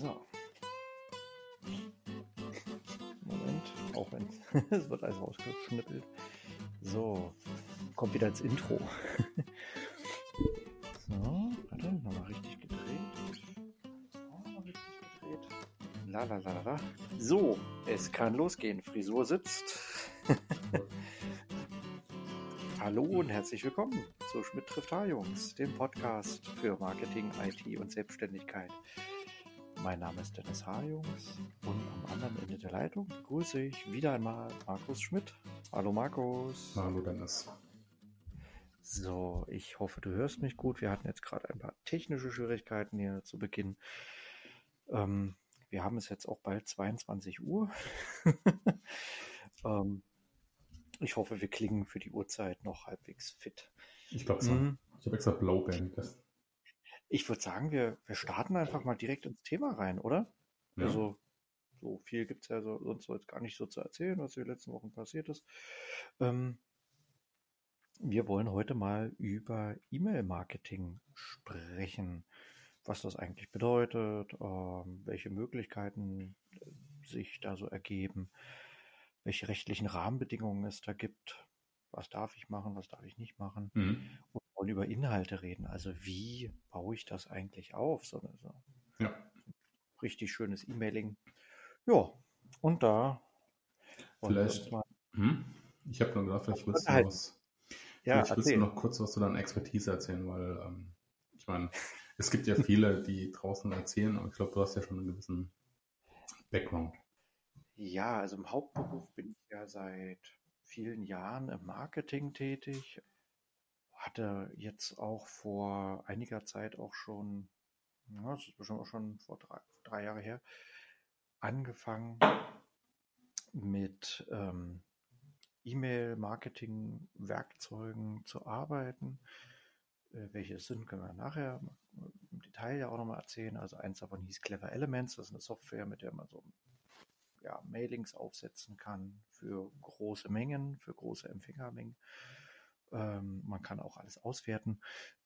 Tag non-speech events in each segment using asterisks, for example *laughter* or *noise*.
So. Moment, auch wenn *laughs* es wird alles rausgeschnippelt. So, kommt wieder ins Intro. *laughs* so, warte, nochmal richtig gedreht. Nochmal richtig gedreht. La la la la. So, es kann losgehen. Frisur sitzt. *laughs* Hallo und herzlich willkommen zu Schmidt trifft Jungs, dem Podcast für Marketing, IT und Selbstständigkeit. Mein Name ist Dennis H-Jungs und am anderen Ende der Leitung begrüße ich wieder einmal Markus Schmidt. Hallo Markus. Hallo Dennis. So, ich hoffe, du hörst mich gut. Wir hatten jetzt gerade ein paar technische Schwierigkeiten hier zu Beginn. Ähm, wir haben es jetzt auch bald 22 Uhr. *laughs* ähm, ich hoffe, wir klingen für die Uhrzeit noch halbwegs fit. Ich glaube so. Mhm. Ich habe extra Blowband. Ich würde sagen, wir, wir starten einfach mal direkt ins Thema rein, oder? Ja. Also, so viel gibt es ja so, sonst jetzt gar nicht so zu erzählen, was in den letzten Wochen passiert ist. Ähm, wir wollen heute mal über E-Mail-Marketing sprechen, was das eigentlich bedeutet, ähm, welche Möglichkeiten sich da so ergeben, welche rechtlichen Rahmenbedingungen es da gibt, was darf ich machen, was darf ich nicht machen. Mhm. Über Inhalte reden. Also wie baue ich das eigentlich auf? So, so. Ja. Richtig schönes E-Mailing. Ja, und da. Vielleicht. Mal, hm? Ich habe nur gedacht, vielleicht willst du, was, ja, willst du noch kurz was zu deiner Expertise erzählen, weil ähm, ich meine, es gibt ja viele, die draußen erzählen, aber ich glaube, du hast ja schon einen gewissen Background. Ja, also im Hauptberuf bin ich ja seit vielen Jahren im Marketing tätig. Hatte jetzt auch vor einiger Zeit auch schon, das ist bestimmt auch schon vor drei, drei Jahre her, angefangen mit ähm, E-Mail-Marketing-Werkzeugen zu arbeiten. Äh, welche es sind, können wir nachher im Detail ja auch nochmal erzählen. Also eins davon hieß Clever Elements, das ist eine Software, mit der man so ja, Mailings aufsetzen kann für große Mengen, für große Empfängermengen. Ähm, man kann auch alles auswerten.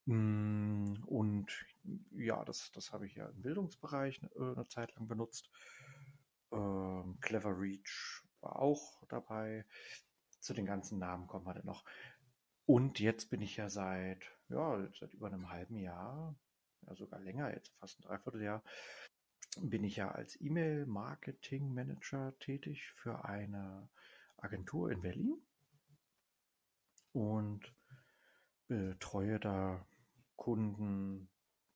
Mm, und ja, das, das habe ich ja im Bildungsbereich eine, äh, eine Zeit lang benutzt. Ähm, Clever Reach war auch dabei. Zu den ganzen Namen kommen wir dann noch. Und jetzt bin ich ja seit, ja, seit über einem halben Jahr, ja sogar länger, jetzt fast ein Dreivierteljahr, bin ich ja als E-Mail-Marketing-Manager tätig für eine Agentur in Berlin und betreue da Kunden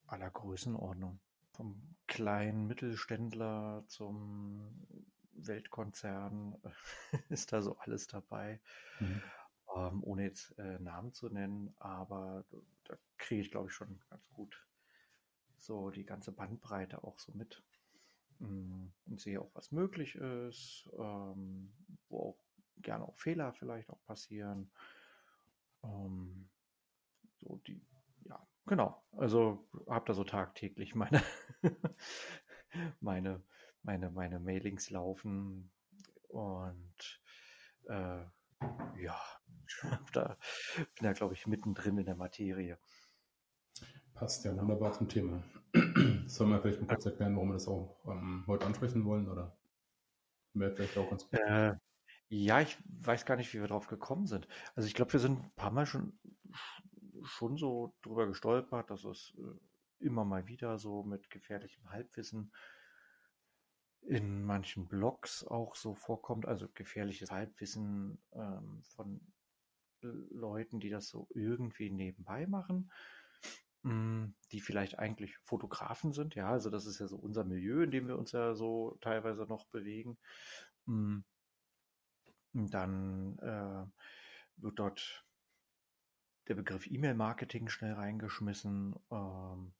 aller Größenordnung. Vom kleinen Mittelständler zum Weltkonzern *laughs* ist da so alles dabei. Mhm. Ähm, ohne jetzt äh, Namen zu nennen, aber da kriege ich, glaube ich, schon ganz gut so die ganze Bandbreite auch so mit mm, und sehe auch, was möglich ist, ähm, wo auch gerne auch Fehler vielleicht auch passieren. Ähm, so die, ja, genau. Also habe da so tagtäglich meine, *laughs* meine, meine, meine Mailings laufen und äh, ja, da bin da glaube ich mittendrin in der Materie. Passt ja wunderbar zum Thema. *clears throat* Sollen wir vielleicht mal kurz erklären, warum wir das auch ähm, heute ansprechen wollen? Oder wäre vielleicht auch ganz gut? Äh, ja, ich weiß gar nicht, wie wir drauf gekommen sind. Also ich glaube, wir sind ein paar Mal schon, schon so drüber gestolpert, dass es äh, immer mal wieder so mit gefährlichem Halbwissen in manchen Blogs auch so vorkommt. Also gefährliches Halbwissen ähm, von Leuten, die das so irgendwie nebenbei machen. Hm, die vielleicht eigentlich Fotografen sind. Ja, also das ist ja so unser Milieu, in dem wir uns ja so teilweise noch bewegen. Hm. Dann äh, wird dort der Begriff E-Mail-Marketing schnell reingeschmissen ähm,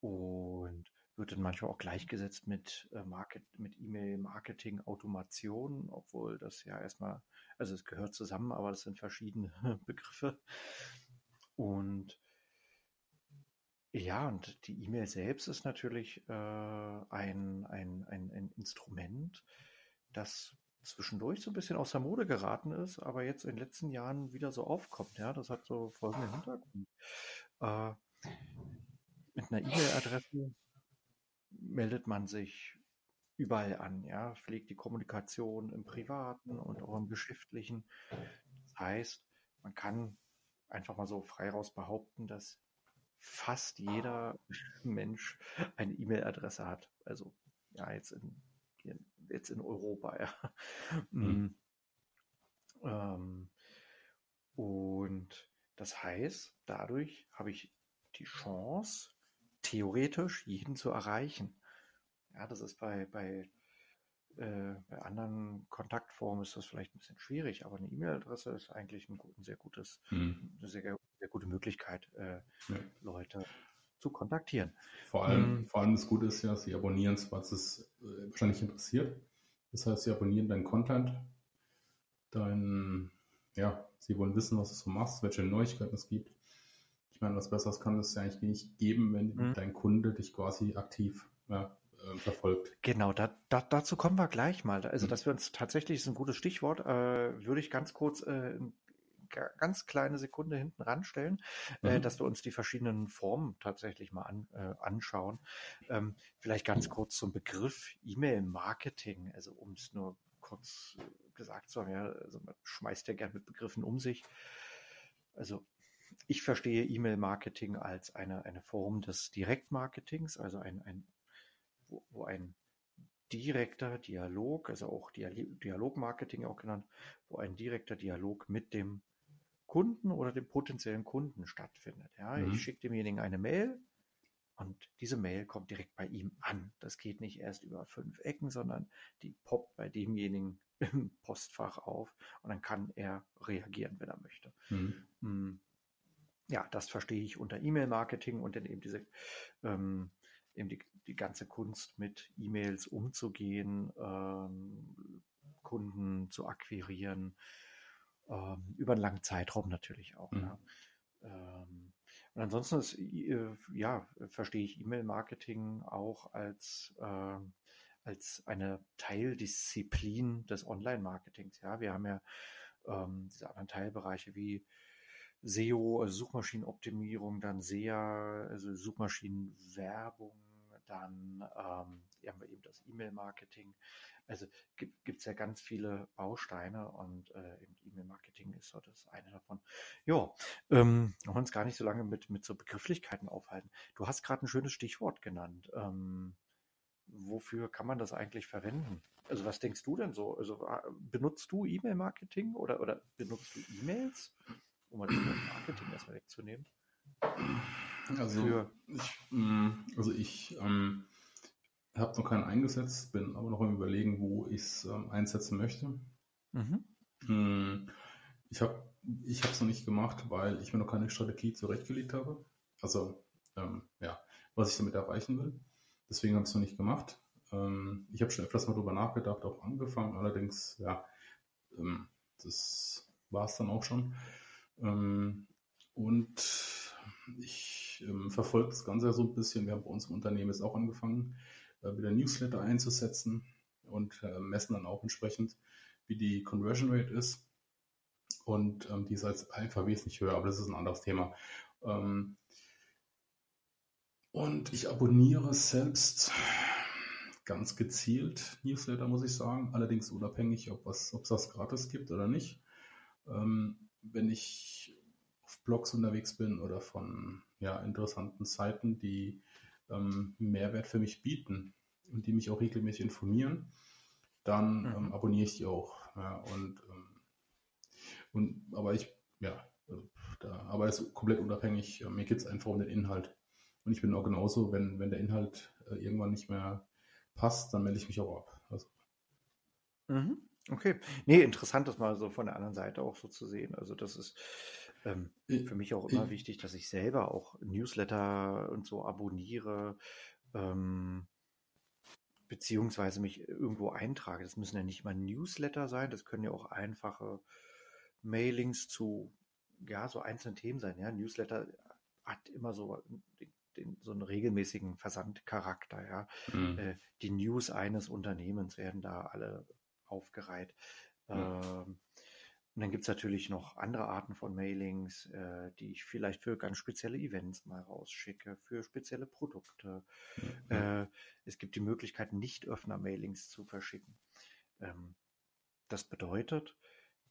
und wird dann manchmal auch gleichgesetzt mit, äh, Market, mit E-Mail-Marketing-Automation, obwohl das ja erstmal, also es gehört zusammen, aber es sind verschiedene *laughs* Begriffe. Und ja, und die E-Mail selbst ist natürlich äh, ein, ein, ein, ein Instrument, das zwischendurch so ein bisschen aus der Mode geraten ist, aber jetzt in den letzten Jahren wieder so aufkommt. Ja, das hat so folgenden Hintergrund. Äh, mit einer E-Mail-Adresse meldet man sich überall an, ja, pflegt die Kommunikation im Privaten und auch im Geschäftlichen. Das heißt, man kann einfach mal so frei raus behaupten, dass fast jeder *laughs* Mensch eine E-Mail-Adresse hat. Also ja, jetzt in, jetzt in Europa, ja. Mhm. Ähm, und das heißt, dadurch habe ich die Chance, theoretisch jeden zu erreichen. Ja, das ist bei, bei, äh, bei anderen Kontaktformen ist das vielleicht ein bisschen schwierig, aber eine E-Mail-Adresse ist eigentlich ein, ein sehr gutes, mhm. eine sehr, sehr, gute Möglichkeit, äh, ja. Leute zu kontaktieren. Vor allem, mhm. vor allem das Gute ist ja, sie abonnieren es, was es äh, wahrscheinlich interessiert. Das heißt, sie abonnieren deinen Content, dein, ja, sie wollen wissen, was du so machst, welche Neuigkeiten es gibt. Ich meine, was Besseres kann es ja eigentlich nicht geben, wenn mhm. dein Kunde dich quasi aktiv ja, äh, verfolgt. Genau, da, da, dazu kommen wir gleich mal. Also, mhm. dass wir uns tatsächlich, ist ein gutes Stichwort, äh, würde ich ganz kurz äh, ganz kleine Sekunde hinten ranstellen, äh, mhm. äh, dass wir uns die verschiedenen Formen tatsächlich mal an, äh, anschauen. Ähm, vielleicht ganz kurz zum Begriff E-Mail-Marketing, also um es nur kurz gesagt zu haben, ja, also man schmeißt ja gern mit Begriffen um sich. Also ich verstehe E-Mail-Marketing als eine, eine Form des Direktmarketings, also ein, ein wo, wo ein direkter Dialog, also auch Dialogmarketing auch genannt, wo ein direkter Dialog mit dem Kunden oder dem potenziellen Kunden stattfindet. Ja, mhm. ich schicke demjenigen eine Mail und diese Mail kommt direkt bei ihm an. Das geht nicht erst über fünf Ecken, sondern die poppt bei demjenigen *laughs* im Postfach auf und dann kann er reagieren, wenn er möchte. Mhm. Mm. Ja, das verstehe ich unter E-Mail-Marketing und dann eben diese ähm, eben die, die ganze Kunst mit E-Mails umzugehen, ähm, Kunden zu akquirieren, ähm, über einen langen Zeitraum natürlich auch. Mhm. Ja. Ähm, und ansonsten ist, äh, ja, verstehe ich E-Mail-Marketing auch als, äh, als eine Teildisziplin des Online-Marketings. Ja, wir haben ja ähm, diese anderen Teilbereiche wie SEO, also Suchmaschinenoptimierung, dann SEA, also Suchmaschinenwerbung, dann ähm, haben wir eben das E-Mail-Marketing. Also gibt es ja ganz viele Bausteine und äh, E-Mail-Marketing ist so das eine davon. Ja, ähm, wir wollen uns gar nicht so lange mit, mit so Begrifflichkeiten aufhalten. Du hast gerade ein schönes Stichwort genannt. Ähm, wofür kann man das eigentlich verwenden? Also was denkst du denn so? Also äh, benutzt du E-Mail-Marketing oder, oder benutzt du E-Mails, um mal das Marketing erstmal wegzunehmen? Also Für, ich, mm, also ich ähm, habe noch keinen eingesetzt, bin aber noch im Überlegen, wo ich es ähm, einsetzen möchte. Mhm. Mm, ich habe ich es noch nicht gemacht, weil ich mir noch keine Strategie zurechtgelegt habe. Also ähm, ja, was ich damit erreichen will. Deswegen habe ich es noch nicht gemacht. Ähm, ich habe schon öfters mal drüber nachgedacht, auch angefangen. Allerdings, ja, ähm, das war es dann auch schon. Ähm, und ich ähm, verfolge das Ganze so ein bisschen. Wir haben bei uns im Unternehmen jetzt auch angefangen, wieder Newsletter einzusetzen und äh, messen dann auch entsprechend, wie die Conversion Rate ist. Und ähm, die ist halt einfach wesentlich höher, aber das ist ein anderes Thema. Ähm, und ich abonniere selbst ganz gezielt Newsletter, muss ich sagen. Allerdings unabhängig, ob es das gratis gibt oder nicht. Ähm, wenn ich auf Blogs unterwegs bin oder von ja, interessanten Seiten, die ähm, Mehrwert für mich bieten und die mich auch regelmäßig informieren, dann mhm. ähm, abonniere ich die auch. Ja, und, ähm, und aber ich, ja, da, aber es ist komplett unabhängig. Mir geht es einfach um den Inhalt. Und ich bin auch genauso, wenn, wenn der Inhalt äh, irgendwann nicht mehr passt, dann melde ich mich auch ab. Also. Mhm. Okay. Nee, interessant, das mal so von der anderen Seite auch so zu sehen. Also das ist, ähm, für mich auch immer wichtig, dass ich selber auch Newsletter und so abonniere, ähm, beziehungsweise mich irgendwo eintrage. Das müssen ja nicht mal Newsletter sein, das können ja auch einfache Mailings zu, ja, so einzelnen Themen sein. Ja, Newsletter hat immer so den, so einen regelmäßigen Versandcharakter. Ja, mhm. äh, die News eines Unternehmens werden da alle aufgereiht. Mhm. Ähm, Und dann gibt es natürlich noch andere Arten von Mailings, äh, die ich vielleicht für ganz spezielle Events mal rausschicke, für spezielle Produkte. Mhm. Äh, es gibt die Möglichkeit, Nicht-Öffner-Mailings zu verschicken. Ähm, das bedeutet,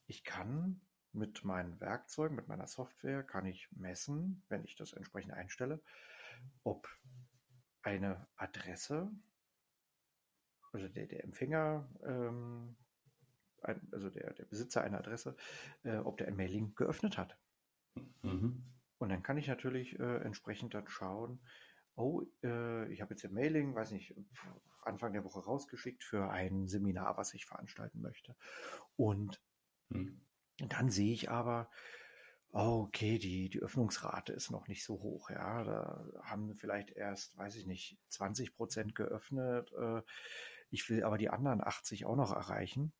ich kann mit meinen Werkzeugen, mit meiner Software, kann ich messen, wenn ich das entsprechend einstelle, ob eine Adresse, also der, der Empfänger ähm, also der, der Besitzer einer Adresse, äh, ob der ein Mailing geöffnet hat. Mhm. Und dann kann ich natürlich äh, entsprechend dann schauen, oh, äh, ich habe jetzt ein Mailing, weiß nicht, Anfang der Woche rausgeschickt für ein Seminar, was ich veranstalten möchte. Und mhm. dann sehe ich aber, oh, okay, die, die Öffnungsrate ist noch nicht so hoch. Ja, da haben vielleicht erst, weiß ich nicht, 20 Prozent geöffnet. Äh, ich will aber die anderen 80 auch noch erreichen.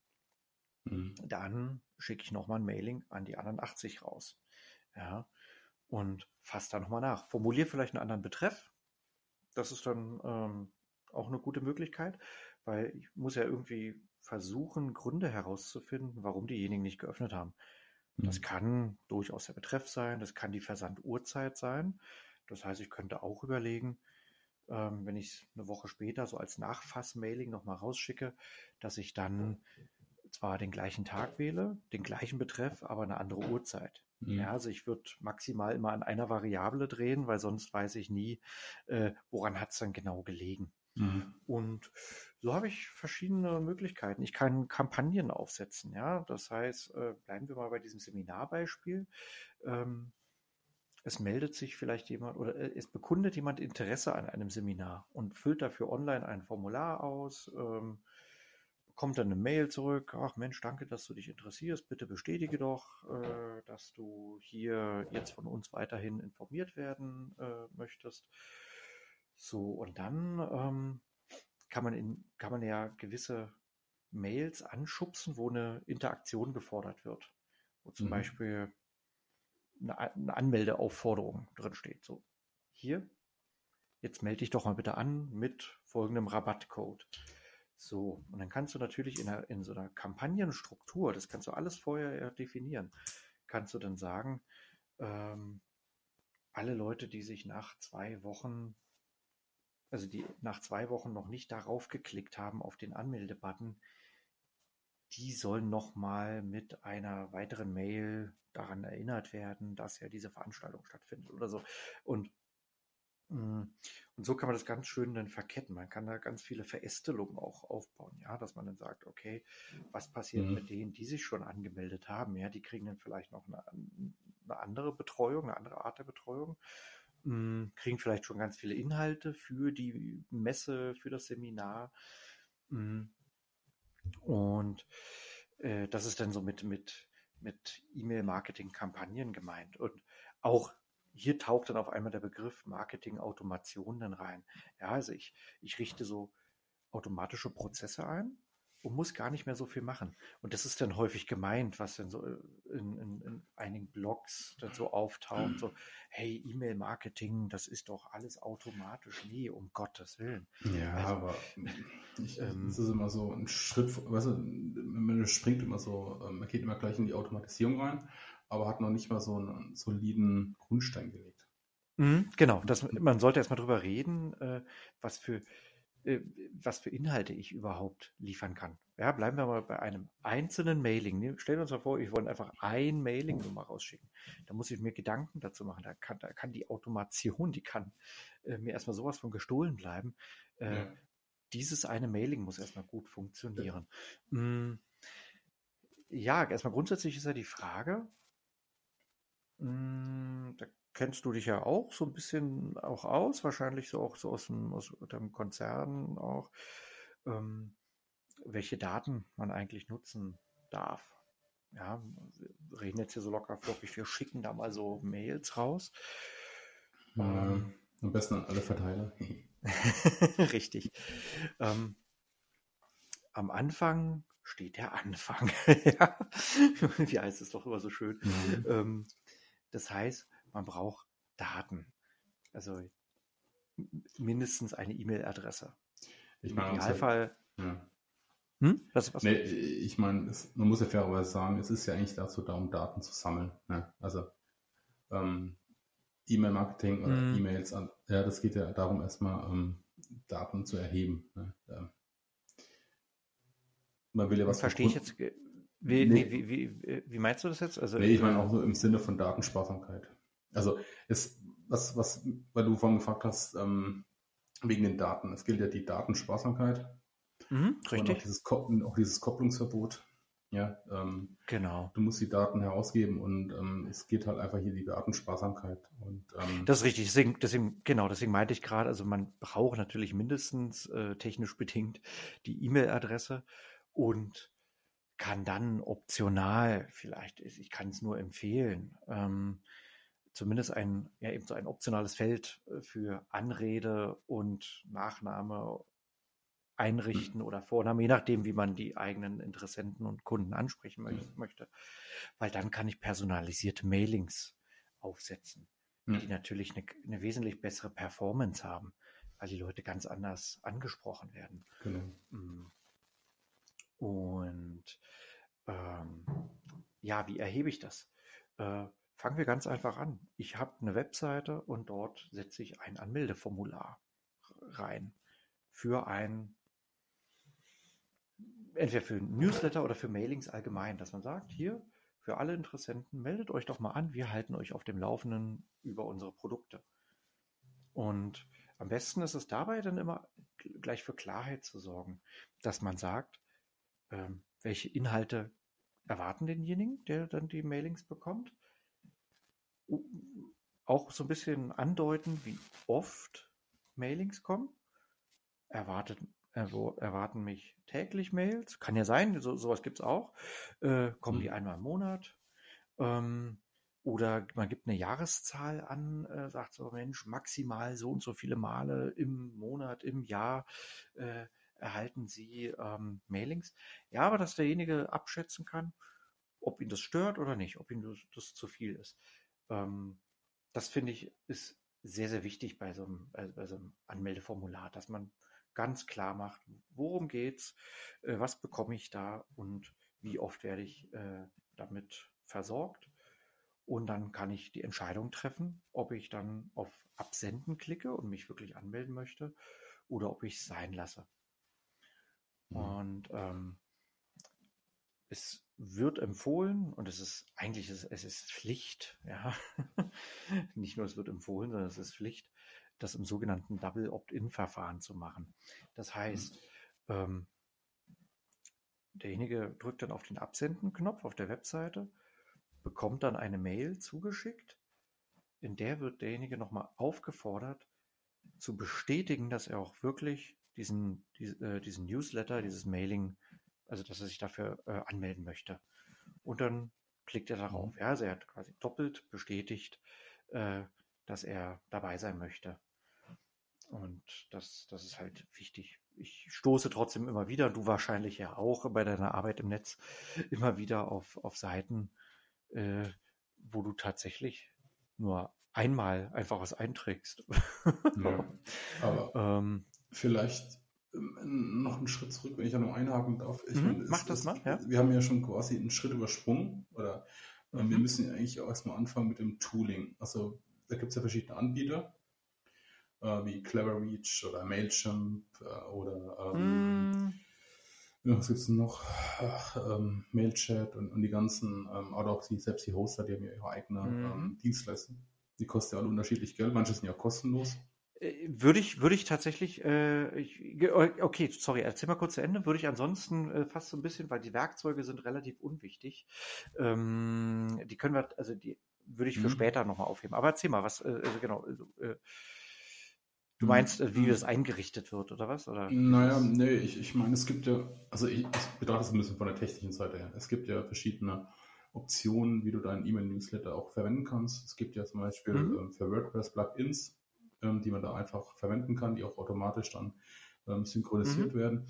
Mhm. Dann schicke ich nochmal ein Mailing an die anderen 80 raus. Ja, und fasse da nochmal nach. Formuliere vielleicht einen anderen Betreff. Das ist dann ähm, auch eine gute Möglichkeit, weil ich muss ja irgendwie versuchen, Gründe herauszufinden, warum diejenigen nicht geöffnet haben. Das mhm. kann durchaus der Betreff sein, das kann die Versanduhrzeit sein. Das heißt, ich könnte auch überlegen, ähm, wenn ich es eine Woche später so als Nachfassmailing nochmal rausschicke, dass ich dann zwar den gleichen Tag wähle, den gleichen Betreff, aber eine andere Uhrzeit. Mhm. Ja, also ich würde maximal immer an einer Variable drehen, weil sonst weiß ich nie, äh, woran hat es dann genau gelegen. Mhm. Und so habe ich verschiedene Möglichkeiten. Ich kann Kampagnen aufsetzen, ja. Das heißt, äh, bleiben wir mal bei diesem Seminarbeispiel. Ähm, es meldet sich vielleicht jemand oder äh, es bekundet jemand Interesse an einem Seminar und füllt dafür online ein Formular aus. Ähm, kommt dann eine Mail zurück, ach Mensch, danke, dass du dich interessierst, bitte bestätige doch, äh, dass du hier jetzt von uns weiterhin informiert werden äh, möchtest. So, und dann ähm, kann, man in, kann man ja gewisse Mails anschubsen, wo eine Interaktion gefordert wird. Wo zum mhm. Beispiel eine, eine Anmeldeaufforderung drin steht. So, hier, jetzt melde dich doch mal bitte an mit folgendem Rabattcode. So, und dann kannst du natürlich in, einer, in so einer Kampagnenstruktur, das kannst du alles vorher definieren, kannst du dann sagen, ähm, alle Leute, die sich nach zwei Wochen, also die nach zwei Wochen noch nicht darauf geklickt haben, auf den Anmeldebutton, die sollen nochmal mit einer weiteren Mail daran erinnert werden, dass ja diese Veranstaltung stattfindet oder so. Und. Und so kann man das ganz schön dann verketten. Man kann da ganz viele Verästelungen auch aufbauen, ja, dass man dann sagt, okay, was passiert mhm. mit denen, die sich schon angemeldet haben? Ja, die kriegen dann vielleicht noch eine, eine andere Betreuung, eine andere Art der Betreuung, hm, kriegen vielleicht schon ganz viele Inhalte für die Messe, für das Seminar. Hm. Und äh, das ist dann so mit, mit, mit E-Mail-Marketing-Kampagnen gemeint. Und auch hier taucht dann auf einmal der Begriff Marketing-Automation dann rein. Ja, also ich, ich richte so automatische Prozesse ein und muss gar nicht mehr so viel machen. Und das ist dann häufig gemeint, was dann so äh, in, in, in einigen Blogs dann so auftaucht, so, hey, E-Mail-Marketing, das ist doch alles automatisch. Nee, um Gottes Willen. Ja, also, aber *laughs* ich, ähm, es ist immer so ein Schritt, weißt du, man springt immer so, ähm, man geht immer gleich in die Automatisierung rein aber hat noch nicht mal so einen soliden Grundstein gelegt. Mhm, genau, das, man sollte erstmal drüber reden, äh, was für äh, was für Inhalte ich überhaupt liefern kann. Ja, bleiben wir mal bei einem einzelnen Mailing. Stellen wir uns mal vor, ich wollte einfach ein Mailing nur mal rausschicken. Da muss ich mir Gedanken dazu machen. Da kann, da kann die Automation, die kann äh, mir erstmal sowas von gestohlen bleiben. Ja. Dieses eine Mailing muss erstmal gut funktionieren. Ja. Mm, ja, erstmal grundsätzlich ist ja die Frage, da kennst du dich ja auch so ein bisschen auch aus, wahrscheinlich so auch so aus dem, aus dem Konzern auch, ähm, welche Daten man eigentlich nutzen darf. Ja, wir reden jetzt hier so locker flockig, wir schicken da mal so Mails raus. Ähm, am besten an alle Verteiler. *laughs* Richtig. Ähm, am Anfang steht der Anfang. *laughs* ja. Wie heißt es doch immer so schön. Mhm. Ähm, das heißt, man braucht Daten. Also mindestens eine E-Mail-Adresse. Ich Im Idealfall. Ja. Hm? Was, was nee, ich meine, man muss ja fairerweise sagen, es ist ja eigentlich dazu da, um Daten zu sammeln. Ne? Also ähm, E-Mail-Marketing oder mm. E-Mails ja, das geht ja darum, erstmal ähm, Daten zu erheben. Ne? Ähm, man will ja was Verstehe ich jetzt. Wie, nee. wie, wie, wie, meinst du das jetzt? Also, nee, ich meine auch so im Sinne von Datensparsamkeit. Also es, was, was, weil du vorhin gefragt hast, ähm, wegen den Daten. Es gilt ja die Datensparsamkeit. Mhm, richtig. Auch dieses, auch dieses, Kopplungsverbot. Ja, ähm, genau. Du musst die Daten herausgeben und ähm, es geht halt einfach hier die Datensparsamkeit. Und, ähm, das ist richtig. Deswegen, deswegen, genau, deswegen meinte ich gerade, also man braucht natürlich mindestens äh, technisch bedingt die E-Mail-Adresse und kann dann optional, vielleicht, ich kann es nur empfehlen, ähm, zumindest ein, ja, eben so ein optionales Feld äh, für Anrede und Nachname einrichten oder Vorname, je nachdem, wie man die eigenen Interessenten und Kunden ansprechen möchte. Weil dann kann ich personalisierte Mailings aufsetzen, ja. die natürlich eine, eine, wesentlich bessere Performance haben, weil die Leute ganz anders angesprochen werden. Genau. Mm. Und ähm, ja, wie erhebe ich das? Äh, fangen wir ganz einfach an. Ich habe eine Webseite und dort setze ich ein Anmeldeformular rein für ein entweder für Newsletter oder für Mailings allgemein, dass man sagt, hier für alle Interessenten, meldet euch doch mal an, wir halten euch auf dem Laufenden über unsere Produkte. Und am besten ist es dabei dann immer gleich für Klarheit zu sorgen, dass man sagt, ähm, welche Inhalte erwarten denjenigen, der dann die Mailings bekommt. Auch so ein bisschen andeuten, wie oft Mailings kommen. Erwartet also erwarten mich täglich Mails. Kann ja sein, so, sowas gibt es auch. Äh, kommen die mhm. einmal im Monat. Ähm, oder man gibt eine Jahreszahl an, äh, sagt so, Mensch, maximal so und so viele Male im Monat, im Jahr äh, erhalten Sie ähm, Mailings. Ja, aber dass derjenige abschätzen kann, ob ihn das stört oder nicht, ob ihm das, das zu viel ist. Ähm, das finde ich ist sehr, sehr wichtig bei so einem, bei so einem Anmeldeformular, dass man ganz klar macht, worum geht's, äh, was bekomme ich da und wie oft werde ich äh, damit versorgt. Und dann kann ich die Entscheidung treffen, ob ich dann auf Absenden klicke und mich wirklich anmelden möchte oder ob ich es sein lasse. Mhm. Und ähm, es wird empfohlen und es ist eigentlich es, es ist Pflicht, ja. *laughs* Nicht nur es wird empfohlen, sondern es ist Pflicht, das im sogenannten Double Opt-in-Verfahren zu machen. Das heißt, mhm. ähm, derjenige drückt dann auf den Absenden-Knopf auf der Webseite, bekommt dann eine Mail zugeschickt, in der wird derjenige nochmal aufgefordert, zu bestätigen, dass er auch wirklich diesen, äh, diesen Newsletter, dieses Mailing, also dass er sich dafür äh, anmelden möchte. Und dann klickt er darauf. Mhm. Ja, also er hat quasi doppelt bestätigt, äh, dass er dabei sein möchte. Und das, das ist halt wichtig. Ich stoße trotzdem immer wieder, du wahrscheinlich ja auch bei deiner Arbeit im Netz, immer wieder auf, auf Seiten, äh, wo du tatsächlich nur einmal einfach was einträgst. Ja, *laughs* aber ähm, vielleicht ähm, noch einen Schritt zurück, wenn ich da noch einhaken darf. Ich mhm, meine, mach das mal, ja. Wir haben ja schon quasi einen Schritt übersprungen oder äh, mhm. wir müssen ja eigentlich auch erstmal anfangen mit dem Tooling. Also da gibt es ja verschiedene Anbieter äh, wie Cleverreach oder Mailchimp äh, oder ähm, mm. was gibt es noch? Ach, ähm, Mailchat und, und, die ganzen, ähm, oder auch die, selbst die Hoster, die haben ja ihre eigene mm. Dienstleistung. Die kosten ja alle unterschiedlich Geld, manche sind ja kostenlos. Äh, würde ich, würde ich tatsächlich, äh, ich, okay, sorry, erzähl mal kurz zu Ende. Würde ich ansonsten äh, fast so ein bisschen, weil die Werkzeuge sind relativ unwichtig. Ähm, die können wir, also die würde ich für mhm. später nochmal aufheben. Aber erzähl mal, was, äh, also genau, also, äh, Du meinst, äh, wie das eingerichtet wird, oder was? Oder naja, nee, ich, ich meine, es gibt ja, also ich, ich betrachte es ein bisschen von der technischen Seite her. Es gibt ja verschiedene Optionen, wie du deinen E-Mail-Newsletter auch verwenden kannst. Es gibt ja zum Beispiel mhm. ähm, für WordPress Plugins, ähm, die man da einfach verwenden kann, die auch automatisch dann ähm, synchronisiert mhm. werden.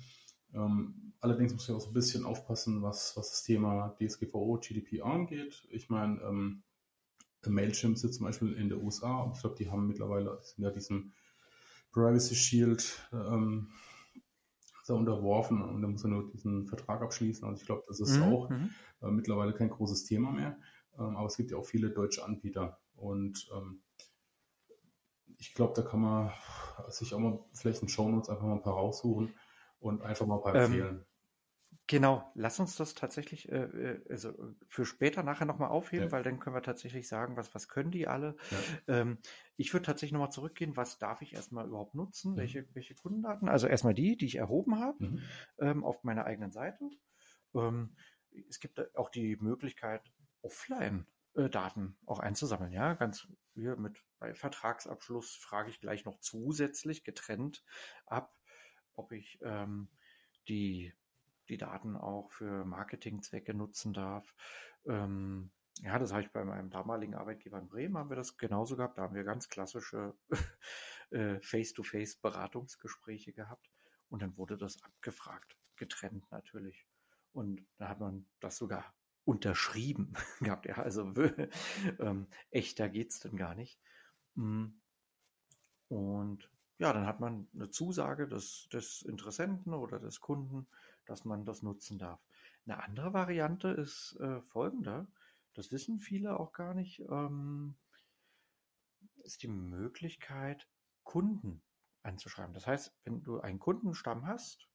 Ähm, allerdings muss ich auch so ein bisschen aufpassen, was, was das Thema DSGVO, GDPR angeht. Ich meine, ähm, Mailchimp sitzt zum Beispiel in den USA und ich glaube, die haben mittlerweile, sind ja diesem Privacy Shield ähm, da unterworfen und dann muss er nur diesen Vertrag abschließen. Also ich glaube, das ist mhm. auch mhm. äh, mittlerweile kein großes Thema mehr. Ähm, aber es gibt ja auch viele deutsche Anbieter und ähm, ich glaube, da kann man sich auch mal vielleicht in Shownotes einfach mal ein paar raussuchen und einfach mal ein paar ähm, empfehlen. Ähm, Genau, lass uns das tatsächlich äh, äh also für später nachher nochmal aufheben, ja. weil dann können wir tatsächlich sagen, was, was können die alle. Ja. Ähm, ich würde tatsächlich nochmal zurückgehen, was darf ich erstmal überhaupt nutzen, mhm. welche, welche Kundendaten? Also erstmal die, die ich erhoben habe mhm. ähm, auf meiner eigenen Seite. Ähm, es gibt auch die Möglichkeit, offline äh, Daten auch einzusammeln, ja, ganz hier mit bei Vertragsabschluss frage ich gleich noch zusätzlich getrennt ab, ob ich ähm, die die Daten auch für Marketingzwecke nutzen darf. Ähm, ja, das habe ich bei meinem damaligen Arbeitgeber in Bremen, haben wir das genauso gehabt. Da haben wir ganz klassische *laughs* äh, Face-to-Face-Beratungsgespräche gehabt. Und dann wurde das abgefragt, getrennt natürlich. Und da hat man das sogar unterschrieben *laughs* gehabt. Ja, also ähm, echter geht's dann gar nicht. Mm. Und ja, dann hat man eine Zusage des, des Interessenten oder des Kunden, dass man das nutzen darf. Eine andere Variante ist äh, folgende, das wissen viele auch gar nicht, ähm, ist die Möglichkeit, Kunden anzuschreiben. Das heißt, wenn du einen Kundenstamm hast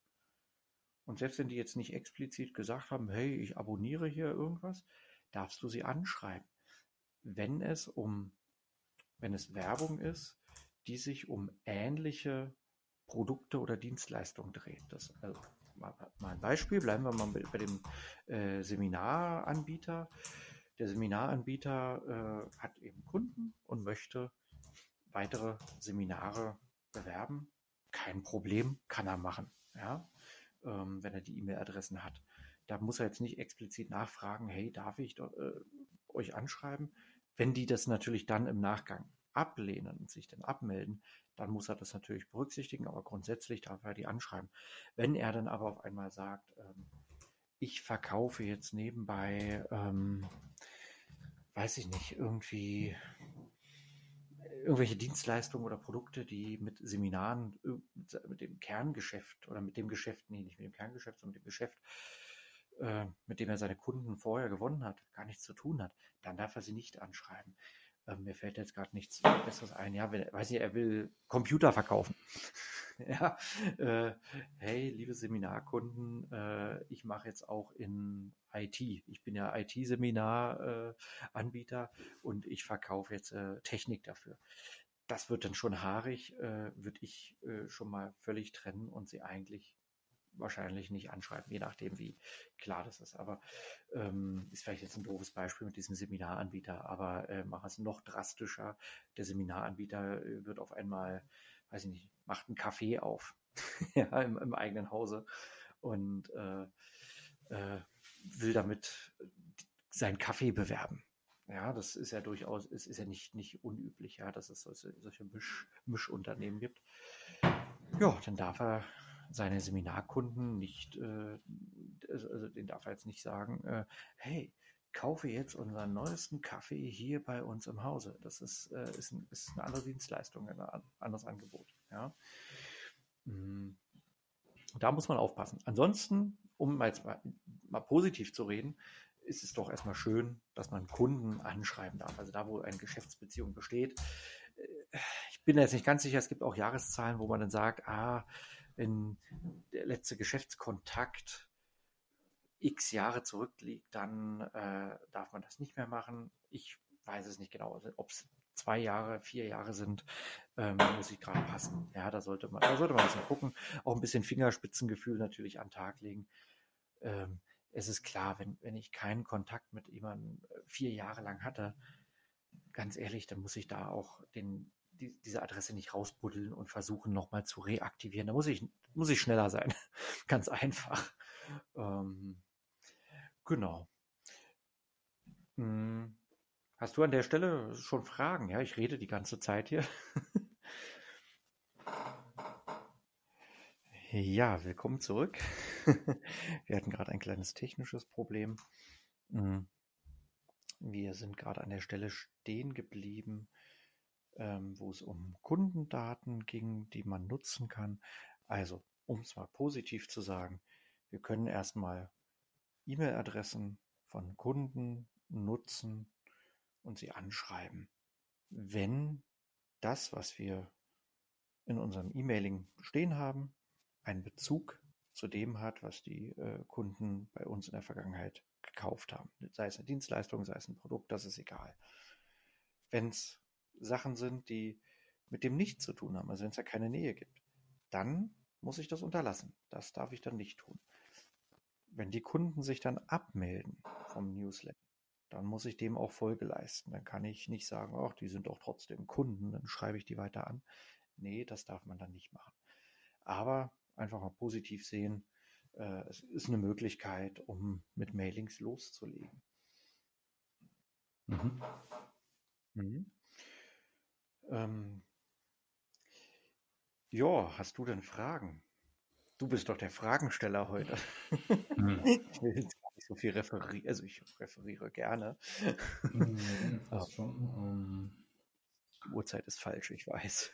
und selbst wenn die jetzt nicht explizit gesagt haben, hey, ich abonniere hier irgendwas, darfst du sie anschreiben. Wenn es um, wenn es Werbung ist, die sich um ähnliche Produkte oder Dienstleistungen dreht. Das, also mal, mal ein Beispiel, bleiben wir mal bei dem äh, Seminaranbieter. Der Seminaranbieter äh, hat eben Kunden und möchte weitere Seminare bewerben. Kein Problem, kann er machen, ja, ähm, wenn er die E-Mail-Adressen hat. Da muss er jetzt nicht explizit nachfragen, hey, darf ich äh, euch anschreiben? Wenn die das natürlich dann im Nachgang ablehnen und sich dann abmelden, dann muss er das natürlich berücksichtigen, aber grundsätzlich darf er die anschreiben. Wenn er dann aber auf einmal sagt, ähm, ich verkaufe jetzt nebenbei, ähm, weiß ich nicht, irgendwie irgendwelche Dienstleistungen oder Produkte, die mit Seminaren, mit dem Kerngeschäft oder mit dem Geschäft, nee, nicht mit dem Kerngeschäft, sondern mit dem Geschäft, äh, mit dem er seine Kunden vorher gewonnen hat, gar nichts zu tun hat, dann darf er sie nicht anschreiben. Äh, mir fällt jetzt gerade nichts Besseres ein. Ja, weiß ich, er will Computer verkaufen. *laughs* ja, äh, hey, liebe Seminarkunden, äh, ich mache jetzt auch in IT. Ich bin ja IT-Seminar-Anbieter äh, und ich verkaufe jetzt äh, Technik dafür. Das wird dann schon haarig, äh, würde ich schon mal völlig trennen und sie eigentlich wahrscheinlich nicht anschreiben, je nachdem, wie klar das ist. Aber ähm, ist vielleicht jetzt ein doofes Beispiel mit diesem Seminaranbieter, aber äh, mach es noch drastischer. Der Seminaranbieter äh, wird auf einmal, weiß ich nicht, macht einen Kaffee auf *laughs* ja, im, im, eigenen Hause und äh, äh, will damit seinen Kaffee bewerben. Ja, das ist ja durchaus, es ist ja nicht, nicht unüblich, ja, dass es solche, solche Misch, Mischunternehmen gibt. Ja, dann darf er seine Seminarkunden nicht, äh, also, also den darf er jetzt nicht sagen, äh, hey, kaufe jetzt unseren neuesten Kaffee hier bei uns im Hause. Das ist, äh, ist, ein, ist eine andere Dienstleistung, ein anderes Angebot. Ja. Mm. Da muss man aufpassen. Ansonsten, um jetzt mal, mal positiv zu reden, ist es doch erstmal schön, dass man Kunden anschreiben darf. Also da, wo eine Geschäftsbeziehung besteht. Äh, ich bin jetzt nicht ganz sicher, es gibt auch Jahreszahlen, wo man dann sagt, ah, wenn der letzte Geschäftskontakt x Jahre zurückliegt, dann äh, darf man das nicht mehr machen. Ich weiß es nicht genau. Ob es zwei Jahre, vier Jahre sind, ähm, muss ich gerade passen. Ja, da sollte man, da sollte man ein bisschen gucken. Auch ein bisschen Fingerspitzengefühl natürlich an den Tag legen. Ähm, es ist klar, wenn, wenn ich keinen Kontakt mit jemandem äh, vier Jahre lang hatte, ganz ehrlich, dann muss ich da auch den, die, diese Adresse nicht rausbuddeln und versuchen nochmal zu reaktivieren. Da muss ich, muss ich schneller sein. *laughs* Ganz einfach. Ähm, genau. Hm. Hast du an der Stelle schon Fragen? Ja, ich rede die ganze Zeit hier. *laughs* ja, willkommen zurück. *laughs* Wir hatten gerade ein kleines technisches Problem. Hm. Wir sind gerade an der Stelle stehen geblieben, ähm, wo es um Kundendaten ging, die man nutzen kann. Also um es mal positiv zu sagen, wir können erstmal E-Mail-Adressen von Kunden nutzen und sie anschreiben, wenn das, was wir in unserem E-Mailing stehen haben, einen Bezug zu dem hat, was die äh, Kunden bei uns in der Vergangenheit gekauft haben. Sei es eine Dienstleistung, sei es ein Produkt, das ist egal. Wenn es Sachen sind, die mit dem nichts zu tun haben, also wenn es da keine Nähe gibt, dann muss ich das unterlassen. Das darf ich dann nicht tun. Wenn die Kunden sich dann abmelden vom Newsletter, dann muss ich dem auch Folge leisten. Dann kann ich nicht sagen, ach, die sind doch trotzdem Kunden, dann schreibe ich die weiter an. Nee, das darf man dann nicht machen. Aber einfach mal positiv sehen, äh, es ist eine Möglichkeit, um mit Mailings loszulegen. Mhm. Mhm. Ähm, ja, hast du denn Fragen? Du bist doch der Fragensteller heute. *laughs* Hm. Nicht so viel referieren, also ich referiere gerne. Mhm, *laughs* fast schon. Um... Die Uhrzeit ist falsch, ich weiß.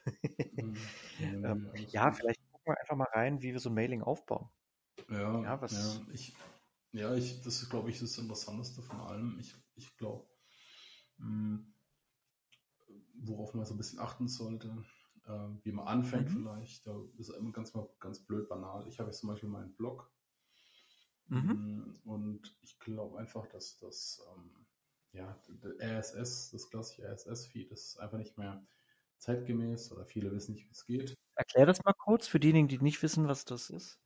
Mhm. *laughs* ähm, ja, vielleicht gucken wir einfach mal rein, wie wir so ein Mailing aufbauen. Ja, ja, was... ja, ich, ja ich, das ist, glaube ich, das Interessanteste von allem. Ich, ich glaube, hm, worauf man so ein bisschen achten sollte, äh, wie man anfängt mhm. vielleicht. Da ist immer ganz ganz blöd banal. Ich habe jetzt zum Beispiel meinen Blog mhm. Mm, und ich glaube einfach, dass das ähm, ja, RSS, das klassische RSS-Feed ist einfach nicht mehr zeitgemäß oder viele wissen nicht, wie es geht. Erklär das mal kurz für diejenigen, die nicht wissen, was das ist.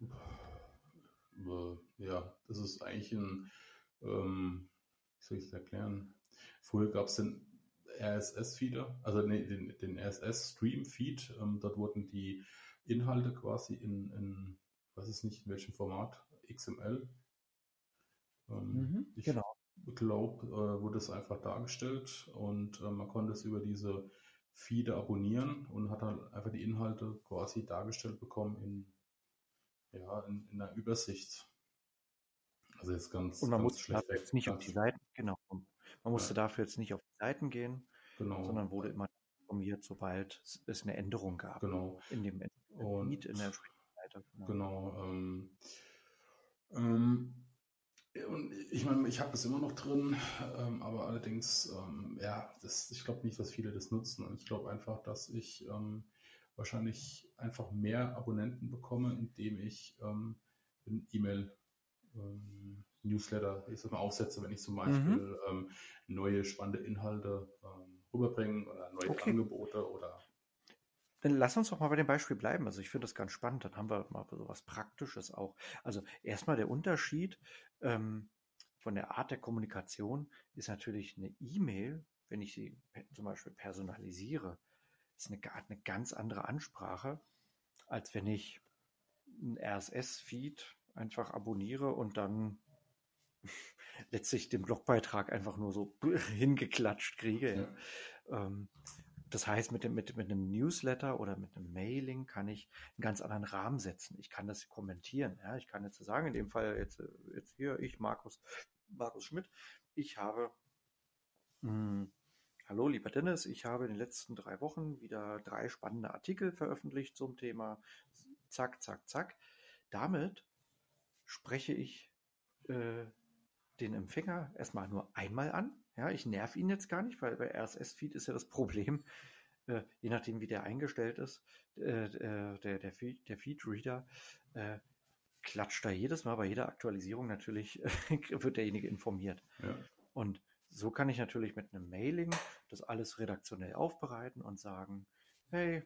Äh, ja, das ist eigentlich ein, ähm, wie soll ich es erklären? Früher gab es den RSS-Feeder, also nee, den, den RSS-Stream-Feed. Ähm, dort wurden die Inhalte quasi in, in, weiß es nicht, in welchem Format, XML. Ähm, mhm, ich genau. glaube, äh, wurde es einfach dargestellt und äh, man konnte es über diese Feeder abonnieren und hat dann einfach die Inhalte quasi dargestellt bekommen in, ja, in, in einer Übersicht. Also jetzt ganz, und man ganz muss schlecht jetzt nicht auf die Seiten, genau. Man musste ja. dafür jetzt nicht auf die Seiten gehen, genau. sondern wurde immer informiert, sobald es eine Änderung gab. Genau. In dem Feed, in der Seite. Genau. genau ähm, ähm, und ich meine, ich habe das immer noch drin, ähm, aber allerdings, ähm, ja, das, ich glaube nicht, dass viele das nutzen. Und ich glaube einfach, dass ich ähm, wahrscheinlich einfach mehr Abonnenten bekomme, indem ich ähm, ein E-Mail ähm, Newsletter, ich sag mal, aufsetze, wenn ich zum Beispiel mhm. ähm, neue spannende Inhalte ähm, rüberbringen oder neue okay. Angebote oder. Dann lass uns doch mal bei dem Beispiel bleiben. Also ich finde das ganz spannend. Dann haben wir mal so was Praktisches auch. Also erstmal der Unterschied ähm, von der Art der Kommunikation ist natürlich eine E-Mail, wenn ich sie zum Beispiel personalisiere, ist eine, eine ganz andere Ansprache, als wenn ich ein RSS-Feed einfach abonniere und dann *laughs* letztlich den Blogbeitrag einfach nur so *laughs* hingeklatscht kriege. Ja. Ähm, das heißt, mit, dem, mit, mit einem Newsletter oder mit einem Mailing kann ich einen ganz anderen Rahmen setzen. Ich kann das kommentieren. Ja? Ich kann jetzt sagen, in dem Fall jetzt, jetzt hier, ich, Markus, Markus Schmidt, ich habe, mh, hm, hallo lieber Dennis, ich habe in den letzten drei Wochen wieder drei spannende Artikel veröffentlicht zum Thema zack, zack, zack. Damit spreche ich äh, den Empfänger erstmal nur einmal an. Ja, ich nerv ihn jetzt gar nicht, weil bei RSS-Feed ist ja das Problem, *laughs* äh, je nachdem wie der eingestellt ist, äh, äh der, der, Feed, der Feed-Reader äh, klatscht da jedes Mal bei jeder Aktualisierung natürlich, *laughs* wird derjenige informiert. Ja. Und so kann ich natürlich mit einem Mailing das alles redaktionell aufbereiten und sagen, hey,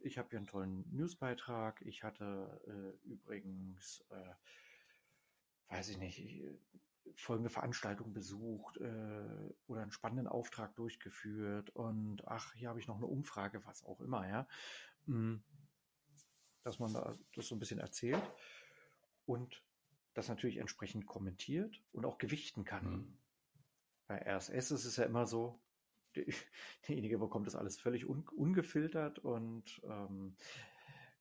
ich habe hier einen tollen Newsbeitrag, ich hatte äh, übrigens, äh, weiß ich nicht, folgende Veranstaltung besucht äh, oder einen spannenden Auftrag durchgeführt und ach, hier habe ich noch eine Umfrage, was auch immer, ja. Hm, dass man da das so ein bisschen erzählt und das natürlich entsprechend kommentiert und auch gewichten kann. Mhm. Bei RSS ist es ja immer so, *laughs* derjenige bekommt das alles völlig un ungefiltert und ähm,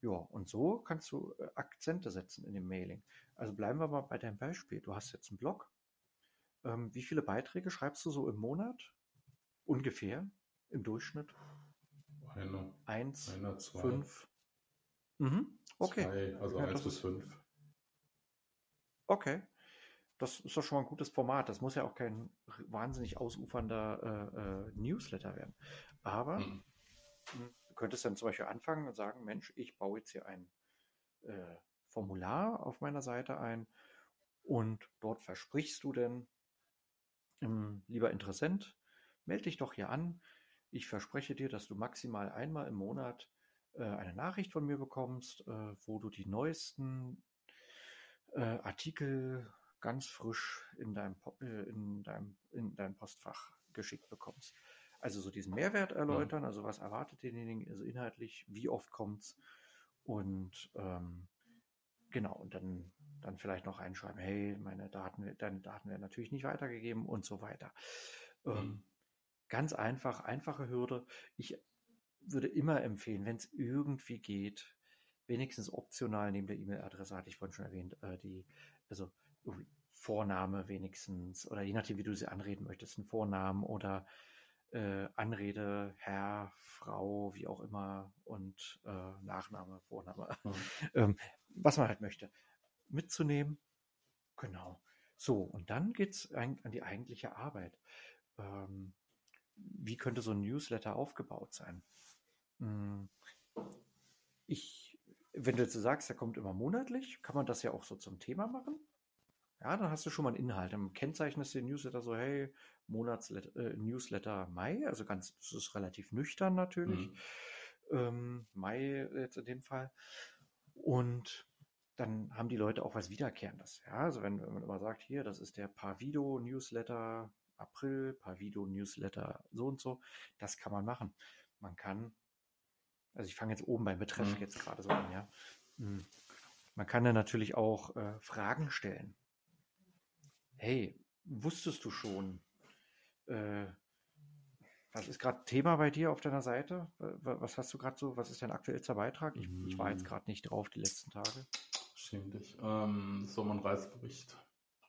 ja, und so kannst du äh, Akzente setzen in dem Mailing. Also bleiben wir mal bei deinem Beispiel. Du hast jetzt einen Blog ähm, wie viele Beiträge schreibst du so im Monat? Ungefähr im Durchschnitt? Eine. Eins, eine, zwei. fünf. Mhm. Okay. Zwei, also ja, eins bis fünf. Okay. Das ist doch schon mal ein gutes Format. Das muss ja auch kein wahnsinnig ausufernder äh, äh, Newsletter werden. Aber mhm. du könntest dann zum Beispiel anfangen und sagen, Mensch, ich baue jetzt hier ein äh, Formular auf meiner Seite ein und dort versprichst du denn, lieber Interessent, melde dich doch hier an. Ich verspreche dir, dass du maximal einmal im Monat äh, eine Nachricht von mir bekommst, äh, wo du die neuesten äh, Artikel ganz frisch in deinem, in, deinem, in deinem Postfach geschickt bekommst. Also so diesen Mehrwert erläutern, also was erwartet denjenigen, also inhaltlich, wie oft kommt's und ähm, genau, und dann, dann vielleicht noch reinschreiben, hey, meine Daten, deine Daten werden natürlich nicht weitergegeben und so weiter. Ähm, mhm. ganz einfach, einfache Hürde. Ich würde immer empfehlen, wenn es irgendwie geht, wenigstens optional neben der E-Mail-Adresse, hatte ich vorhin schon erwähnt, äh, die, also Vorname wenigstens, oder je nachdem, wie du sie anreden möchtest, ein Vornamen oder äh, Anrede, Herr, Frau, wie auch immer, und äh, Nachname, Vorname, mhm. ähm, was man halt möchte, mitzunehmen. Genau. So, und dann geht's an, an die eigentliche Arbeit. Ähm, wie könnte so ein Newsletter aufgebaut sein? Hm, ich, wenn du jetzt sagst, der kommt immer monatlich, kann man das ja auch so zum Thema machen. Ja, dann hast du schon mal einen Inhalt. Dann kennzeichnest du den Newsletter so, hey, Monats-Newsletter äh, Newsletter Mai, also ganz, das ist relativ nüchtern natürlich. Mhm. Ähm, Mai jetzt in dem Fall. Und dann haben die Leute auch was Wiederkehrendes. Ja, also wenn, wenn man immer sagt, hier, das ist der Pavido Newsletter April, Pavido Newsletter so und so, das kann man machen. Man kann also ich fange jetzt oben beim Betreff mhm. jetzt gerade so an, ja. Mhm. Man kann dann natürlich auch äh, Fragen stellen. Hey, wusstest du schon, äh, was ist gerade Thema bei dir auf deiner Seite? Was hast du gerade so, was ist dein aktuellster Beitrag? Ich, ich war jetzt mhm. gerade nicht drauf die letzten Tage. Schäm dich. Ähm, so mein Reisebericht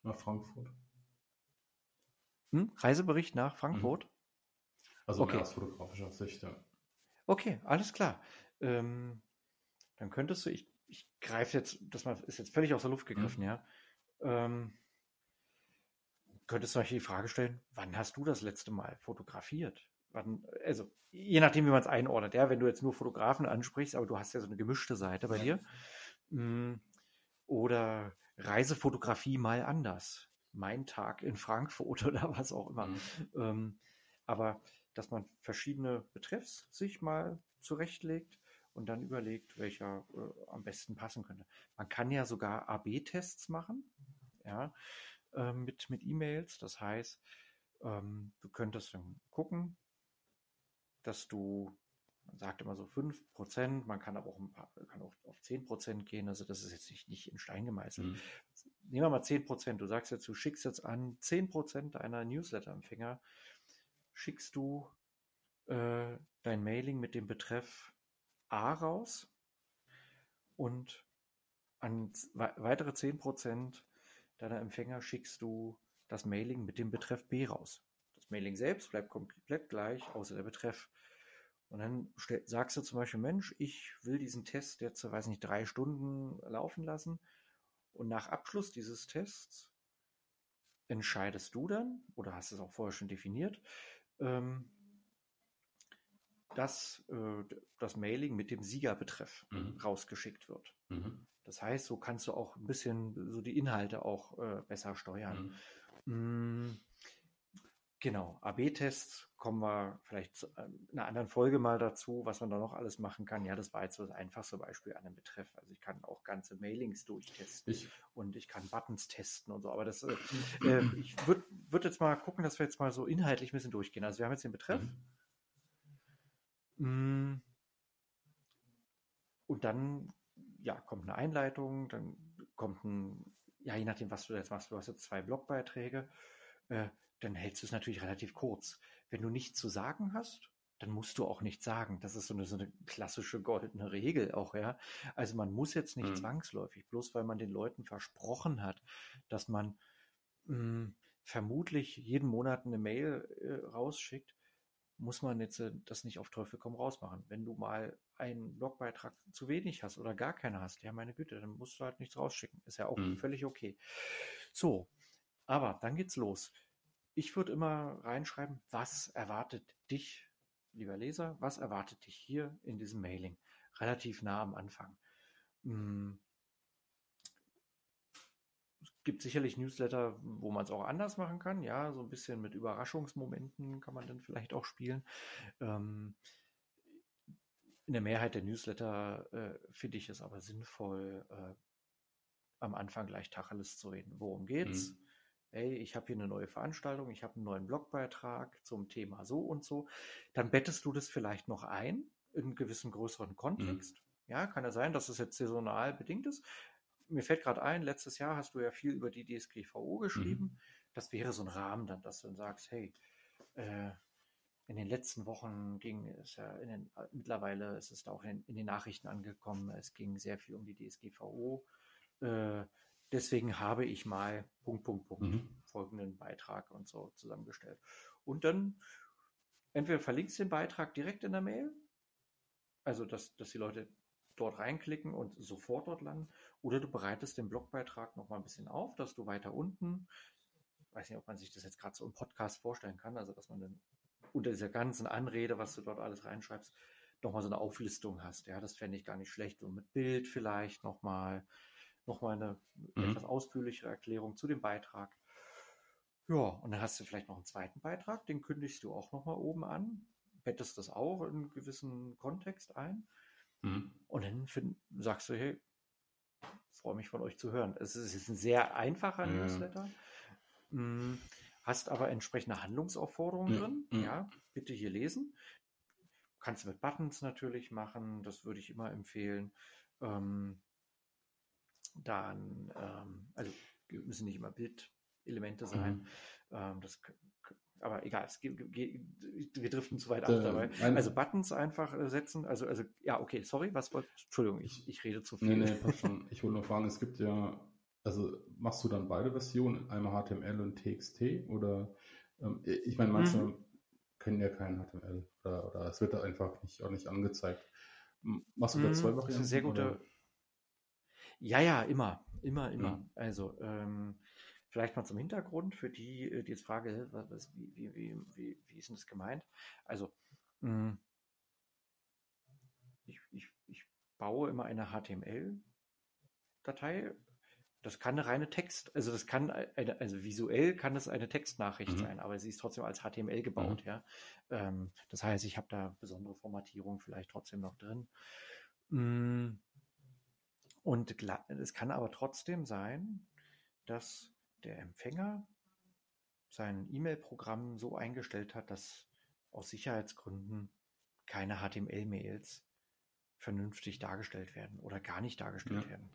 nach Frankfurt. Hm? Reisebericht nach Frankfurt? Mhm. Also okay. aus fotografischer Sicht, ja. Okay, alles klar. Ähm, dann könntest du, ich, ich greife jetzt, das ist jetzt völlig aus der Luft gegriffen, mhm. ja. Ähm, könntest du euch die Frage stellen, wann hast du das letzte Mal fotografiert? Wann, also, je nachdem, wie man es einordnet, ja, wenn du jetzt nur Fotografen ansprichst, aber du hast ja so eine gemischte Seite bei ja. dir. Hm, oder Reisefotografie mal anders. Mein Tag in Frankfurt *laughs* oder was auch immer. Mhm. Ähm, aber dass man verschiedene Betreffs sich mal zurechtlegt und dann überlegt, welcher äh, am besten passen könnte. Man kann ja sogar AB-Tests machen, ja, äh, mit, mit E-Mails. Das heißt, ähm, du könntest dann gucken, dass du, man sagt immer so 5%, man kann aber auch, ein paar, kann auch auf 10% gehen, also das ist jetzt nicht, nicht in Stein gemeißelt. Mhm. Nehmen wir mal 10%, du sagst jetzt, du schickst jetzt an 10% deiner Newsletter-Empfänger schickst du äh, dein Mailing mit dem Betreff A raus und an weitere 10% deiner Empfänger schickst du das Mailing mit dem Betreff B raus. Das Mailing selbst bleibt komplett gleich, außer der Betreff. Und dann sagst du zum Beispiel, Mensch, ich will diesen Test jetzt, weiß nicht, drei Stunden laufen lassen. Und nach Abschluss dieses Tests entscheidest du dann, oder hast es auch vorher schon definiert, ähm, dass äh, das Mailing mit dem Siegerbetreff mhm. rausgeschickt wird. Mhm. Das heißt, so kannst du auch ein bisschen so die Inhalte auch äh, besser steuern. Mhm. Genau, AB-Tests kommen wir vielleicht in einer anderen Folge mal dazu, was man da noch alles machen kann. Ja, das war jetzt so das einfachste Beispiel an dem Betreff. Also ich kann auch ganze Mailings durchtesten ich. und ich kann Buttons testen und so. Aber das, äh, äh, ich würde würd jetzt mal gucken, dass wir jetzt mal so inhaltlich ein bisschen durchgehen. Also wir haben jetzt den Betreff. Mhm. Mm. Und dann ja, kommt eine Einleitung, dann kommt ein, ja, je nachdem, was du jetzt machst, du hast jetzt zwei Blogbeiträge, äh, dann hältst du es natürlich relativ kurz. Wenn du nichts zu sagen hast, dann musst du auch nichts sagen. Das ist so eine, so eine klassische goldene Regel auch, ja. Also man muss jetzt nicht mhm. zwangsläufig, bloß weil man den Leuten versprochen hat, dass man mh, hm, vermutlich jeden Monat eine Mail äh, rausschickt, muss man jetzt äh, das nicht auf Teufel komm raus machen. Wenn du mal einen Blogbeitrag zu wenig hast oder gar keinen hast, ja meine Güte, dann musst du halt nichts rausschicken. Ist ja auch mhm. völlig okay. So, aber dann geht's los. Ich würde immer reinschreiben, was erwartet dich, lieber Leser, was erwartet dich hier in diesem Mailing? Relativ nah am Anfang. Hm, gibt sicherlich Newsletter, wo man es auch anders machen kann. Ja, so ein bisschen mit Überraschungsmomenten kann man dann vielleicht auch spielen. Ähm, in der Mehrheit der Newsletter äh, finde ich es aber sinnvoll, äh, am Anfang gleich Tacheles zu reden. Worum geht's? Mhm. Hey, ich habe hier eine neue Veranstaltung, ich habe einen neuen Blogbeitrag zum Thema so und so. Dann bettest du das vielleicht noch ein in einen gewissen größeren Kontext. Mhm. Ja, kann ja sein, dass es jetzt saisonal bedingt ist mir fällt gerade ein, letztes Jahr hast du ja viel über die DSGVO geschrieben. Mhm. Das wäre so ein Rahmen dann, dass du dann sagst, hey, äh, in den letzten Wochen ging es ja in den, mittlerweile ist es da auch in, in, den Nachrichten angekommen, es ging sehr viel um die DSGVO. Äh, deswegen habe ich mal Punkt, Punkt, Punkt mhm. folgenden Beitrag und so zusammengestellt. Und dann entweder verlinkst du den Beitrag direkt in der Mail, also dass, dass die Leute dort reinklicken und sofort dort landen. Oder du bereitest den Blogbeitrag noch mal ein bisschen auf, dass du weiter unten, weiß nicht, ob man sich das jetzt gerade so im Podcast vorstellen kann, also dass man dann unter dieser ganzen Anrede, was du dort alles reinschreibst, nochmal so eine Auflistung hast. Ja, das fände ich gar nicht schlecht. Und mit Bild vielleicht nochmal noch mal eine mhm. etwas ausführlichere Erklärung zu dem Beitrag. Ja, und dann hast du vielleicht noch einen zweiten Beitrag, den kündigst du auch nochmal oben an, bettest das auch in einen gewissen Kontext ein. Mhm. Und dann find, sagst du, hey, freue mich von euch zu hören. Es ist ein sehr einfacher ja. Newsletter. Hm, hast aber entsprechende Handlungsaufforderungen drin. Ja. ja, bitte hier lesen. Kannst du mit Buttons natürlich machen, das würde ich immer empfehlen. Ähm, dann, ähm, also müssen nicht immer Bildelemente sein. Mhm. Ähm, das aber egal, es geht, wir driften zu weit ab dabei. Also Buttons einfach äh, setzen, also, also, ja, okay, sorry, was wollt, Entschuldigung, ich, ich rede zu viel. Nee, nee, passt schon. *laughs* Ich wollte nur fragen, es gibt ja, also machst du dann beide Versionen, einmal HTML und TXT oder, ähm, ich meine, manche mhm. können ja kein HTML oder, oder es wird da einfach nicht, auch nicht angezeigt. Machst du da zwei Varianten? Das ist eine sehr gute, oder? Ja, ja, immer, immer, immer. Mhm. Also, ähm, Vielleicht mal zum Hintergrund für die, äh, die jetzt fragen, was, wie, wie, wie, wie, ist denn das gemeint? Also, mh, hm, ich, ich, ich baue immer eine HTML-Datei. Das kann eine reine Text, also das kann eine, also visuell kann es eine Textnachricht mhm. sein, aber sie ist trotzdem als HTML gebaut, mhm. ja. Ähm, das heißt, ich habe da besondere Formatierung vielleicht trotzdem noch drin. Hm, und es kann aber trotzdem sein, dass der Empfänger sein E-Mail-Programm so eingestellt hat, dass aus Sicherheitsgründen keine HTML-Mails vernünftig dargestellt werden oder gar nicht dargestellt ja. werden.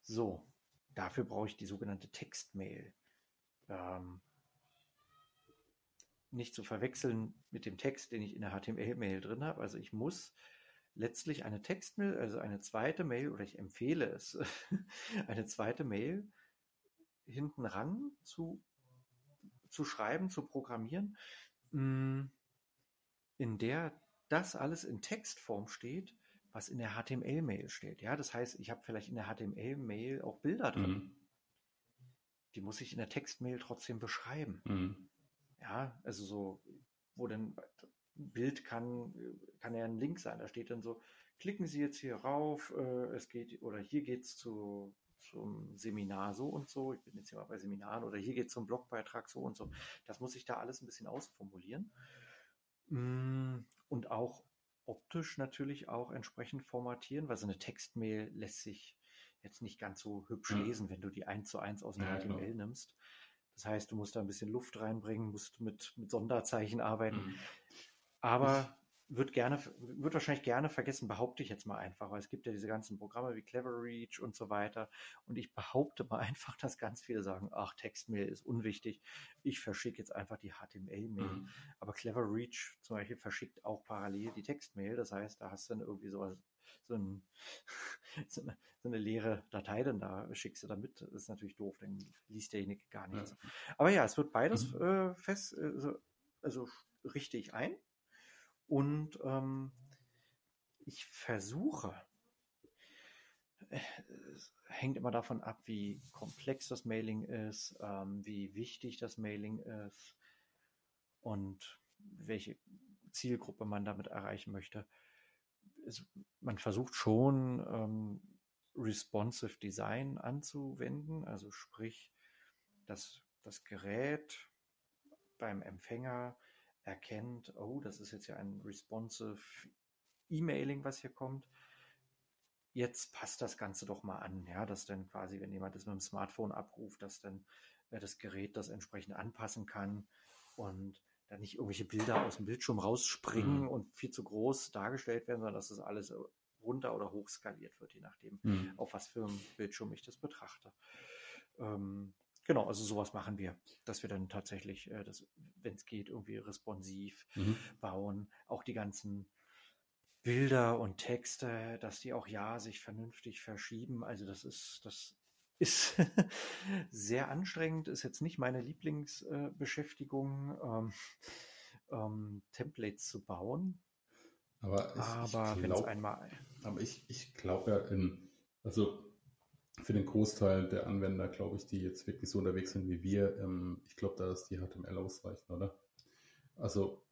So, dafür brauche ich die sogenannte Textmail. Ähm, nicht zu verwechseln mit dem Text, den ich in der HTML-Mail drin habe. Also ich muss letztlich eine Textmail, also eine zweite Mail, oder ich empfehle es, *laughs* eine zweite Mail hinten ran zu, zu schreiben, zu programmieren, mm, in der das alles in Textform steht, was in der HTML-Mail steht. Ja, das heißt, ich habe vielleicht in der HTML-Mail auch Bilder drin. Mhm. Die muss ich in der Textmail trotzdem beschreiben. Mhm. Ja, also so, wo dann ein Bild kann, kann ja ein Link sein. Da steht dann so, klicken Sie jetzt hier rauf, äh, es geht, oder hier geht's zu zum Seminar so und so, ich bin jetzt hier mal bei Seminaren oder hier geht es zum Blogbeitrag so und so. Das muss ich da alles ein bisschen ausformulieren. Mm, und auch optisch natürlich auch entsprechend formatieren, weil so eine Textmail lässt sich jetzt nicht ganz so hübsch ja. lesen, wenn du die eins zu eins aus dem ja, HTML genau. nimmst. Das heißt, du musst da ein bisschen Luft reinbringen, musst mit, mit Sonderzeichen arbeiten. Mhm. Aber wird gerne, wird wahrscheinlich gerne vergessen, behaupte ich jetzt mal einfach, weil es gibt ja diese ganzen Programme wie Clever Reach und so weiter. Und ich behaupte mal *laughs* einfach, dass ganz viele sagen, ach, Textmail ist unwichtig. Ich verschicke jetzt einfach die HTML-Mail. Mhm. Aber Clever Reach zum Beispiel verschickt auch parallel die Textmail. Das heißt, da hast du dann irgendwie sowas, so, ein, *laughs* so, eine, so eine leere Datei dann da, schickst du damit. Das ist natürlich doof, dann liest derjenige gar nichts. Ja. Aber ja, es wird beides mhm. äh, fest, äh, so also richte ich ein und ähm, ich versuche, äh, es hängt immer davon ab, wie komplex das Mailing ist, ähm, wie wichtig das Mailing ist und welche Zielgruppe man damit erreichen möchte. Es, man versucht schon ähm, responsive Design anzuwenden, also sprich, dass das Gerät beim Empfänger erkennt, oh, das ist jetzt ja ein responsive E-Mailing, was hier kommt. Jetzt passt das Ganze doch mal an, ja, dass dann quasi, wenn jemand das mit dem Smartphone abruft, dass dann äh, das Gerät das entsprechend anpassen kann und dann nicht irgendwelche Bilder aus dem Bildschirm rausspringen mhm. und viel zu groß dargestellt werden, sondern dass das alles runter oder hoch skaliert wird, je nachdem, mhm. auf was für einem Bildschirm ich das betrachte. Ähm, genau, also sowas machen wir, dass wir dann tatsächlich, äh, wenn es geht, irgendwie responsiv mhm. bauen. Auch die ganzen Bilder und Texte, dass die auch ja sich vernünftig verschieben. Also das ist, das ist *laughs* sehr anstrengend, ist jetzt nicht meine Lieblingsbeschäftigung, ähm, ähm, Templates zu bauen. Aber, ich, aber wenn es einmal. Aber ich, ich glaube ja, in, also für den Großteil der Anwender, glaube ich, die jetzt wirklich so unterwegs sind wie wir, ähm, ich glaube, da ist die HTML ausreichend, oder? Also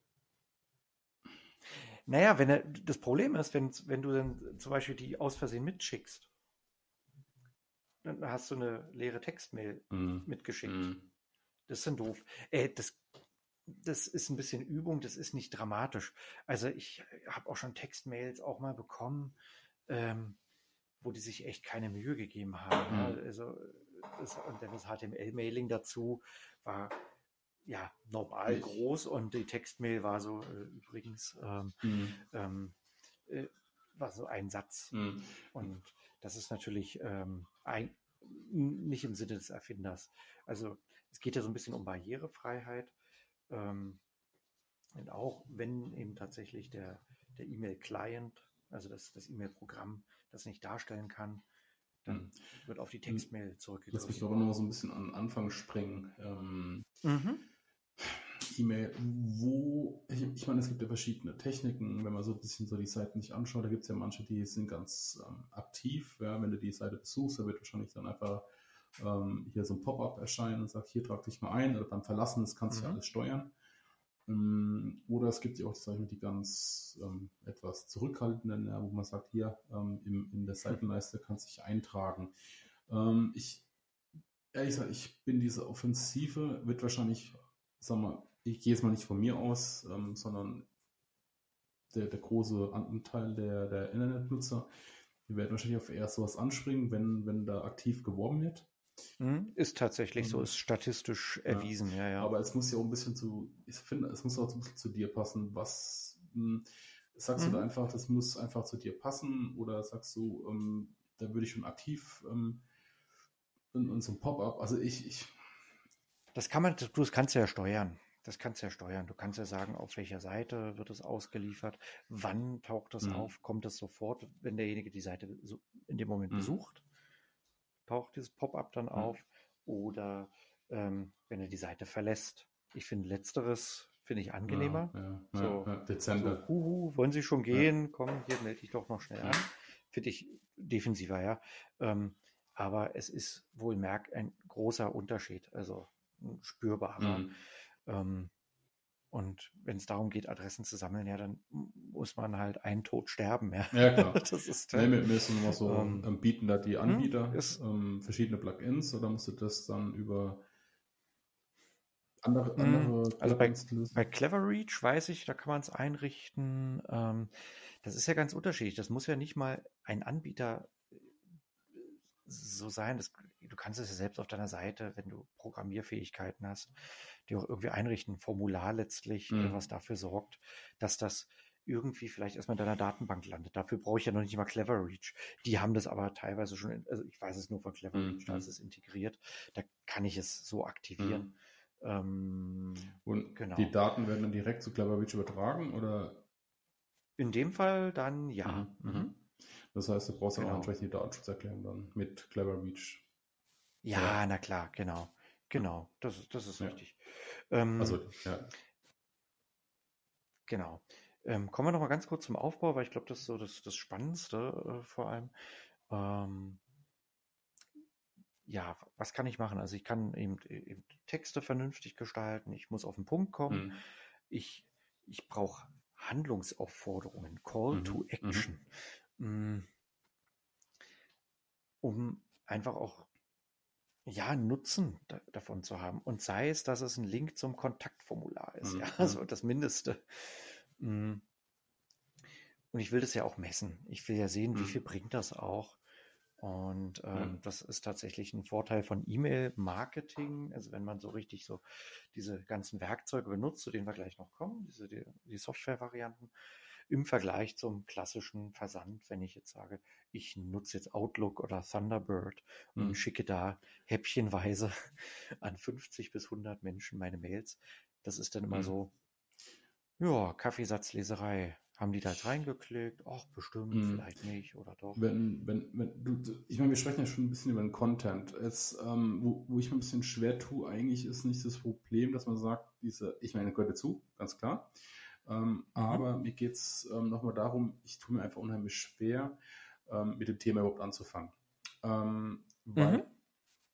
naja, wenn er, das Problem ist, wenn, wenn du dann zum Beispiel die aus Versehen mitschickst, dann hast du eine leere Textmail mm. mitgeschickt. Mm. Das ist dann doof. Äh, das, das ist ein bisschen Übung, das ist nicht dramatisch. Also ich habe auch schon Textmails auch mal bekommen, ähm, wo die sich echt keine Mühe gegeben haben. Mm. Also das, und dann das HTML-Mailing dazu war ja, normal Nicht. groß und die Textmail war so äh, übrigens ähm, mhm. ähm, äh, war so ein Satz. Mhm. Und das ist natürlich ähm, ein, nicht im Sinne des Erfinders. Also es geht ja so ein bisschen um Barrierefreiheit. Ähm, und auch wenn eben tatsächlich der, der E-Mail-Client, also das, das E-Mail-Programm, das nicht darstellen kann, dann mhm. wird auf die Textmail zurückgegriffen. Lass mich doch noch mal so ein bisschen an Anfang springen. Ähm, mhm. E-Mail, wo, ich, ich, meine, es gibt ja verschiedene Techniken, wenn man so ein bisschen so die Seiten nicht anschaut, da gibt es ja manche, die sind ganz ähm, aktiv, ja, wenn du die Seite besuchst, da wird wahrscheinlich dann einfach ähm, hier so ein Pop-up erscheinen und sagt, hier trag dich mal ein oder beim Verlassen, das kannst du mhm. ja alles steuern. Ähm, oder es gibt ja auch, ich mal, die ganz ähm, etwas zurückhaltenden, wo man sagt, hier ähm, im, in der Seitenleiste kannst du dich eintragen. Ähm, ich, ehrlich gesagt, ich bin diese Offensive, wird wahrscheinlich, sag mal, ich gehe jetzt mal nicht von mir aus, ähm, sondern der, der große Anteil der, der Internetnutzer, die werden wahrscheinlich auf eher sowas anspringen, wenn, wenn da aktiv geworben wird. Mhm, ist tatsächlich mhm. so, ist statistisch erwiesen, ja. ja, ja. Aber es muss ja auch ein bisschen zu, ich finde, es muss auch ein bisschen zu dir passen. Was hm, sagst mhm. du da einfach, das muss einfach zu dir passen oder sagst du, ähm, da würde ich schon aktiv ähm, in, in so ein Pop-up, also ich, ich. Das kann man, du das kannst du ja steuern. Das kannst du ja steuern. Du kannst ja sagen, auf welcher Seite wird es ausgeliefert, wann taucht es mhm. auf, kommt es sofort, wenn derjenige die Seite in dem Moment mhm. besucht, taucht dieses Pop-up dann mhm. auf oder ähm, wenn er die Seite verlässt. Ich finde letzteres finde ich angenehmer. Ja, ja, so, ja, dezenter. So, huhu, wollen Sie schon gehen? Komm, hier melde dich doch noch schnell an. Finde ich defensiver, ja. Ähm, aber es ist wohl merk ein großer Unterschied, also ein spürbarer. Mhm. Ähm, und wenn es darum geht, Adressen zu sammeln, ja, dann muss man halt einen Tod sterben. Ja, ja klar. *laughs* das ist nee, wir müssen immer so ähm, ähm bieten da die hm, Anbieter ist, ähm, verschiedene Plugins oder musst du das dann über andere, hm, andere also bei, bei Clever Reach weiß ich, da kann man es einrichten. Ähm, das ist ja ganz unterschiedlich. Das muss ja nicht mal ein Anbieter so sein. Das, du kannst es ja selbst auf deiner Seite, wenn du Programmierfähigkeiten hast, die auch irgendwie einrichten, Formular letztlich, mhm. was dafür sorgt, dass das irgendwie vielleicht erstmal in deiner Datenbank landet. Dafür brauche ich ja noch nicht mal Clever Reach. Die haben das aber teilweise schon, in, also ich weiß es nur von Clever mhm. Reach, da ist es integriert. Da kann ich es so aktivieren. Mhm. Ähm, Und genau. die Daten werden dann direkt zu Clever Reach übertragen oder? In dem Fall dann ja. Mhm. Das heißt, du brauchst genau. auch entsprechend die Datenschutzerklärung dann mit Clever Reach. Ja, ja, na klar, genau. Genau, das, das ist ja. richtig. Ähm, also, ja. Genau. Ähm, kommen wir noch mal ganz kurz zum Aufbau, weil ich glaube, das ist so das, das Spannendste äh, vor allem. Ähm, ja, was kann ich machen? Also ich kann eben, eben Texte vernünftig gestalten, ich muss auf den Punkt kommen, mhm. ich, ich brauche Handlungsaufforderungen, Call mhm. to mhm. Action, mhm. Um einfach auch ja, Nutzen da, davon zu haben. Und sei es, dass es ein Link zum Kontaktformular ist, mhm. ja, also das Mindeste. Mm. Und ich will das ja auch messen. Ich will ja sehen, wie mhm. viel bringt das auch. Und ähm, mhm. das ist tatsächlich ein Vorteil von E-Mail-Marketing. Also wenn man so richtig so diese ganzen Werkzeuge benutzt, zu denen wir gleich noch kommen, diese die, die Software-Varianten, im Vergleich zum klassischen Versand, wenn ich jetzt sage, ich nutze jetzt Outlook oder Thunderbird und mhm. schicke da häppchenweise *laughs* an 50 bis 100 Menschen meine Mails. Das ist dann immer mhm. so, ja, Kaffeesatzleserei. Haben die da reingeklickt? Ach, bestimmt, mhm. vielleicht nicht oder doch. Wenn, wenn, wenn du, ich meine, wir sprechen ja schon ein bisschen über den Content. Jetzt, ähm, wo, wo ich mir ein bisschen schwer tue, eigentlich ist nicht das Problem, dass man sagt, diese, ich meine, gehört dazu, ganz klar. Ähm, mhm. Aber mir geht es ähm, nochmal darum, ich tue mir einfach unheimlich schwer, ähm, mit dem Thema überhaupt anzufangen. Ähm, weil mhm.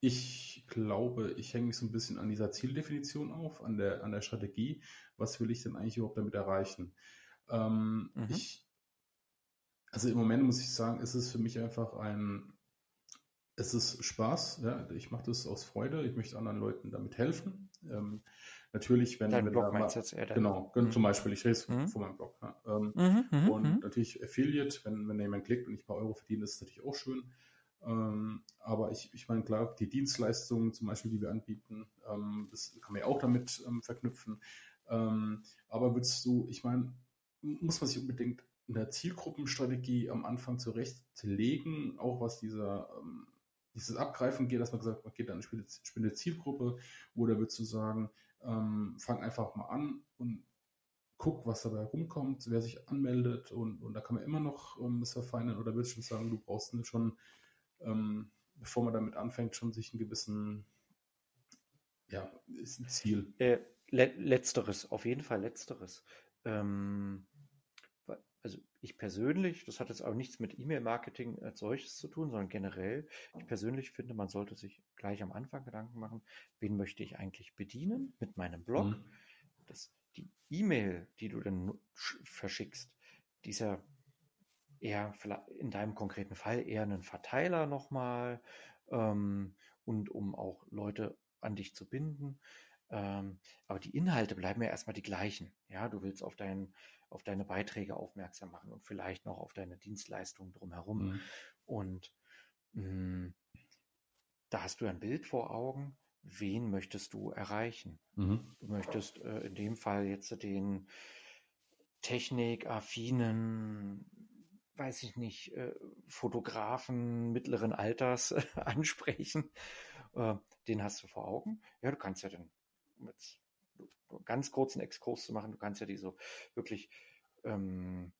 ich glaube, ich hänge mich so ein bisschen an dieser Zieldefinition auf, an der, an der Strategie. Was will ich denn eigentlich überhaupt damit erreichen? Ähm, mhm. Ich, also im Moment muss ich sagen, ist es für mich einfach ein, es ist Spaß, ja, ich mache das aus Freude, ich möchte anderen Leuten damit helfen. Ähm, natürlich, wenn Dein wenn Blog meinst jetzt eher Genau, mhm. zum Beispiel, ich rede mhm. von meinem Blog. Ja. Ähm, mhm, mhm und mhm. natürlich Affiliate, wenn, wenn jemand klickt und ich ein paar Euro verdiene, ist natürlich auch schön. Ähm, aber ich, ich meine, klar, die Dienstleistungen zum Beispiel, die wir anbieten, ähm, das kann man ja auch damit ähm, verknüpfen. Ähm, aber würdest du, ich meine, muss man sich unbedingt eine Zielgruppenstrategie am Anfang zurechtlegen, auch was dieser ähm, dieses Abgreifen geht, dass man gesagt hat, man geht an eine bestimmte Zielgruppe, oder würdest du sagen, ähm, fang einfach mal an und guck, was dabei rumkommt, wer sich anmeldet und, und da kann man immer noch ähm, das verfeinern oder würdest du sagen, du brauchst schon, ähm, bevor man damit anfängt, schon sich einen gewissen, ja, ist ein Ziel. Äh, le letzteres, auf jeden Fall letzteres. Ähm, also ich persönlich, das hat jetzt auch nichts mit E-Mail-Marketing als solches zu tun, sondern generell, ich persönlich finde, man sollte sich gleich am Anfang Gedanken machen, wen möchte ich eigentlich bedienen mit meinem Blog. Mhm. Das, die E-Mail, die du dann verschickst, die ist ja eher in deinem konkreten Fall eher ein Verteiler nochmal ähm, und um auch Leute an dich zu binden. Ähm, aber die Inhalte bleiben ja erstmal die gleichen. Ja, du willst auf deinen auf deine Beiträge aufmerksam machen und vielleicht noch auf deine Dienstleistungen drumherum. Mhm. Und mh, hm, da hast du ein Bild vor Augen, wen möchtest du erreichen? Mhm. Du möchtest äh, in dem Fall jetzt den technikaffinen, weiß ich nicht, äh, Fotografen mittleren Alters *laughs* äh, ansprechen. den hast du vor Augen. Ja, du kannst ja dann jetzt ganz kurzen Exkurs zu machen, du kannst ja die so wirklich ähm,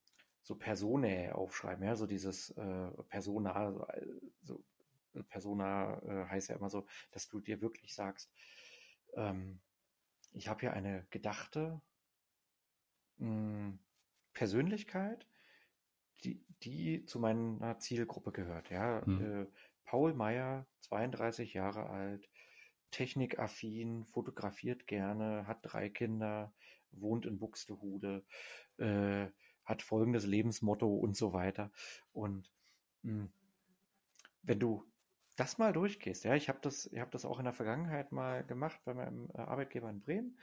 so Personae aufschreiben, ja, so dieses äh, Persona, so, so Persona äh, heißt ja immer so, dass du dir wirklich sagst, ähm, ich habe hier eine gedachte mh, hm, Persönlichkeit, die, die zu meiner Zielgruppe gehört. Ja, hm. äh, Paul Meyer, 32 Jahre alt, technikaffin, fotografiert gerne, hat drei Kinder, wohnt in Buxtehude, äh, hat folgendes Lebensmotto und so weiter. Und mh, hm, wenn du das mal durchgehst, ja, ich habe das, ich habe das auch in der Vergangenheit mal gemacht bei meinem äh, Arbeitgeber in Bremen.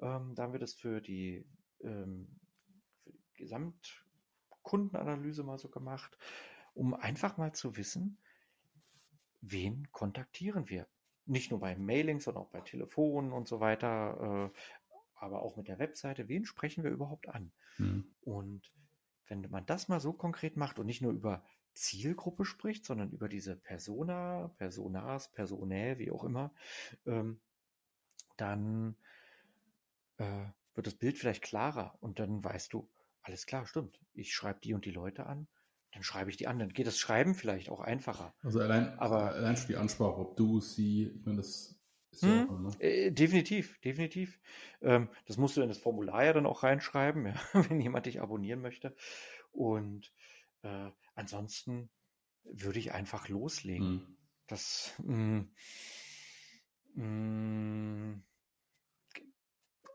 Ähm, da haben wir das für die, ähm, für die Gesamtkundenanalyse mal so gemacht, um einfach mal zu wissen, wen kontaktieren wir? Nicht nur bei Mailings, sondern auch bei Telefonen und so weiter, äh, aber auch mit der Webseite, wen sprechen wir überhaupt an? Mhm. Und wenn man das mal so konkret macht und nicht nur über Zielgruppe spricht, sondern über diese Persona, Personas, Personä, wie auch immer, ähm, dann äh, wird das Bild vielleicht klarer und dann weißt du, alles klar, stimmt. Ich schreibe die und die Leute an dann schreibe ich die an. Dann geht das Schreiben vielleicht auch einfacher. Also allein, aber allein schon die Ansprache, ob du, sie, ich meine, das Hm, auch, ne? äh, definitiv, definitiv. Ähm, das musst du in das Formular ja dann auch reinschreiben, *laughs* ja, wenn jemand dich abonnieren möchte. Und äh, ansonsten würde ich einfach loslegen. Hm. Das mh, hm, mh, hm,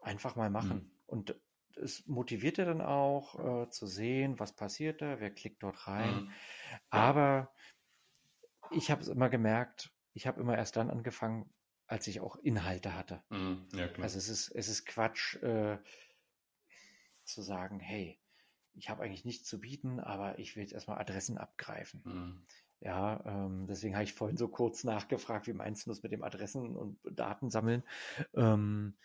einfach mal machen. Hm. Und es motiviert ja dann auch äh, zu sehen, was passiert da, wer klickt dort rein. Hm. Aber ich habe es immer gemerkt, ich habe immer erst dann angefangen, als ich auch Inhalte hatte. Mhm, ja, also es ist, es ist Quatsch äh, zu sagen, hey, ich habe eigentlich nichts zu bieten, aber ich will jetzt erstmal Adressen abgreifen. Mhm. Ja, ähm, deswegen habe ich vorhin so kurz nachgefragt, wie meinst du das mit dem Adressen und Daten sammeln? Ähm,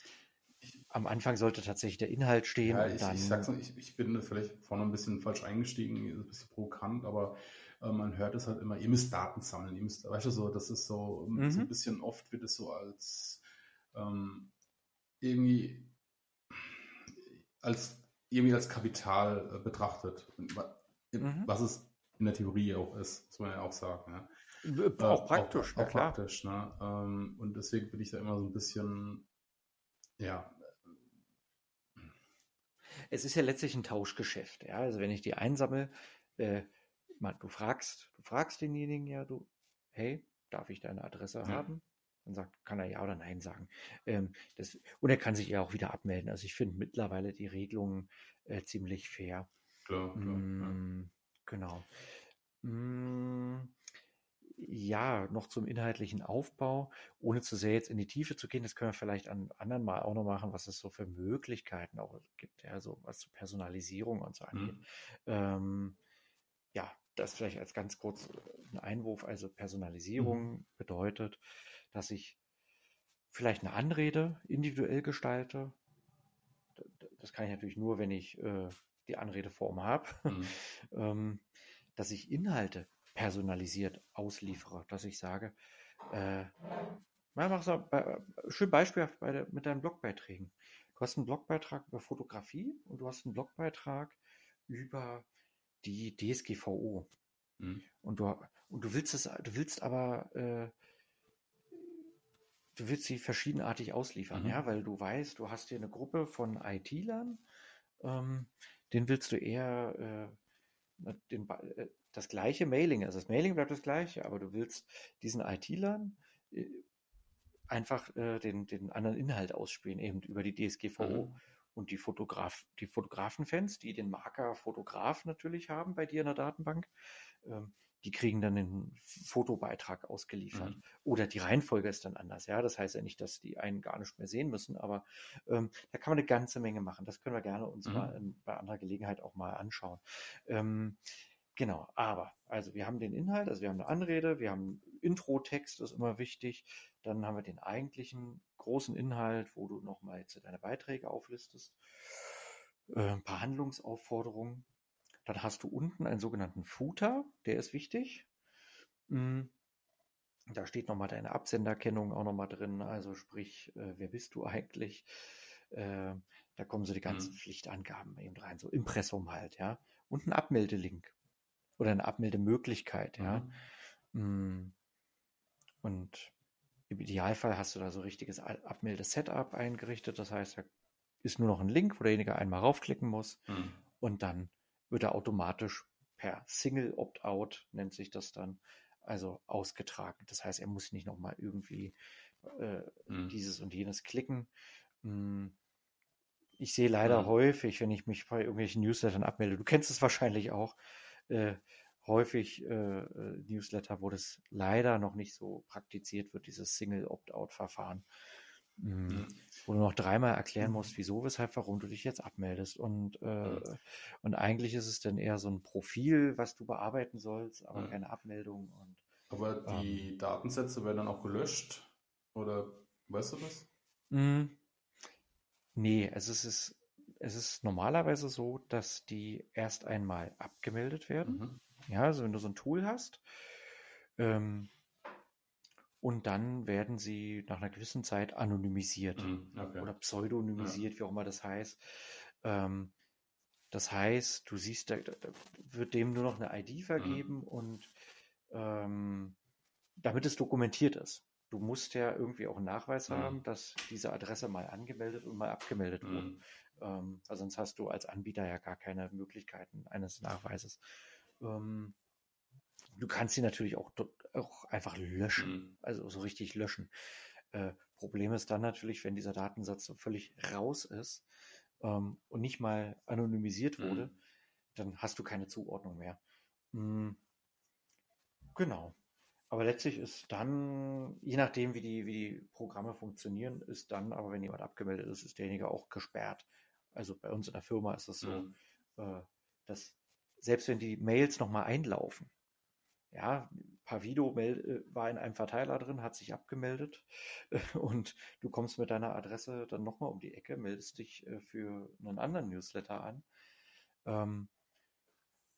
am Anfang sollte tatsächlich der Inhalt stehen. Ja, ich, ich, sag's, ich, ich bin vielleicht vorne ein bisschen falsch eingestiegen, ein bisschen provokant, aber äh, man hört es halt immer, ihr müsst Daten sammeln, ihr müsst, weißt du, so, das ist so, mhm. so ein bisschen oft wird es so als ähm, irgendwie als irgendwie als Kapital äh, betrachtet. Mhm. Was es in der Theorie auch ist, muss man ja auch sagen. Ja. Auch praktisch, auch, auch praktisch. Ne? Ähm, und deswegen bin ich da immer so ein bisschen, ja. Es ist ja letztlich ein Tauschgeschäft. Ja? Also wenn ich die einsammle, äh, man, du fragst, du fragst denjenigen ja, du, hey, darf ich deine Adresse ja. haben? Dann sagt, kann er ja oder nein sagen. Ähm, das, und er kann sich ja auch wieder abmelden. Also ich finde mittlerweile die Regelungen äh, ziemlich fair. Klar, klar. Mm, ja. Genau. Mm, ja, noch zum inhaltlichen Aufbau, ohne zu sehr jetzt in die Tiefe zu gehen, das können wir vielleicht an anderen Mal auch noch machen, was es so für Möglichkeiten auch gibt, ja, so was zur Personalisierung und so angeht. Mhm. Ähm, ja, das vielleicht als ganz kurz ein Einwurf, also Personalisierung mhm. bedeutet, dass ich vielleicht eine Anrede individuell gestalte. Das kann ich natürlich nur, wenn ich äh, die Anredeform habe, mhm. *laughs* ähm, dass ich Inhalte personalisiert ausliefere, dass ich sage, äh, mal mach so, bei, schön beispielhaft bei mit deinen Blogbeiträgen. Du hast einen Blogbeitrag über Fotografie und du hast einen Blogbeitrag über die DSGVO. Mhm. Und du, und du willst es, du willst aber, äh, du willst sie verschiedenartig ausliefern, mhm. ja, weil du weißt, du hast hier eine Gruppe von IT-Lern, ähm, den willst du eher äh, den, äh, das gleiche Mailing, also das Mailing bleibt das gleiche, aber du willst diesen IT-Lern äh, einfach äh, den, den anderen Inhalt ausspielen, eben über die DSGVO. Mhm. Und die Fotograf, die Fotografenfans, die den Marker Fotograf natürlich haben bei dir in der Datenbank, ähm, die kriegen dann einen Fotobeitrag ausgeliefert. Mhm. Oder die Reihenfolge ist dann anders. Ja, das heißt ja nicht, dass die einen gar nicht mehr sehen müssen, aber ähm, da kann man eine ganze Menge machen. Das können wir gerne uns mhm. mal in, bei anderer Gelegenheit auch mal anschauen. Ähm, genau, aber, also wir haben den Inhalt, also wir haben eine Anrede, wir haben Intro-Text, ist immer wichtig. Dann haben wir den eigentlichen großen Inhalt, wo du nochmal jetzt deine Beiträge auflistest. Äh, ein paar Handlungsaufforderungen, dann hast du unten einen sogenannten Footer, der ist wichtig. Hm, da steht nochmal deine Absenderkennung auch nochmal drin, also sprich, äh, wer bist du eigentlich? Äh, da kommen so die ganzen mhm. Pflichtangaben eben rein, so Impressum halt, ja. Und ein Abmeldelink oder eine Abmeldemöglichkeit, ja. Mhm. Hm, und im Idealfall hast du da so richtiges Abmelde-Setup eingerichtet, das heißt, da ist nur noch ein Link, wo derjenige einmal raufklicken muss mhm. und dann wird er automatisch per Single Opt-out, nennt sich das dann, also ausgetragen. Das heißt, er muss nicht nochmal irgendwie äh, mhm. dieses und jenes klicken. Hm. Ich sehe leider mhm. häufig, wenn ich mich bei irgendwelchen Newslettern abmelde, du kennst es wahrscheinlich auch, äh, häufig äh, äh Newsletter, wo das leider noch nicht so praktiziert wird, dieses Single Opt-out-Verfahren. Mhm. Wo du noch dreimal erklären musst, wieso, weshalb, warum du dich jetzt abmeldest. Und, äh, und eigentlich ist es dann eher so ein Profil, was du bearbeiten sollst, aber mhm. keine Abmeldung. Und, aber die ähm, Datensätze werden dann auch gelöscht? Oder weißt du das? Mh, nee, es ist, es, ist normalerweise so, dass die erst einmal abgemeldet werden. Mhm. Ja, also wenn du so ein Tool hast, ähm, und dann werden sie nach einer gewissen Zeit anonymisiert mhm, okay. oder pseudonymisiert, ja. wie auch immer das heißt. Ähm, das heißt, du siehst, da, da, wird dem nur noch eine ID vergeben mhm. und ähm, damit es dokumentiert ist. du musst ja irgendwie auch einen Nachweis mhm. haben, dass diese Adresse mal angemeldet und mal abgemeldet mhm. wurde. Ähm, weil sonst hast du als Anbieter ja gar keine Möglichkeiten eines Nachweises. Ähm, du kannst sie natürlich auch, auch einfach löschen, mhm. also so richtig löschen. Äh, Problem ist dann natürlich, wenn dieser Datensatz so völlig raus ist ähm, und nicht mal anonymisiert wurde, mhm. dann hast du keine Zuordnung mehr. Mhm. Genau. Aber letztlich ist dann, je nachdem, wie die, wie die Programme funktionieren, ist dann, aber wenn jemand abgemeldet ist, ist derjenige auch gesperrt. Also bei uns in der Firma ist es so, mhm. äh, dass selbst wenn die Mails nochmal einlaufen, ja, Pavido äh, war in einem Verteiler drin, hat sich abgemeldet *laughs* und du kommst mit deiner Adresse dann nochmal um die Ecke, meldest dich äh, für einen anderen Newsletter an, ähm,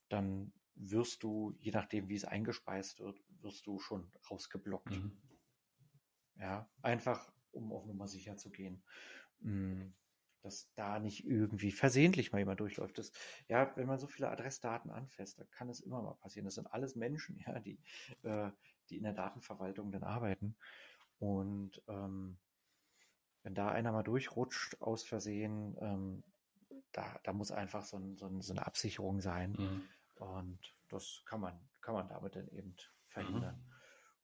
dann wirst du, je nachdem wie es eingespeist wird, wirst du schon rausgeblockt. Mhm. Ja, einfach um auf Nummer sicher zu gehen. Mm, dass da nicht irgendwie versehentlich mal jemand durchläuft. Das, ja, wenn man so viele Adressdaten anfasst, dann kann es immer mal passieren. Das sind alles Menschen, *laughs* ja, die, äh, die in der Datenverwaltung dann arbeiten. Und ähm, wenn da einer mal durchrutscht aus Versehen, ähm, da, da muss einfach so, ein, so, ein, so eine Absicherung sein. Mhm. Und das kann man, kann man damit dann eben verhindern. Mhm.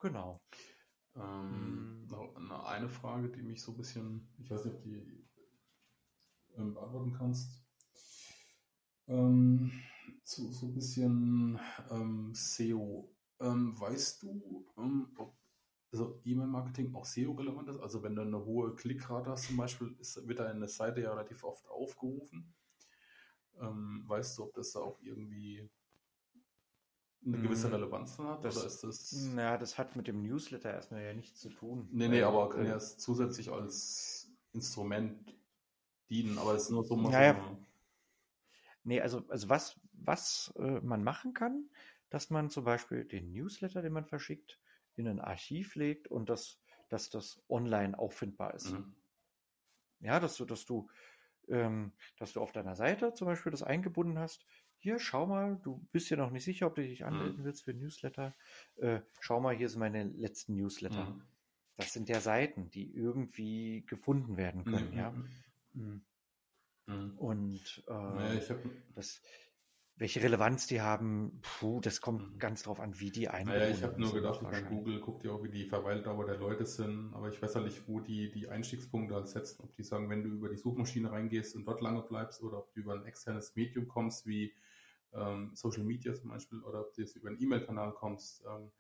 Genau. Ähm, noch eine Frage, die mich so ein bisschen, ich weiß nicht, ob die ähm, beantworten kannst. Ähm, so, so ein bisschen ähm, SEO. Ähm, weißt du, ähm, ob also E-Mail-Marketing auch SEO-relevant ist? Also wenn du eine hohe Klickrate hast zum Beispiel, ist, wird deine Seite ja relativ oft aufgerufen. Ähm, weißt du, ob das da auch irgendwie eine gewisse hm, Relevanz hat? Das, oder ist das. Naja, das hat mit dem Newsletter erstmal ja nichts zu tun. Nee, nee, aber kann ja es zusätzlich als Instrument dienen, aber es ist nur so. Naja, nee, also, also was, was äh, man machen kann, dass man zum Beispiel den Newsletter, den man verschickt, in ein Archiv legt und das, dass das online auffindbar ist. Mhm. Ja, dass du, dass du, ähm, dass du auf deiner Seite zum Beispiel das eingebunden hast. Hier, schau mal, du bist dir noch nicht sicher, ob du dich anmelden mhm. willst für Newsletter. Äh, schau mal, hier sind meine letzten Newsletter. Mhm. Das sind ja Seiten, die irgendwie gefunden werden können, mhm. ja. Mhm. Und äh, naja, hab... das, welche Relevanz die haben, puh, das kommt mhm. ganz drauf an, wie die einbauen. Naja, ich habe nur gedacht, bei Google guckt ja auch, wie die Verweildauer der Leute sind, aber ich weiß halt nicht, wo die die Einstiegspunkte halt setzen. Ob die sagen, wenn du über die Suchmaschine reingehst und dort lange bleibst oder ob du über ein externes Medium kommst, wie ähm, Social Media zum Beispiel, oder ob du jetzt über einen E-Mail-Kanal kommst. Ähm,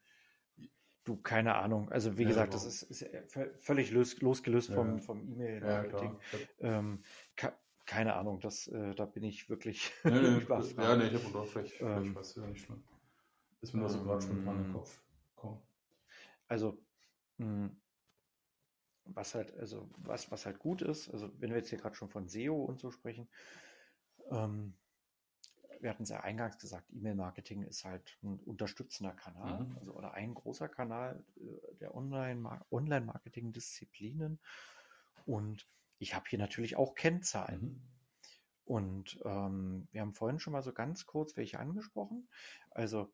Du, keine Ahnung. Also wie ja, gesagt, genau. das ist, ist völlig los, losgelöst vom, ja. vom E-Mail-Marketing. Ja, ähm, keine Ahnung, das, äh, da bin ich wirklich *laughs* nee, nee. Ja, nee, ich habe vielleicht, vielleicht ähm, weiß ja nicht schlimm. Ist mir nur so gerade schon in den Kopf gekommen. Also, mh, hm, was halt, also was, was halt gut ist, also wenn wir jetzt hier gerade schon von SEO und so sprechen, ähm, wir hatten es ja eingangs gesagt, E-Mail-Marketing ist halt ein unterstützender Kanal, mhm. also oder ein großer Kanal äh, der Online-Marketing-Disziplinen. Und ich habe hier natürlich auch Kennzahlen. Mhm. Und ähm, wir haben vorhin schon mal so ganz kurz welche angesprochen. Also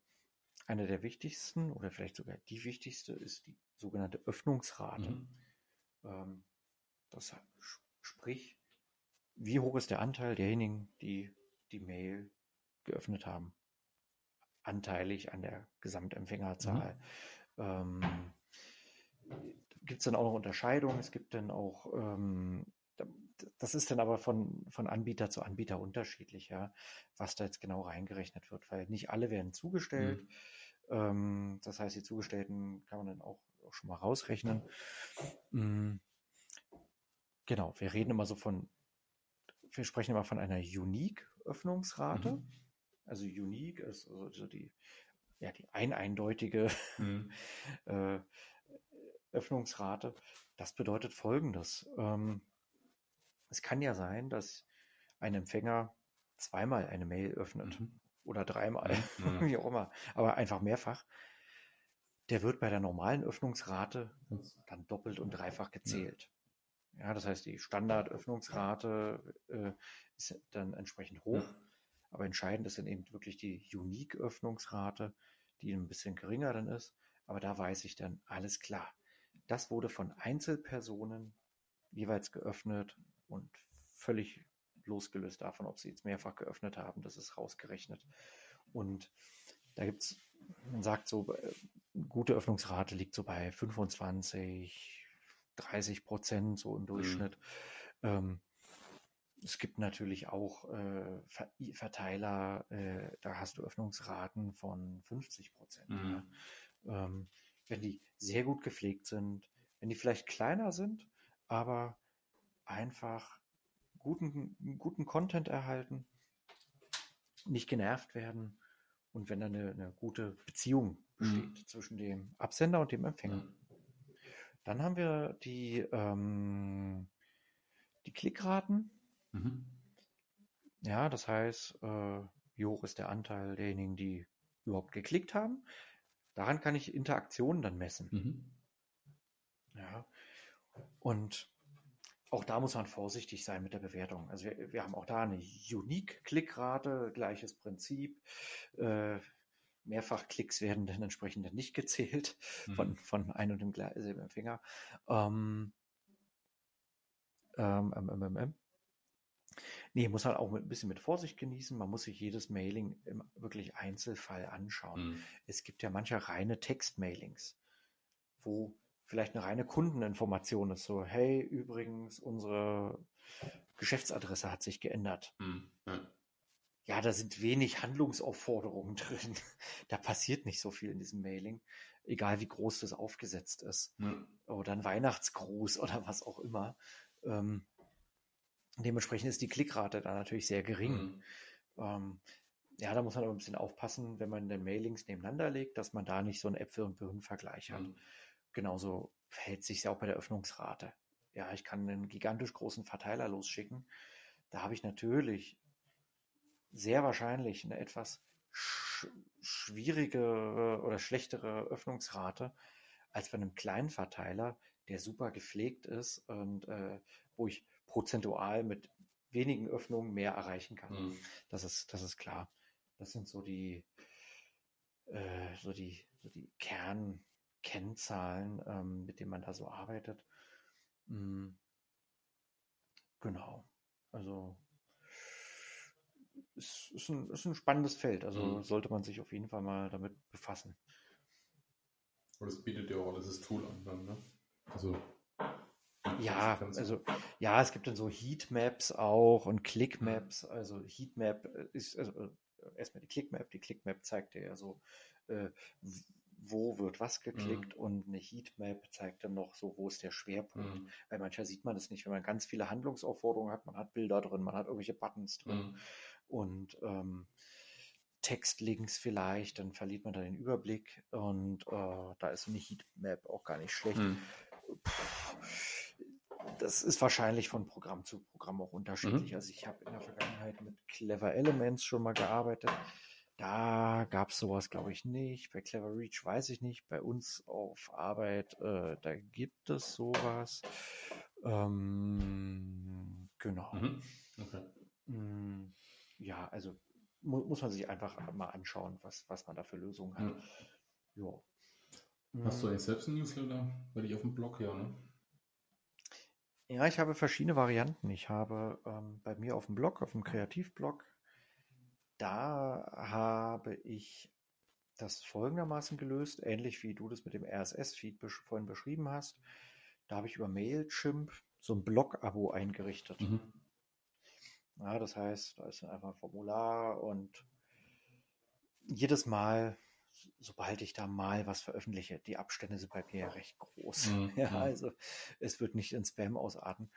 eine der wichtigsten oder vielleicht sogar die wichtigste ist die sogenannte Öffnungsrate. Mhm. Ähm, das sprich, wie hoch ist der Anteil derjenigen, die die Mail geöffnet haben. Anteilig an der Gesamtempfängerzahl. Mhm. Ähm, gibt es dann auch noch Unterscheidungen? Es gibt dann auch, ähm, das ist dann aber von, von Anbieter zu Anbieter unterschiedlich, ja, was da jetzt genau reingerechnet wird, weil nicht alle werden zugestellt. Mhm. Ähm, das heißt, die Zugestellten kann man dann auch, auch schon mal rausrechnen. Mhm. Genau, wir reden immer so von, wir sprechen immer von einer Unique-Öffnungsrate. Mhm. Also unique ist also die, ja, die ein eindeutige mhm. *laughs* äh, Öffnungsrate. Das bedeutet folgendes. Ähm, es kann ja sein, dass ein Empfänger zweimal eine Mail öffnet mhm. oder dreimal, mhm. *laughs* wie auch immer, aber einfach mehrfach. Der wird bei der normalen Öffnungsrate dann doppelt und dreifach gezählt. Ja, ja das heißt, die Standardöffnungsrate äh, ist dann entsprechend hoch. Aber entscheidend ist dann eben wirklich die Unique-Öffnungsrate, die ein bisschen geringer dann ist. Aber da weiß ich dann, alles klar. das wurde von Einzelpersonen jeweils geöffnet und völlig losgelöst davon, ob sie jetzt mehrfach geöffnet haben, das ist rausgerechnet. Und da gibt es, man sagt so, äh, gute Öffnungsrate liegt so bei 25, 30 Prozent so im Durchschnitt. Mhm. Ähm, es gibt natürlich auch äh, Verteiler, äh, da hast du Öffnungsraten von 50 Prozent. Mhm. Ja. Ähm, wenn die sehr gut gepflegt sind, wenn die vielleicht kleiner sind, aber einfach guten, guten Content erhalten, nicht genervt werden und wenn da eine, eine gute Beziehung besteht mhm. zwischen dem Absender und dem Empfänger. Mhm. Dann haben wir die, ähm, die Klickraten. Mhm. Ja, das heißt, äh, wie hoch ist der Anteil derjenigen, die überhaupt geklickt haben. Daran kann ich Interaktionen dann messen. Mhm. Ja. Und auch da muss man vorsichtig sein mit der Bewertung. Also wir, wir haben auch da eine Unique-Klickrate, gleiches Prinzip. Äh, Mehrfach-Klicks werden dann entsprechend nicht gezählt mhm. von, von ein und demselben Empfänger. Ähm, ähm, ähm, ähm, ähm, Nee, muss man auch mit, ein bisschen mit Vorsicht genießen. Man muss sich jedes Mailing im wirklich Einzelfall anschauen. Mhm. Es gibt ja manche reine Textmailings, wo vielleicht eine reine Kundeninformation ist. So, hey, übrigens, unsere Geschäftsadresse hat sich geändert. Mhm. Ja. ja. da sind wenig Handlungsaufforderungen *laughs* drin. Da passiert nicht so viel in diesem Mailing, egal wie groß das aufgesetzt ist. Mhm. Oder ein Weihnachtsgruß *laughs* oder was auch immer. Ähm, dementsprechend ist die Klickrate da natürlich sehr gering. Mhm. Ähm, ja, da muss man aber ein bisschen aufpassen, wenn man den Mailings nebeneinander legt, dass man da nicht so einen Äpfel- und Birnen-Vergleich hat. Mhm. Genauso verhält sich ja auch bei der Öffnungsrate. Ja, ich kann einen gigantisch großen Verteiler losschicken. Da habe ich natürlich sehr wahrscheinlich eine etwas sch schwierige oder schlechtere Öffnungsrate als bei einem kleinen Verteiler, der super gepflegt ist und äh, wo ich prozentual mit wenigen Öffnungen mehr erreichen kann. Mhm. Das ist, das ist klar. Das sind so die, äh, so die, so die Kern, Kennzahlen, ähm, mit denen man da so arbeitet. Mhm. Genau. Also es ist ein, ist ein spannendes Feld. Also mhm. sollte man sich auf jeden Fall mal damit befassen. Und es bietet ja auch alles Tool an dann, ne? Also ja, also ja, es gibt dann so Heatmaps auch und Clickmaps. Also Heatmap ist also äh, erstmal die Clickmap. Die Clickmap zeigt dir ja so, äh, wo wird was geklickt mhm. und eine Heatmap zeigt dann noch so, wo ist der Schwerpunkt. Mhm. Weil manchmal sieht man das nicht, wenn man ganz viele Handlungsaufforderungen hat, man hat Bilder drin, man hat irgendwelche Buttons drin mhm. und ähm, Textlinks vielleicht, dann verliert man da den Überblick und äh, da ist so eine Heatmap auch gar nicht schlecht. Mhm. Das ist wahrscheinlich von Programm zu Programm auch unterschiedlich. Mhm. Also ich habe in der Vergangenheit mit Clever Elements schon mal gearbeitet. Da gab es sowas, glaube ich, nicht. Bei Clever Reach weiß ich nicht. Bei uns auf Arbeit, äh, da gibt es sowas. Ähm, genau. Mhm. Okay. Mm, ja, also mu muss man sich einfach mal anschauen, was, was man da für Lösungen hat. Ja. Hast du mm. eigentlich selbst ein Newsletter bei dir auf dem Blog? Ja, ne? Ja, ich habe verschiedene Varianten. Ich habe ähm, bei mir auf dem Blog, auf dem Kreativblog, da habe ich das folgendermaßen gelöst, ähnlich wie du das mit dem RSS-Feed besch vorhin beschrieben hast. Da habe ich über Mailchimp so ein Blog-Abo eingerichtet. Mhm. Ja, das heißt, da ist dann einfach ein Formular und jedes Mal, sobald ich da mal was veröffentliche, die Abstände sind bei mir ja recht groß. Mhm. *laughs* Ja, mhm. also es wird nicht in Spam ausarten.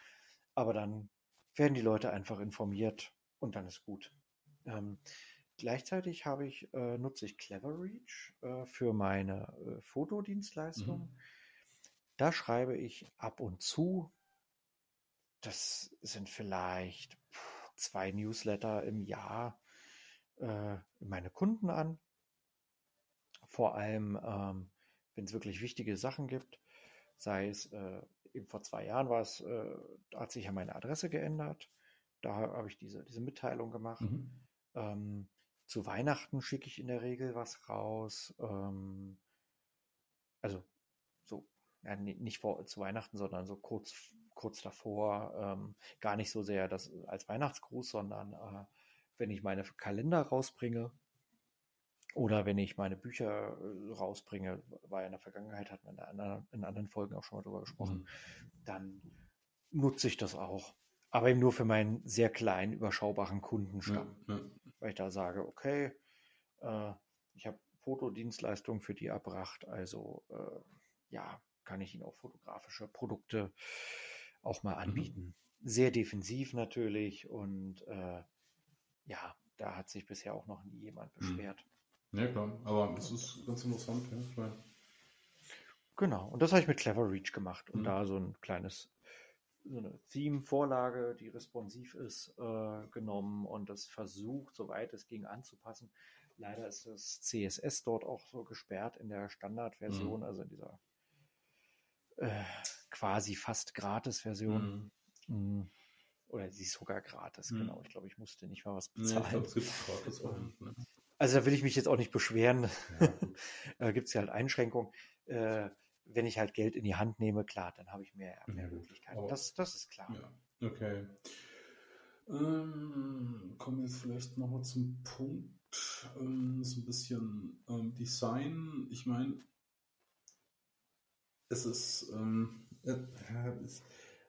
Aber dann werden die Leute einfach informiert und dann ist gut. Ähm, gleichzeitig habe ich, äh, nutze ich Cleverreach äh, für meine äh, Fotodienstleistung. Mhm. Da schreibe ich ab und zu, das sind vielleicht zwei Newsletter im Jahr, äh, meine Kunden an. Vor allem, ähm, wenn es wirklich wichtige Sachen gibt, sei es äh, eben vor zwei Jahren war es, äh, da hat sich ja meine Adresse geändert. Da habe ich diese, diese Mitteilung gemacht. Mhm. Ähm, zu Weihnachten schicke ich in der Regel was raus. Ähm, also so ja, nicht vor, zu Weihnachten, sondern so kurz, kurz davor, ähm, gar nicht so sehr das als Weihnachtsgruß, sondern äh, wenn ich meine Kalender rausbringe oder wenn ich meine Bücher äh, rausbringe, war ja in der Vergangenheit, hat man in, anderen, Folgen auch schon mal drüber gesprochen, mhm. dann nutze ich das auch. Aber eben nur für meinen sehr kleinen, überschaubaren Kundenstamm. Ja, ja. Weil ich da sage, okay, äh, ich habe Fotodienstleistungen für die erbracht, also äh, ja, kann ich Ihnen auch fotografische Produkte auch mal mhm. anbieten. Mhm. Sehr defensiv natürlich und äh, ja, da hat sich bisher auch noch nie jemand mhm. beschwert. Ja, klar, aber es ist ganz interessant, ja. Ich meine. Genau, und das habe ich mit Clever Reach gemacht und mhm. da so ein kleines so eine Theme-Vorlage, die responsiv ist, äh, genommen und das versucht, soweit es ging, anzupassen. Leider ist das CSS dort auch so gesperrt in der Standardversion, mhm. also in dieser äh, quasi fast Gratis-Version. Mhm. Mhm. Oder sie ist sogar gratis, mhm. genau. Ich glaube, ich musste nicht mal was bezahlen. Nee, ich glaub, gratis ne? Also da will ich mich jetzt auch nicht beschweren. Ja, *laughs* da gibt es ja halt Einschränkungen. Äh, wenn ich halt Geld in die Hand nehme, klar, dann habe ich mehr, mehr mhm. Möglichkeiten. Oh. Das, das ist klar. Ja, okay. Ähm, kommen wir jetzt vielleicht nochmal zum Punkt. Ähm, so ein bisschen ähm, Design. Ich meine, es ist, ähm, äh,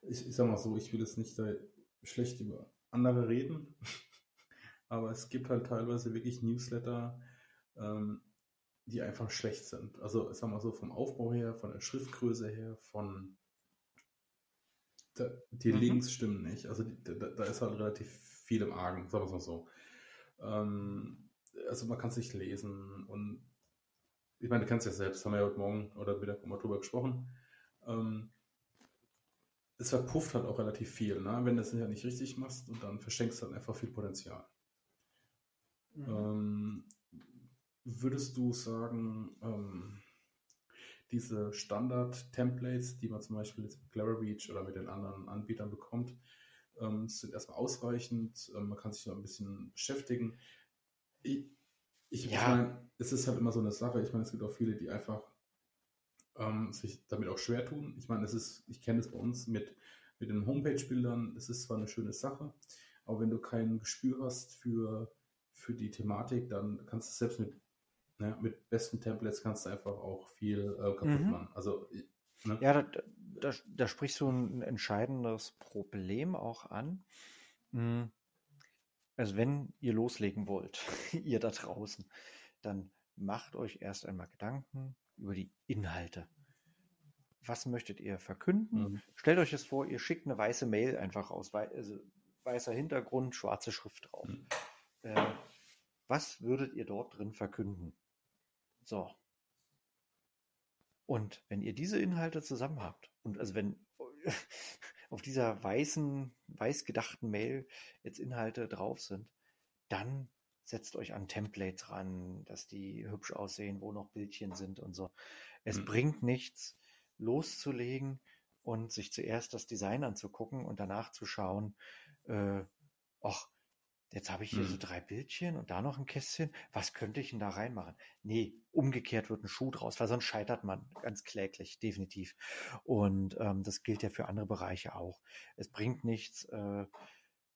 ich, ich sag mal so, ich will jetzt nicht da schlecht über andere reden, aber es gibt halt teilweise wirklich Newsletter, ähm, die einfach schlecht sind. Also, ich sag mal so, vom Aufbau her, von der Schriftgröße her, von die mhm. Links stimmen nicht. Also da, da, ist halt relativ viel im Argen, sagen wir es mal so. Ähm, also man kann es nicht lesen und ich meine, du kennst ja selbst, haben wir ja heute Morgen oder wieder mal drüber gesprochen. Ähm, es verpufft halt auch relativ viel, ne? wenn du es ja nicht richtig machst und dann verschenkst du halt einfach viel Potenzial. Mhm. Ähm, würdest du sagen, ähm, diese Standard-Templates, die man zum Beispiel jetzt mit Cleverreach oder mit den anderen Anbietern bekommt, ähm, sind erstmal ausreichend. Ähm, man kann sich noch ein bisschen beschäftigen. Ich, ich, ja. meine, es ist halt immer so eine Sache. Ich meine, es gibt auch viele, die einfach ähm, sich damit auch schwer tun. Ich meine, es ist, ich kenne es bei uns mit, mit den Homepage-Bildern. Es ist zwar eine schöne Sache, aber wenn du kein Gespür hast für, für die Thematik, dann kannst du selbst mit, ne, mit besten Templates kannst du einfach auch viel äh, kaputt mhm. machen. Also, ne? Ja, da, da, da sprichst du ein entscheidendes Problem auch an. Mhm. Also wenn ihr loslegen wollt, *laughs* ihr da draußen, dann macht euch erst einmal Gedanken über die Inhalte. Was möchtet ihr verkünden? Mhm. Stellt euch es vor, ihr schickt eine weiße Mail einfach aus, also weißer Hintergrund, schwarze Schrift drauf. Mhm. Äh, was würdet ihr dort drin verkünden? So. Und wenn ihr diese Inhalte zusammen habt, und also wenn *laughs* auf dieser weißen, weiß gedachten Mail jetzt Inhalte drauf sind, dann setzt euch an Templates ran, dass die hübsch aussehen, wo noch Bildchen sind und so. Es mhm. bringt nichts, loszulegen und sich zuerst das Design anzugucken und danach zu schauen, äh, ach, Jetzt habe ich hier hm. so drei Bildchen und da noch ein Kästchen. Was könnte ich denn da reinmachen? Nee, umgekehrt wird ein Schuh draus, weil sonst scheitert man ganz kläglich, definitiv. Und ähm, das gilt ja für andere Bereiche auch. Es bringt nichts, äh,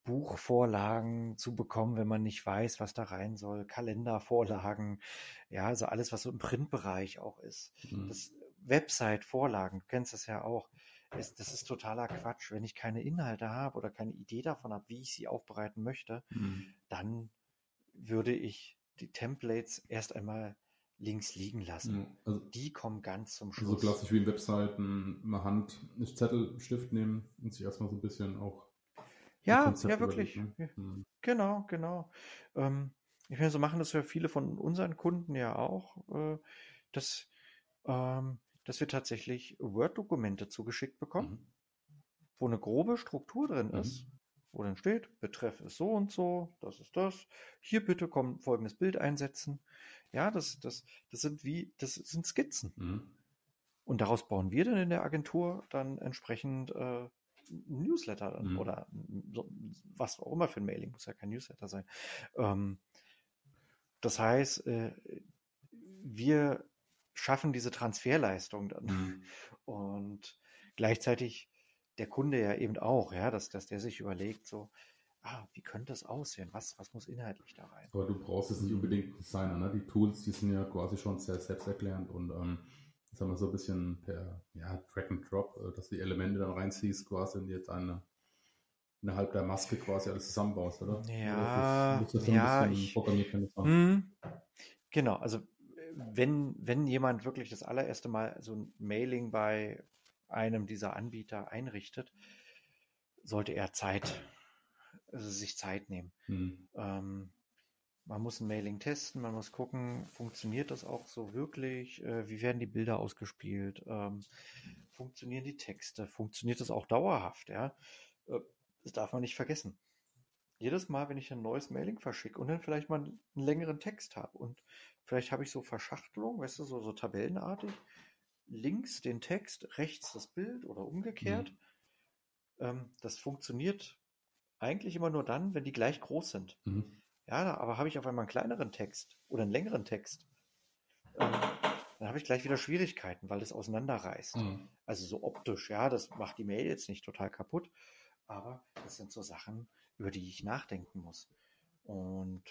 Buchvorlagen zu bekommen, wenn man nicht weiß, was da rein soll, Kalendervorlagen, ja, also alles, was so im Printbereich auch ist. Hm. Das Website-Vorlagen, du kennst das ja auch ist, das ist totaler Quatsch. Wenn ich keine Inhalte habe oder keine Idee davon habe, wie ich sie aufbereiten möchte, mhm. dann würde ich die Templates erst einmal links liegen lassen. Also, die kommen ganz zum Schluss. So klassisch wie in Webseiten, mal Hand, einen Zettel, Stift nehmen und sich erstmal so ein bisschen auch. Ja, ja, wirklich. Mhm. Genau, genau. Ähm, ich meine, so machen das ja viele von unseren Kunden ja auch, äh, dass ähm, dass wir tatsächlich Word-Dokumente zugeschickt bekommen, mhm. wo eine grobe Struktur drin mhm. ist, wo dann steht, Betreff ist so und so, das ist das, hier bitte kommt folgendes Bild einsetzen. Ja, das, das, das sind wie, das sind Skizzen. Mhm. Und daraus bauen wir dann in der Agentur dann entsprechend äh, Newsletter mhm. oder so, was auch immer für ein Mailing, muss ja kein Newsletter sein. Ähm, das heißt, äh, wir schaffen diese Transferleistung dann. Mhm. Und gleichzeitig der Kunde ja eben auch, ja, dass, dass der sich überlegt, so, ah, wie könnte es aussehen? Was, was muss inhaltlich da rein? Aber du brauchst es nicht unbedingt Designer, ne? Die Tools, die sind ja quasi schon sehr selbsterklärend und ähm, sagen wir so ein bisschen per ja, Drag and Drop, äh, dass du die Elemente dann reinziehst, quasi und jetzt eine, innerhalb der Maske quasi alles zusammenbaust, oder? Ja, das, das ja, ich, hm, genau, also wenn, wenn jemand wirklich das allererste Mal so ein Mailing bei einem dieser Anbieter einrichtet, sollte er Zeit, also sich Zeit nehmen. Mhm. Ähm, man muss ein Mailing testen, man muss gucken, funktioniert das auch so wirklich? Äh, wie werden die Bilder ausgespielt? Ähm, funktionieren die Texte? Funktioniert das auch dauerhaft? Ja, äh, das darf man nicht vergessen. Jedes Mal, wenn ich ein neues Mailing verschicke und dann vielleicht mal einen längeren Text habe und vielleicht habe ich so Verschachtelung, weißt du, so, so tabellenartig, links den Text, rechts das Bild oder umgekehrt. Mhm. Ähm, das funktioniert eigentlich immer nur dann, wenn die gleich groß sind. Mhm. Ja, aber habe ich auf einmal einen kleineren Text oder einen längeren Text, ähm, dann habe ich gleich wieder Schwierigkeiten, weil das auseinanderreißt. Mhm. Also so optisch, ja, das macht die Mail jetzt nicht total kaputt, aber das sind so Sachen, über die ich nachdenken muss. Und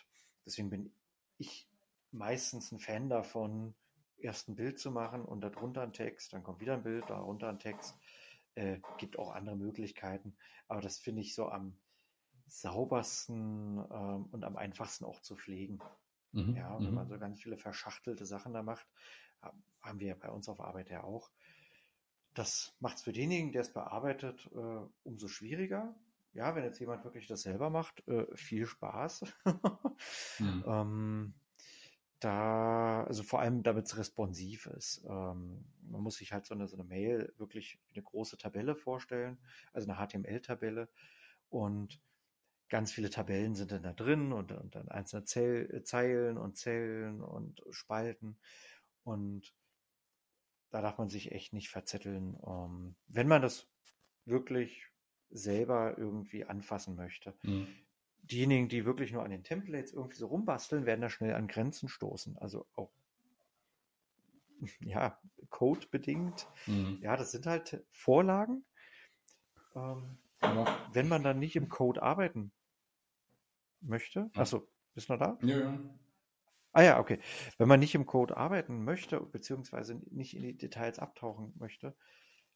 deswegen bin ich meistens ein Fan davon, erst ein Bild zu machen und darunter ein Text, dann kommt wieder ein Bild, darunter ein Text. Äh, gibt auch andere Möglichkeiten, aber das finde ich so am saubersten ähm, und am einfachsten auch zu pflegen. Mhm, ja, wenn mhm. man so ganz viele verschachtelte Sachen da macht, haben wir bei uns auf Arbeit ja auch. Das macht es für denjenigen, der es bearbeitet, äh, umso schwieriger. Ja, wenn jetzt jemand wirklich das selber macht, äh, viel Spaß. *laughs* mhm. ähm, da, also vor allem, damit es responsiv ist. Ähm, man muss sich halt so eine, so eine Mail wirklich eine große Tabelle vorstellen, also eine HTML-Tabelle. Und ganz viele Tabellen sind dann da drin und, und dann einzelne Zell, Zeilen und Zellen und Spalten. Und da darf man sich echt nicht verzetteln. Ähm, wenn man das wirklich selber irgendwie anfassen möchte. Mhm diejenigen, die wirklich nur an den Templates irgendwie so rumbasteln, werden da schnell an Grenzen stoßen. Also auch *laughs* ja, Code bedingt. Mhm. Ja, das sind halt Vorlagen. Ähm, aber wenn man dann nicht im Code arbeiten möchte, achso, bist du noch da? Ja, ja. Ah ja, okay. Wenn man nicht im Code arbeiten möchte, beziehungsweise nicht in die Details abtauchen möchte,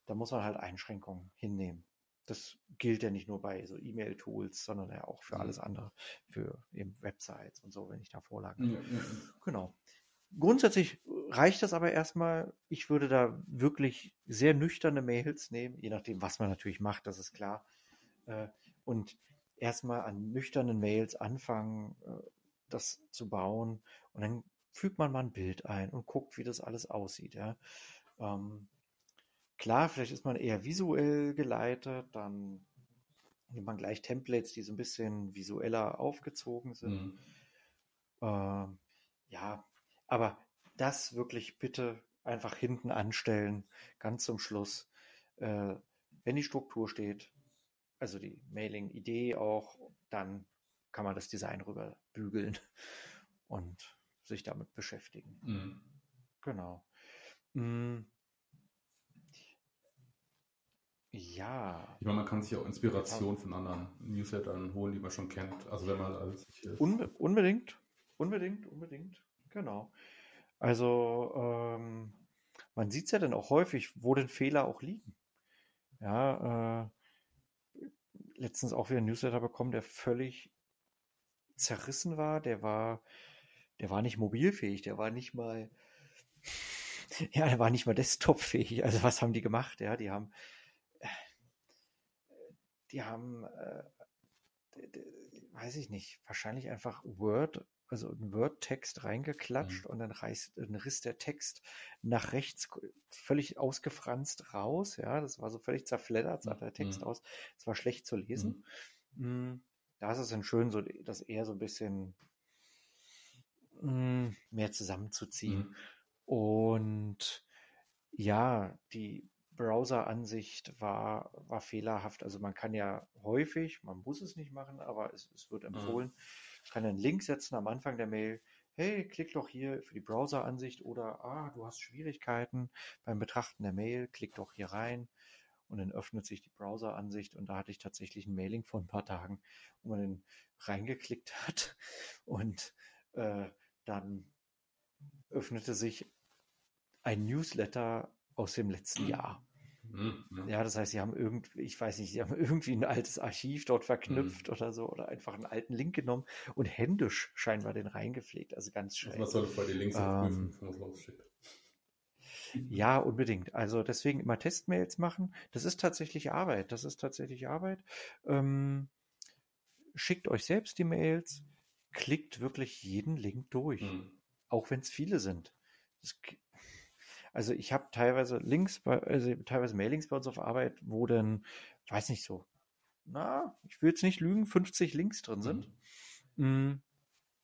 dann muss man halt Einschränkungen hinnehmen das gilt ja nicht nur bei so E-Mail-Tools, sondern ja auch für alles andere, für eben Websites und so, wenn ich da Vorlagen. Ja, ja. Genau. Grundsätzlich reicht das aber erstmal. Ich würde da wirklich sehr nüchterne Mails nehmen, je nachdem, was man natürlich macht, das ist klar. Äh, und erstmal an nüchternen Mails anfangen, äh, das zu bauen. Und dann fügt man mal ein Bild ein und guckt, wie das alles aussieht. Ja. Ähm, Klar, vielleicht ist man eher visuell geleitet, dann nimmt man gleich Templates, die so ein bisschen visueller aufgezogen sind. Mhm. Ähm, ja, aber das wirklich bitte einfach hinten anstellen, ganz zum Schluss. Äh, wenn die Struktur steht, also die Mailing-Idee auch, dann kann man das Design rüber bügeln *laughs* und sich damit beschäftigen. Mhm. Genau. Mhm. Ja. Ich meine, man kann sich auch Inspiration von anderen Newslettern holen, die man schon kennt. Also wenn man alles Unbe unbedingt, unbedingt, unbedingt. Genau. Also ähm, man sieht es ja dann auch häufig, wo denn Fehler auch liegen. Ja, äh, letztens auch wieder ein Newsletter bekommen, der völlig zerrissen war. Der war, der war nicht mobilfähig, der war nicht mal, *laughs* ja, der war nicht mal desktopfähig. Also was haben die gemacht? Ja, die haben die haben, äh, weiß ich nicht, wahrscheinlich einfach Word, also einen Word-Text reingeklatscht mhm. und dann, reißt, dann riss der Text nach rechts völlig ausgefranst raus. Ja, das war so völlig zerfleddert, sah der Text mhm. aus. Es war schlecht zu lesen. Mhm. Mm, da ist es dann schön, so das eher so ein bisschen mm, mehr zusammenzuziehen. Mhm. Und ja, die Browser-Ansicht war, war fehlerhaft. Also man kann ja häufig, man muss es nicht machen, aber es, es wird mhm. empfohlen, mhm. kann einen Link setzen am Anfang der Mail, hey, klick doch hier für die Browser-Ansicht oder, ah, du hast Schwierigkeiten beim Betrachten der Mail, klick doch hier rein und dann öffnet sich die Browser-Ansicht und da hatte ich tatsächlich ein Mailing vor ein paar Tagen, wo man dann reingeklickt hat und äh, dann öffnete sich ein Newsletter aus dem letzten Jahr. Mhm. Ja, das heißt, sie haben irgendwie, ich weiß nicht, sie haben *laughs* irgendwie ein altes Archiv dort verknüpft mhm. oder so oder einfach einen alten Link genommen und händisch scheinbar den reingepflegt. Also ganz schön. Also was soll vor die Links ähm, prüfen? *laughs* Ja, unbedingt. Also deswegen immer Testmails machen. Das ist tatsächlich Arbeit. Das ist tatsächlich Arbeit. Ähm, schickt euch selbst die Mails, klickt wirklich jeden Link durch, mhm. auch wenn es viele sind. Das, also ich habe teilweise Links, bei, also teilweise Mailings bei uns auf Arbeit, wo dann, weiß nicht so, na, ich will jetzt nicht lügen, 50 Links drin sind. Mhm. Mm.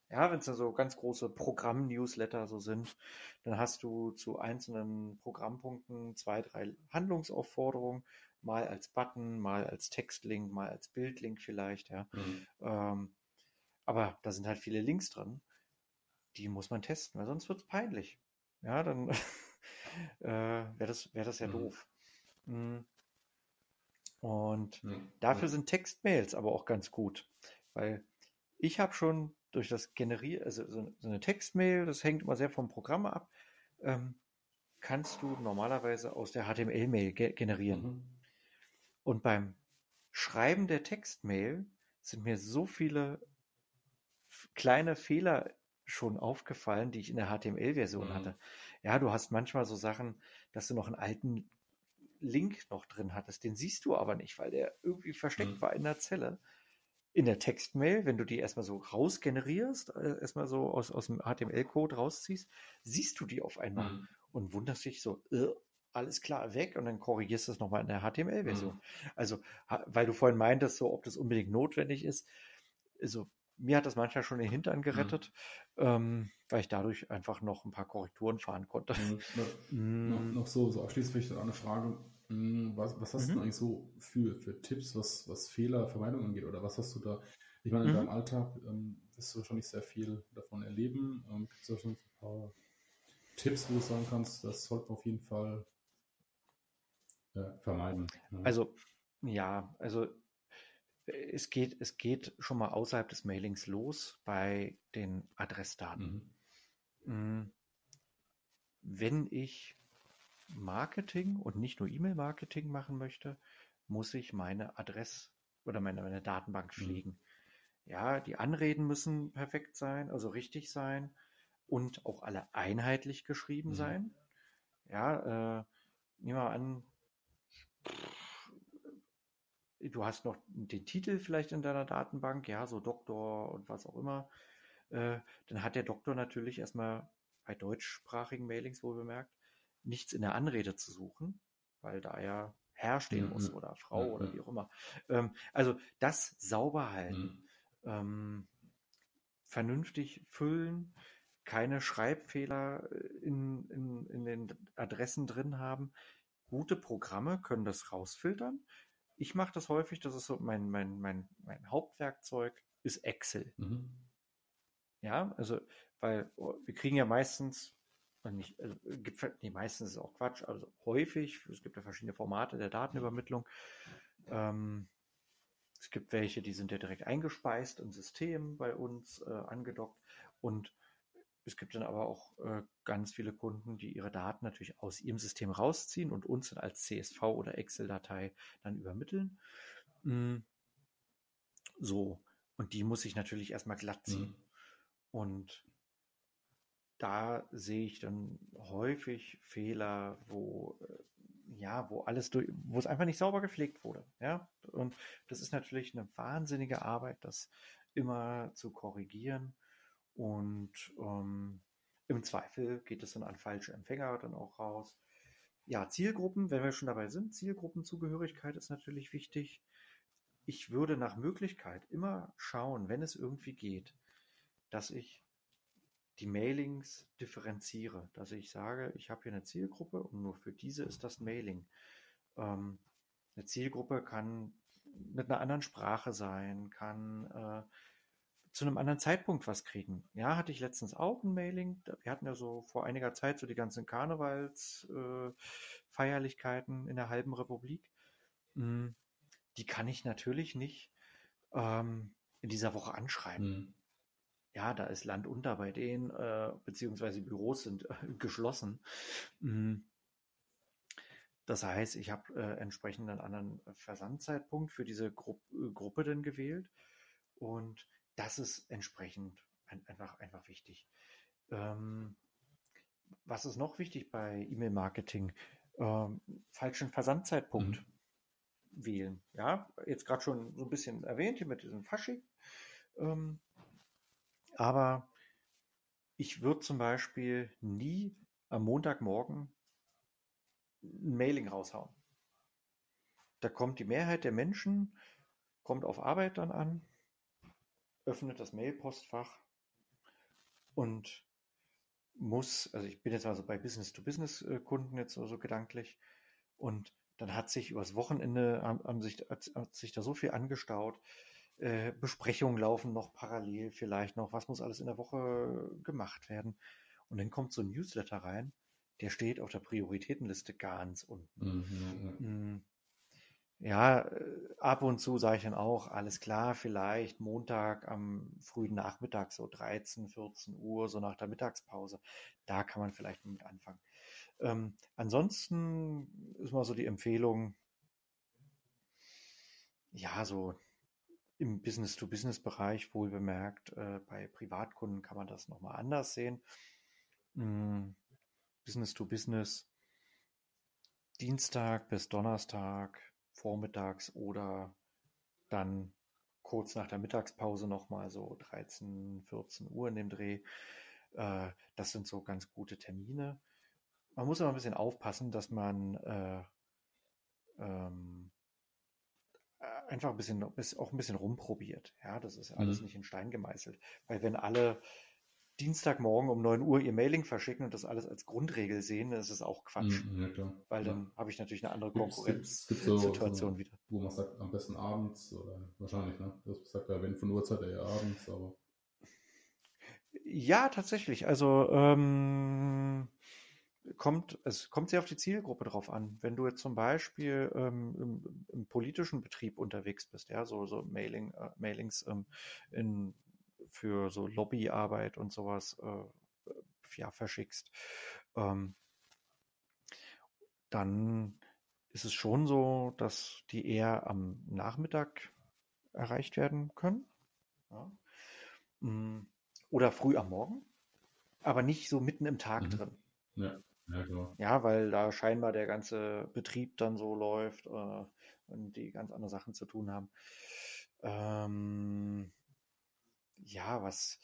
Ja, wenn es da so ganz große Programm-Newsletter so sind, dann hast du zu einzelnen Programmpunkten zwei, drei Handlungsaufforderungen, mal als Button, mal als Textlink, mal als Bildlink vielleicht, ja. Mhm. Ähm, aber da sind halt viele Links drin. Die muss man testen, weil sonst wird es peinlich. Ja, dann *laughs* äh, wäre das, wär das ja mhm. doof. Mhm. Und mhm. dafür sind Textmails aber auch ganz gut, weil ich habe schon durch das Generieren, also so, so, eine Textmail, das hängt immer sehr vom Programm ab, ähm, kannst du normalerweise aus der HTML-Mail ge generieren. Mhm. Und beim Schreiben der Textmail sind mir so viele kleine Fehler schon aufgefallen, die ich in der HTML-Version mhm. hatte. Ja, du hast manchmal so Sachen, dass du noch einen alten Link noch drin hattest. Den siehst du aber nicht, weil der irgendwie versteckt mhm. war in der Zelle in der Textmail, wenn du die erstmal so rausgenerierst, äh, erstmal so aus, aus dem HTML-Code rausziehst, siehst du die auf einmal mhm. und wunderst dich so, äh, alles klar, weg und dann korrigierst du es nochmal in der HTML-Version. Mhm. Also, weil du vorhin meintest, so, ob das unbedingt notwendig ist. Also, mir hat das manchmal schon den Hintern mhm. gerettet, mhm. ähm, weil ich dadurch einfach noch ein paar Korrekturen fahren konnte. Mhm. noch, noch, so, so abschließend vielleicht eine Frage. Hm, was, was hast mhm. du eigentlich so für, für Tipps, was, was Fehlervermeidung angeht? Oder was hast du da? Ich meine, in mhm. deinem Alltag ähm, wirst du wahrscheinlich sehr viel davon erleben. Ähm, Gibt es da schon ein paar Tipps, wo du sagen kannst, das sollte man auf jeden Fall ja, vermeiden? Ja. Also, ja, also es geht, es geht schon mal außerhalb des Mailings los bei den Adressdaten. Mhm. Hm, wenn ich Marketing und nicht nur E-Mail-Marketing machen möchte, muss ich meine Adress oder meine, meine Datenbank mhm. pflegen. Mhm. Ja, die Anreden müssen perfekt sein, also richtig sein und auch alle einheitlich geschrieben mhm. sein. Ja, äh, nehmen wir an, du hast noch den Titel vielleicht in deiner Datenbank, ja, so Doktor und was auch immer. Äh, dann hat der Doktor natürlich erstmal bei deutschsprachigen Mailings wohl bemerkt, nichts in der Anrede zu suchen, weil da ja Herr stehen mhm. muss oder Frau mhm. oder wie auch immer. Ähm, also das sauber halten, mhm. ähm, vernünftig füllen, keine Schreibfehler äh, in, in, in den Adressen drin haben. Gute Programme können das rausfiltern. Ich mache das häufig, das ist so mein, mein, mein, mein Hauptwerkzeug, ist Excel. Mhm. Ja, also, weil oh, wir kriegen ja meistens nicht, also gibt, nee, meistens ist es auch Quatsch, also häufig, es gibt ja verschiedene Formate der Datenübermittlung. Ähm, es gibt welche, die sind ja direkt eingespeist im System bei uns äh, angedockt und es gibt dann aber auch äh, ganz viele Kunden, die ihre Daten natürlich aus ihrem System rausziehen und uns dann als CSV oder Excel-Datei dann übermitteln. Mm. So, und die muss ich natürlich erstmal glatt ziehen. Mhm. Und da sehe ich dann häufig Fehler, wo äh, ja, wo alles durch, wo es einfach nicht sauber gepflegt wurde. Ja, und das ist natürlich eine wahnsinnige Arbeit, das immer zu korrigieren. Und ähm, im Zweifel geht es dann an falsche Empfänger dann auch raus. Ja, Zielgruppen, wenn wir schon dabei sind, Zielgruppenzugehörigkeit ist natürlich wichtig. Ich würde nach Möglichkeit immer schauen, wenn es irgendwie geht, dass ich die Mailings differenziere, dass ich sage, ich habe hier eine Zielgruppe und nur für diese ist das Mailing. Ähm, eine Zielgruppe kann mit einer anderen Sprache sein, kann äh, zu einem anderen Zeitpunkt was kriegen. Ja, hatte ich letztens auch ein Mailing. Wir hatten ja so vor einiger Zeit so die ganzen Karnevalsfeierlichkeiten äh, in der halben Republik. Hm, die kann ich natürlich nicht ähm, in dieser Woche anschreiben. Mhm. Ja, da ist Land unter bei denen, äh, beziehungsweise Büros sind äh, *laughs* geschlossen. Mhm. Das heißt, ich habe äh, entsprechend einen anderen Versandzeitpunkt für diese Gru Gruppe dann gewählt. Und das ist entsprechend ein, einfach, einfach wichtig. Ähm, was ist noch wichtig bei E-Mail-Marketing? Ähm, falschen Versandzeitpunkt mhm. wählen. Ja, jetzt gerade schon so ein bisschen erwähnt hier mit diesem Fasching. Ähm, aber ich würde zum Beispiel nie am Montagmorgen ein Mailing raushauen. Da kommt die Mehrheit der Menschen, kommt auf Arbeit dann an, öffnet das Mailpostfach und muss, also ich bin jetzt also bei Business-to-Business-Kunden jetzt so, so gedanklich und dann hat sich übers Wochenende haben, haben sich, hat, sich da so viel angestaut, äh, Besprechungen laufen noch parallel vielleicht noch, was muss alles in der Woche gemacht werden. Und dann kommt so ein Newsletter rein, der steht auf der Prioritätenliste ganz unten. Mhm, mhm. Ja, ab und zu sage ich dann auch, alles klar, vielleicht Montag am frühen Nachmittag, so 13, 14 Uhr, so nach der Mittagspause. Da kann man vielleicht mit anfangen. Ähm, ansonsten ist mal so die Empfehlung, ja, so im Business-to-Business-Bereich wohl bemerkt. Äh, bei Privatkunden kann man das nochmal anders sehen. Hm, Business-to-Business Dienstag bis Donnerstag vormittags oder dann kurz nach der Mittagspause nochmal so 13, 14 Uhr in dem Dreh. Äh, das sind so ganz gute Termine. Man muss aber ein bisschen aufpassen, dass man äh, ähm, einfach ein bisschen, auch ein bisschen rumprobiert. Ja, das ist alles mhm. nicht in Stein gemeißelt. Weil wenn alle Dienstagmorgen um 9 Uhr ihr Mailing verschicken und das alles als Grundregel sehen, dann ist es auch Quatsch. Mhm, ja, Weil dann ja. habe ich natürlich eine andere Konkurrenzsituation so, wieder. Wo man sagt, am besten abends oder wahrscheinlich, ne? Das sagt ja, wenn von Uhrzeit eher abends, aber. Ja, tatsächlich. Also ähm, kommt, es kommt sehr auf die Zielgruppe drauf an. Wenn du jetzt zum Beispiel ähm, im, im, politischen Betrieb unterwegs bist, ja, so, so Mailing, äh, Mailings ähm, in, für so Lobbyarbeit und sowas äh, ja, verschickst, ähm, dann ist es schon so, dass die eher am Nachmittag erreicht werden können. Ja. Mm, oder früh am Morgen, aber nicht so mitten im Tag mhm. drin. Ja. Ja, klar. Ja, weil da scheinbar der ganze Betrieb dann so läuft äh, und die ganz andere Sachen zu tun haben. Ähm, ja, was,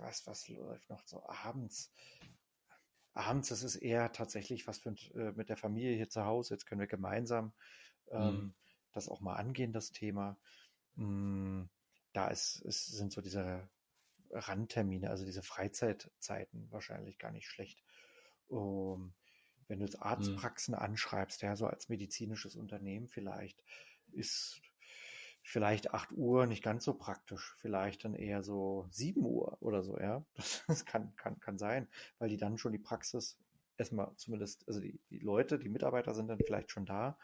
was, was läuft noch so abends? Abends, das ist eher tatsächlich was für äh, mit der Familie hier zu Hause. Jetzt können wir gemeinsam ähm, mhm. das auch mal angehen, das Thema. Mm, da ist, ist, sind so diese Randtermine, also diese Freizeitzeiten wahrscheinlich gar nicht schlecht. Um, wenn du jetzt hm. Arztpraxen mhm. anschreibst, ja, so als medizinisches Unternehmen vielleicht, ist vielleicht 8 Uhr nicht ganz so praktisch, vielleicht dann eher so 7 Uhr oder so, ja. *laughs* Das, das kann, kann, kann sein, weil die dann schon die Praxis erstmal zumindest, also die, die Leute, die Mitarbeiter sind dann vielleicht schon da,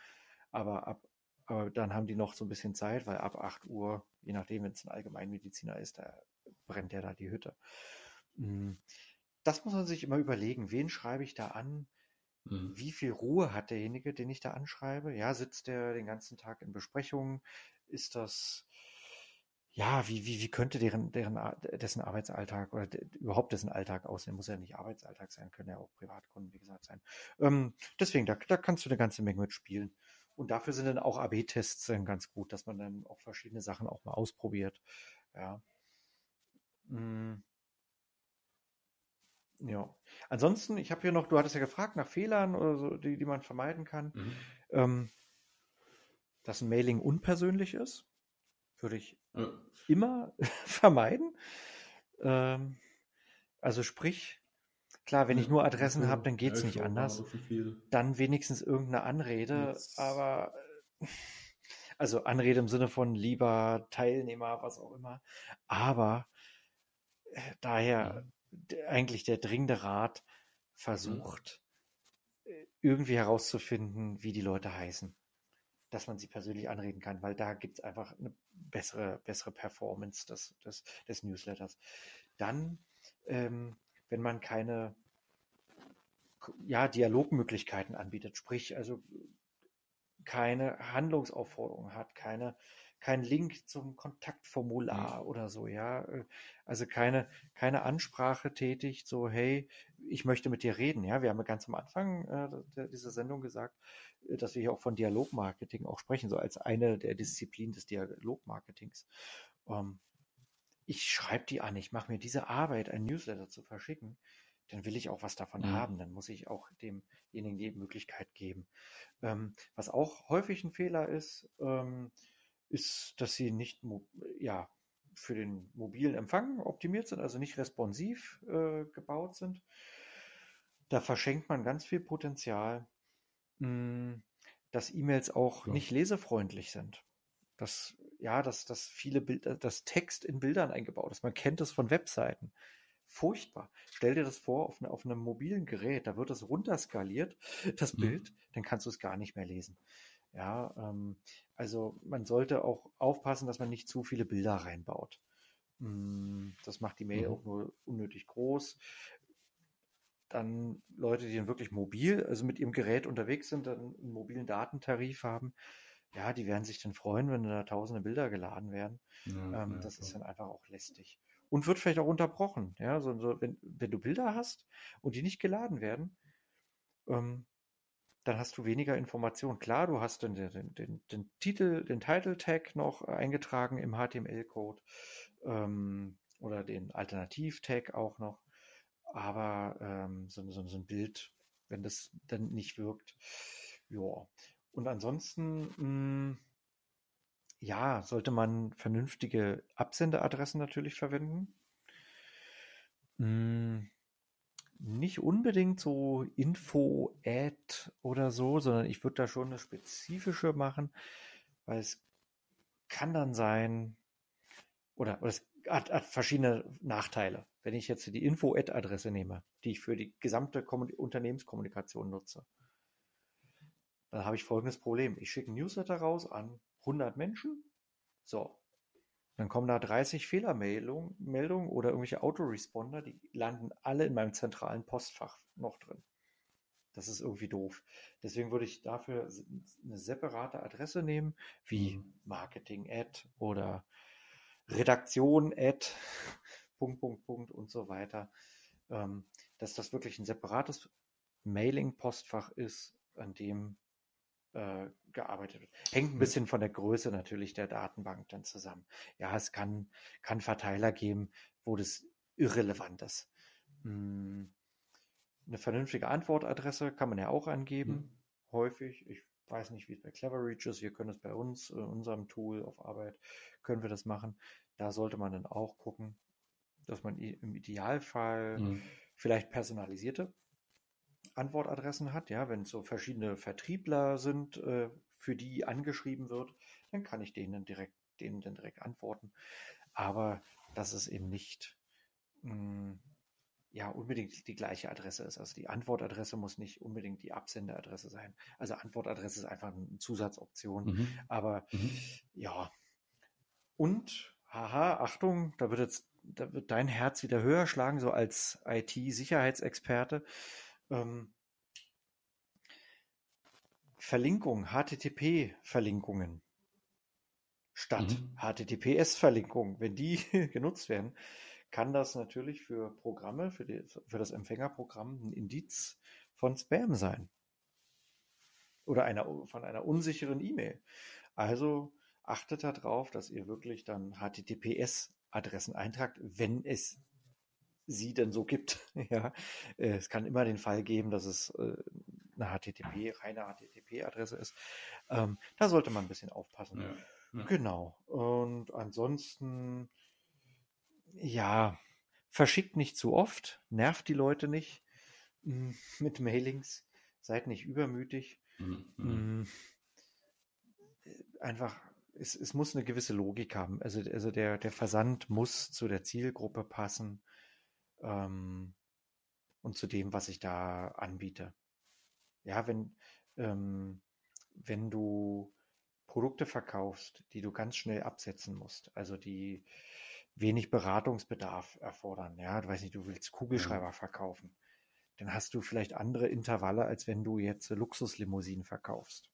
aber ab, aber dann haben die noch so ein bisschen Zeit, weil ab 8 Uhr, je nachdem, wenn es ein Allgemeinmediziner ist, da brennt der da die Hütte. Hm das muss man sich immer überlegen. Wen schreibe ich da an? Mhm. Wie viel Ruhe hat derjenige, den ich da anschreibe? Ja, sitzt der den ganzen Tag in Besprechungen? Ist das, ja, wie, wie, wie könnte deren, deren, dessen Arbeitsalltag oder de, überhaupt dessen Alltag aussehen? Muss ja nicht Arbeitsalltag sein, können ja auch Privatkunden, wie gesagt, sein. Ähm, deswegen, da, da kannst du eine ganze Menge mitspielen. Und dafür sind dann auch AB-Tests dann ganz gut, dass man dann auch verschiedene Sachen auch mal ausprobiert. Ja. Hm. Ja. Ansonsten, ich habe hier noch, du hattest ja gefragt nach Fehlern oder so, die, die man vermeiden kann. Mhm. Ähm, dass ein Mailing unpersönlich ist, würde ich ja. immer *laughs* vermeiden. Ähm, also sprich, klar, wenn ich nur Adressen habe, dann geht es nicht anders. Dann wenigstens irgendeine Anrede, aber Also Anrede im Sinne von lieber Teilnehmer, was auch immer. Aber äh, daher eigentlich der dringende Rat versucht, äh, irgendwie herauszufinden, wie die Leute heißen. Dass man sie persönlich anreden kann, weil da gibt es einfach eine bessere, bessere Performance des, des, des Newsletters. Dann, ähm, wenn man keine ja, Dialogmöglichkeiten anbietet, sprich also keine Handlungsaufforderung hat, keine kein Link zum Kontaktformular mhm. oder so, ja. Äh, also keine, keine Ansprache tätigt, so, hey, ich möchte mit dir reden, ja. Wir haben ja ganz am Anfang äh, dieser Sendung gesagt, äh, dass wir hier auch von Dialogmarketing auch sprechen, so als eine der Disziplinen des Dialogmarketings. Ähm, ich schreibe die an, ich mache mir diese Arbeit, ein Newsletter zu verschicken, dann will ich auch was davon mhm. haben. Dann muss ich auch demjenigen die Möglichkeit geben. Ähm, was auch häufig ein Fehler ist, ähm, ist, dass sie nicht ja, für den mobilen Empfang optimiert sind, also nicht responsiv äh, gebaut sind. Da verschenkt man ganz viel Potenzial, mh, hm, dass E-Mails auch ja. nicht lesefreundlich sind. Dass, ja, dass, dass viele Bilder, das Text in Bildern eingebaut ist. Man kennt es von Webseiten. Furchtbar. Stell dir das vor auf, ne, auf einem mobilen Gerät, da wird es runterskaliert, das mhm. Bild, dann kannst du es gar nicht mehr lesen. Ja, ähm, also man sollte auch aufpassen, dass man nicht zu viele Bilder reinbaut. Mm, das macht die Mail mhm. auch nur unnötig groß. Dann Leute, die dann wirklich mobil, also mit ihrem Gerät unterwegs sind, dann einen mobilen Datentarif haben, ja, die werden sich dann freuen, wenn da tausende Bilder geladen werden. Ja, ähm, ja, das klar. ist dann einfach auch lästig. Und wird vielleicht auch unterbrochen. Ja, so, so wenn, wenn du Bilder hast und die nicht geladen werden, ähm, dann hast du weniger Informationen. Klar, du hast den, den, den, den Titel, den Title Tag noch eingetragen im HTML-Code ähm, oder den Alternativ-Tag auch noch. Aber ähm, so, so, so, ein Bild, wenn das dann nicht wirkt, ja. Und ansonsten, mh, hm, ja, sollte man vernünftige Absenderadressen natürlich verwenden. Mh, hm, nicht unbedingt so Info-Ad oder so, sondern ich würde da schon eine spezifische machen, weil es kann dann sein, oder, oder es hat, hat, verschiedene Nachteile. Wenn ich jetzt die Info-Ad-Adresse nehme, die ich für die gesamte Kom Unternehmenskommunikation nutze, dann habe ich folgendes Problem. Ich schicke ein Newsletter raus an 100 Menschen. So, dann kommen da 30 Fehlermeldungen Meldungen oder irgendwelche Autoresponder, die landen alle in meinem zentralen Postfach noch drin. Das ist irgendwie doof. Deswegen würde ich dafür eine separate Adresse nehmen, wie mhm. Marketing-Ad oder Redaktion-Ad, *laughs* Punkt, Punkt, Punkt und so weiter. Ähm, dass das wirklich ein separates Mailing-Postfach ist, an dem äh, gearbeitet wird. Hängt ein bisschen von der Größe natürlich der Datenbank dann zusammen. Ja, es kann, kann Verteiler geben, wo das irrelevant ist. Hm, eine vernünftige Antwortadresse kann man ja auch angeben, mhm. häufig. Ich weiß nicht, wie es bei Clever Reach ist. Wir können es bei uns, in unserem Tool auf Arbeit, können wir das machen. Da sollte man dann auch gucken, dass man im Idealfall mhm. vielleicht personalisierte Antwortadressen hat, ja, wenn es so verschiedene Vertriebler sind, äh, für die angeschrieben wird, dann kann ich denen direkt, denen dann direkt antworten. Aber dass es eben nicht mh, hm, ja unbedingt die gleiche Adresse ist. Also die Antwortadresse muss nicht unbedingt die Absenderadresse sein. Also Antwortadresse ist einfach eine Zusatzoption. Mhm. Aber mhm. ja. Und, haha, Achtung, da wird jetzt, da wird dein Herz wieder höher schlagen, so als IT-Sicherheitsexperte. Ähm, Verlinkung, HTTP-Verlinkungen statt mhm. HTTPS-Verlinkungen, wenn die *laughs* genutzt werden, kann das natürlich für Programme, für, die, für das Empfängerprogramm ein Indiz von Spam sein. Oder einer, von einer unsicheren E-Mail. Also achtet darauf, dass ihr wirklich dann HTTPS-Adressen eintragt, wenn es sie denn so gibt. *laughs* ja, äh, es kann immer den Fall geben, dass es äh, eine HTTP, reine HTTP-Adresse ist. Ähm, da sollte man ein bisschen aufpassen. Ja, ja. Genau. Und ansonsten, ja, verschickt nicht zu oft, nervt die Leute nicht mm, mit Mailings, seid nicht übermütig. Mhm. Mm, einfach es, es muss eine gewisse Logik haben. Also, also der, der Versand muss zu der Zielgruppe passen ähm, und zu dem, was ich da anbiete. Ja, wenn, ähm, wenn du Produkte verkaufst, die du ganz schnell absetzen musst, also die wenig Beratungsbedarf erfordern, ja, du weißt nicht, du willst Kugelschreiber verkaufen, dann hast du vielleicht andere Intervalle, als wenn du jetzt Luxuslimousinen verkaufst.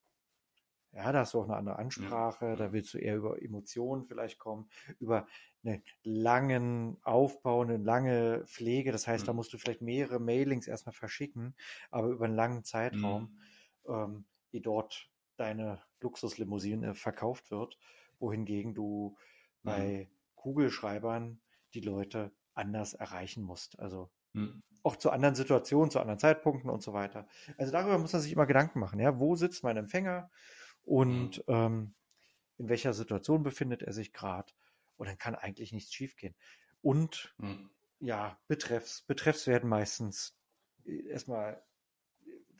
Ja, da hast du auch eine andere Ansprache, ja. da willst du eher über Emotionen vielleicht kommen, über einen langen Aufbau, eine lange Pflege. Das heißt, mhm. da musst du vielleicht mehrere Mailings erstmal verschicken, aber über einen langen Zeitraum, mhm. ähm, wie dort deine Luxuslimousine verkauft wird, wohingegen du mhm. bei Kugelschreibern die Leute anders erreichen musst. Also mhm. auch zu anderen Situationen, zu anderen Zeitpunkten und so weiter. Also darüber muss man sich immer Gedanken machen. Ja, wo sitzt mein Empfänger? Und ähm, in welcher Situation befindet er sich gerade. Und dann kann eigentlich nichts schiefgehen. Und mhm. ja, Betreffs. Betreffs werden meistens äh, erstmal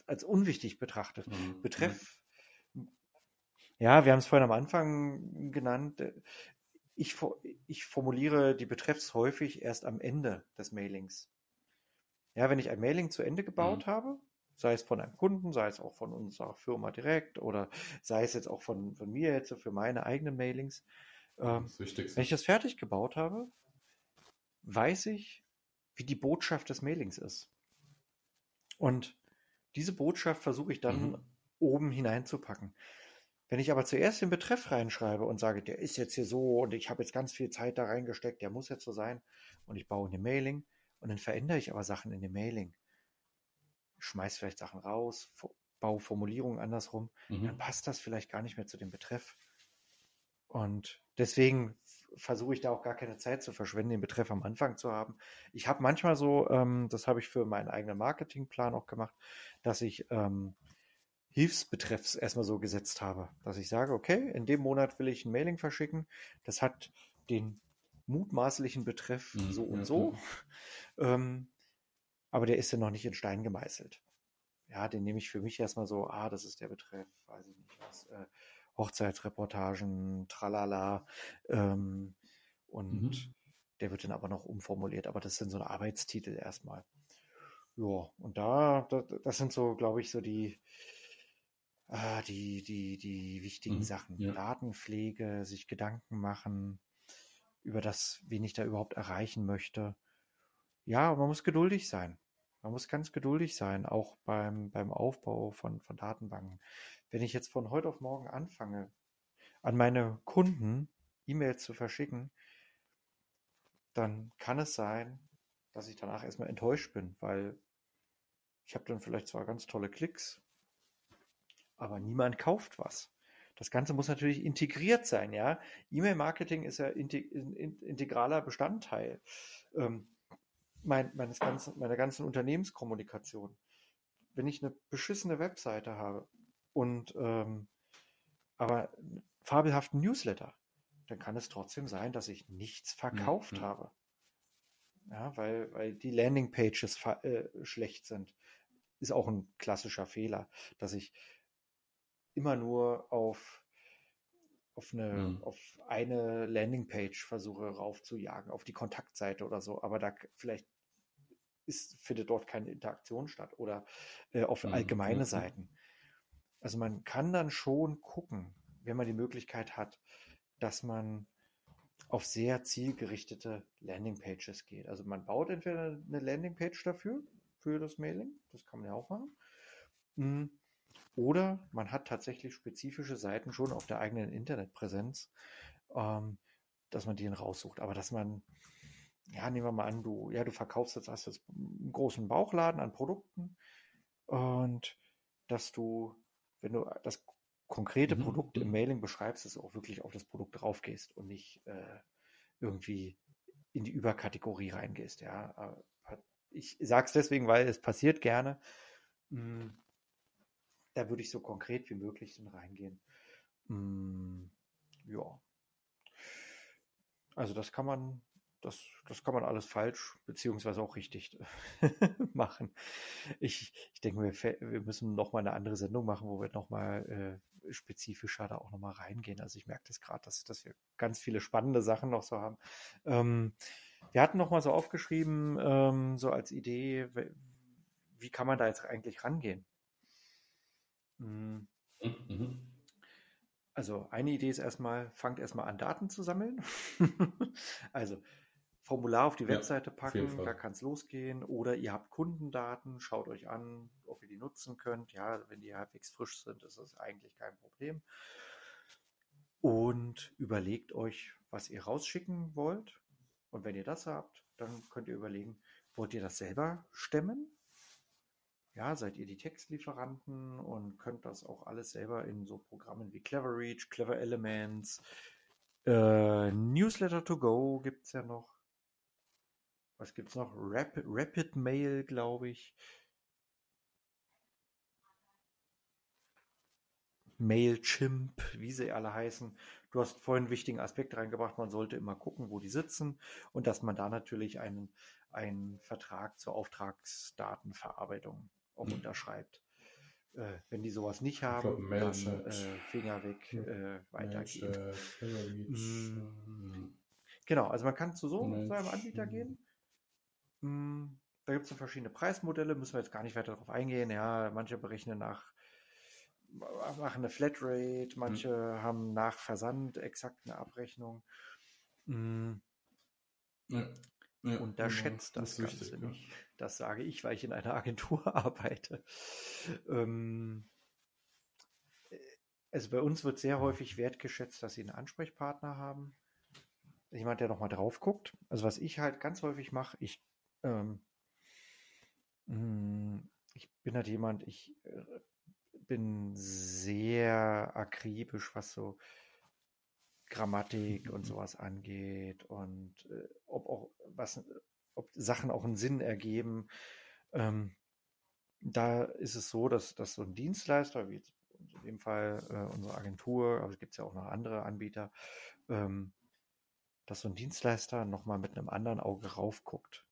als unwichtig betrachtet. Mhm. Betreff, ja, wir haben es vorhin am Anfang genannt. Äh, ich, ich formuliere die Betreffs häufig erst am Ende des Mailings. Ja, wenn ich ein Mailing zu Ende gebaut mhm. habe, sei es von einem Kunden, sei es auch von unserer Firma direkt oder sei es jetzt auch von, von mir jetzt für meine eigenen Mailings. Ähm, wenn ich das fertig gebaut habe, weiß ich, wie die Botschaft des Mailings ist. Und diese Botschaft versuche ich dann mhm. oben hineinzupacken. Wenn ich aber zuerst den Betreff reinschreibe und sage, der ist jetzt hier so und ich habe jetzt ganz viel Zeit da reingesteckt, der muss jetzt so sein und ich baue eine Mailing und dann verändere ich aber Sachen in dem Mailing, schmeiß vielleicht Sachen raus, baue Formulierungen andersrum, mhm. dann passt das vielleicht gar nicht mehr zu dem Betreff. Und deswegen versuche ich da auch gar keine Zeit zu verschwenden, den Betreff am Anfang zu haben. Ich habe manchmal so, ähm, das habe ich für meinen eigenen Marketingplan auch gemacht, dass ich ähm, Hilfsbetreffs erstmal so gesetzt habe, dass ich sage, okay, in dem Monat will ich ein Mailing verschicken, das hat den mutmaßlichen Betreff mhm, so und so. Ja. *laughs* Ähm, aber der ist ja noch nicht in Stein gemeißelt. Ja, den nehme ich für mich erstmal so, ah, das ist der Betreff, weiß ich nicht was, äh, Hochzeitsreportagen, tralala, ähm, und mhm. der wird dann aber noch umformuliert, aber das sind so Arbeitstitel erstmal. Ja, und da, da das sind so, glaube ich, so die, ah, die, die, die wichtigen mhm, Sachen. Ja. Datenpflege, sich Gedanken machen über das, wen ich da überhaupt erreichen möchte. Ja, man muss geduldig sein. Man muss ganz geduldig sein, auch beim, beim Aufbau von, von Datenbanken. Wenn ich jetzt von heute auf morgen anfange, an meine Kunden E-Mails zu verschicken, dann kann es sein, dass ich danach erstmal enttäuscht bin, weil ich habe dann vielleicht zwar ganz tolle Klicks, aber niemand kauft was. Das Ganze muss natürlich integriert sein, ja. E-Mail-Marketing ist ja integraler Bestandteil. Ähm, mein, meines ganzen, meiner ganzen Unternehmenskommunikation. Wenn ich eine beschissene Webseite habe und ähm, aber fabelhaften Newsletter, dann kann es trotzdem sein, dass ich nichts verkauft ja. habe. Ja, weil, weil die Landingpages äh, schlecht sind. Ist auch ein klassischer Fehler, dass ich immer nur auf auf eine, mhm. auf eine Landingpage versuche raufzujagen, auf die Kontaktseite oder so, aber da vielleicht ist, findet dort keine Interaktion statt oder äh, auf mhm. allgemeine mhm. Seiten. Also man kann dann schon gucken, wenn man die Möglichkeit hat, dass man auf sehr zielgerichtete Landingpages geht. Also man baut entweder eine Landingpage dafür, für das Mailing, das kann man ja auch machen. Hm, oder man hat tatsächlich spezifische Seiten schon auf der eigenen Internetpräsenz, ähm, dass man die raussucht. Aber dass man ja, nehmen wir mal an, du, ja, du verkaufst jetzt, hast jetzt einen großen Bauchladen an Produkten und dass du, wenn du das konkrete mhm. Produkt im mhm. Mailing beschreibst, dass du auch wirklich auf das Produkt draufgehst und nicht äh, irgendwie in die Überkategorie reingehst. Ja, äh, ich sage es deswegen, weil es passiert gerne. Hm, da würde ich so konkret wie möglich dann reingehen. Hm, ja. Also das kann man das, das kann man alles falsch beziehungsweise auch richtig *laughs* machen. Ich, ich denke, wir, wir müssen noch mal eine andere Sendung machen, wo wir noch mal äh, spezifischer da auch nochmal reingehen. Also ich merke das gerade, dass, dass wir ganz viele spannende Sachen noch so haben. Ähm, wir hatten nochmal so aufgeschrieben, ähm, so als Idee, wie kann man da jetzt eigentlich rangehen? Hm. Mhm. Also eine Idee ist erstmal, fangt erstmal an, Daten zu sammeln. *laughs* also Formular auf die Webseite ja, packen, da kann es losgehen. Oder ihr habt Kundendaten, schaut euch an, ob ihr die nutzen könnt. Ja, wenn die halbwegs frisch sind, ist das eigentlich kein Problem. Und überlegt euch, was ihr rausschicken wollt. Und wenn ihr das habt, dann könnt ihr überlegen, wollt ihr das selber stemmen? Ja, seid ihr die Textlieferanten und könnt das auch alles selber in so Programmen wie Clever Reach, Clever Elements, äh, Newsletter to Go gibt es ja noch was gibt's noch? Rapid, Rapid Mail, glaube ich. Mailchimp, wie sie alle heißen. Du hast vorhin einen wichtigen Aspekt reingebracht, man sollte immer gucken, wo die sitzen und dass man da natürlich einen, einen Vertrag zur Auftragsdatenverarbeitung auch mhm. unterschreibt. Äh, wenn die sowas nicht haben, glaub, dann äh, Finger weg, äh, weitergehen. Mhm. Genau, also man kann zu so, so einem Anbieter gehen hm, da gibt es so verschiedene Preismodelle, müssen wir jetzt gar nicht weiter darauf eingehen. Ja, manche berechnen nach, machen eine Flatrate, manche mhm. haben nach Versand exakt eine Abrechnung. Mhm. Ja. Ja, und da schätzt das, das Ganze wichtig, nicht. Ja. Das sage ich, weil ich in einer Agentur *laughs* arbeite. Ähm, also bei uns wird sehr häufig wertgeschätzt, dass sie einen Ansprechpartner haben. Jemand, der nochmal drauf guckt. Also was ich halt ganz häufig mache, ich ähm, hm, ich bin halt jemand, ich äh, bin sehr akribisch, was so Grammatik und sowas angeht und äh, ob auch was, ob Sachen auch einen Sinn ergeben. Ähm, da ist es so, dass, dass so ein Dienstleister, wie in dem Fall äh, unsere Agentur, aber es gibt ja auch noch andere Anbieter, ähm, dass so ein Dienstleister nochmal mit einem anderen Auge raufguckt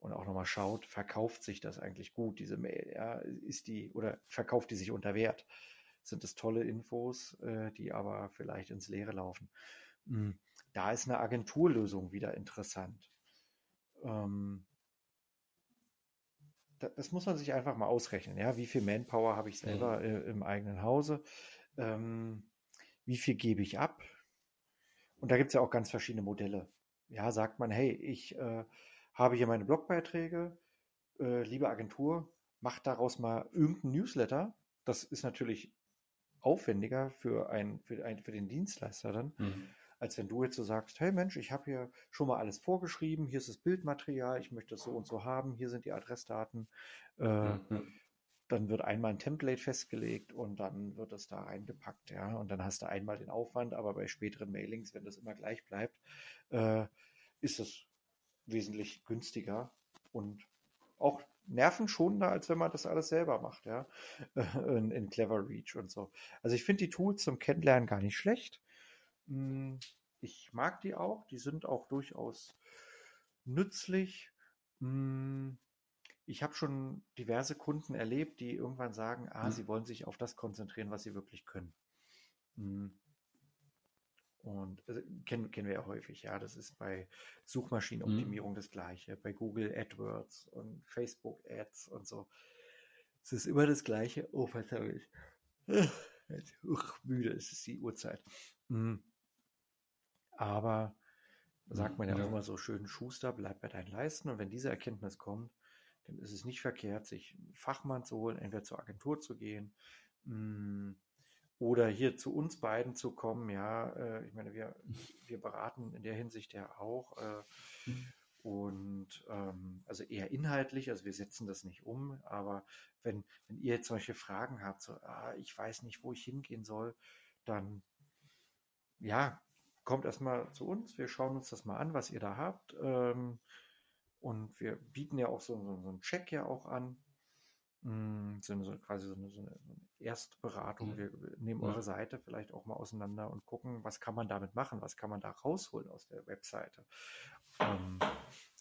und auch nochmal schaut, verkauft sich das eigentlich gut, diese Mail, ja, ist die, oder verkauft die sich unter Wert? Sind es tolle Infos, äh, die aber vielleicht ins Leere laufen? Hm, da ist eine Agenturlösung wieder interessant. Ähm, das muss man sich einfach mal ausrechnen, ja, wie viel Manpower habe ich selber äh, im eigenen Hause? Ähm, wie viel gebe ich ab? Und da gibt es ja auch ganz verschiedene Modelle. Ja, sagt man, hey, ich äh, habe hier meine Blogbeiträge, äh, liebe Agentur, macht daraus mal irgendein Newsletter. Das ist natürlich aufwendiger für, ein, für, ein, für den Dienstleister dann, mhm. als wenn du jetzt so sagst, hey Mensch, ich habe hier schon mal alles vorgeschrieben, hier ist das Bildmaterial, ich möchte es so und so haben, hier sind die Adressdaten. Äh, mhm. Dann wird einmal ein Template festgelegt und dann wird es da reingepackt, ja. Und dann hast du einmal den Aufwand, aber bei späteren Mailings, wenn das immer gleich bleibt, äh, ist es wesentlich günstiger und auch nervenschonender, als wenn man das alles selber macht, ja, in, in Clever Reach und so. Also ich finde die Tools zum Kennenlernen gar nicht schlecht. Hm, ich mag die auch, die sind auch durchaus nützlich. Hm, ich habe schon diverse Kunden erlebt, die irgendwann sagen, ah, mhm. sie wollen sich auf das konzentrieren, was sie wirklich können. Und also, kennen, kennen wir ja häufig, ja. Das ist bei Suchmaschinenoptimierung mhm. das Gleiche, bei Google AdWords und Facebook Ads und so. Es ist immer das Gleiche. Oh, verdammt. Jetzt, uch, müde, es ist die Uhrzeit. Mhm. Aber sagt man ja, ja, auch immer so schön, Schuster, bleib bei deinen Leisten. Und wenn diese Erkenntnis kommt, dann ist es nicht verkehrt, sich einen Fachmann zu holen, entweder zur Agentur zu gehen, mh, oder hier zu uns beiden zu kommen, ja, äh, ich meine, wir, wir beraten in der Hinsicht ja auch äh, und ähm, also eher inhaltlich, also wir setzen das nicht um, aber wenn, wenn ihr jetzt solche Fragen habt, so, ah, ich weiß nicht, wo ich hingehen soll, dann ja, kommt erstmal zu uns, wir schauen uns das mal an, was ihr da habt ähm, und wir bieten ja auch so, so, so einen Check ja auch an, hm, so, so quasi so eine, so eine, Erstberatung. Mhm. Wir nehmen ja. eure Seite vielleicht auch mal auseinander und gucken, was kann man damit machen, was kann man da rausholen aus der Webseite. Ähm,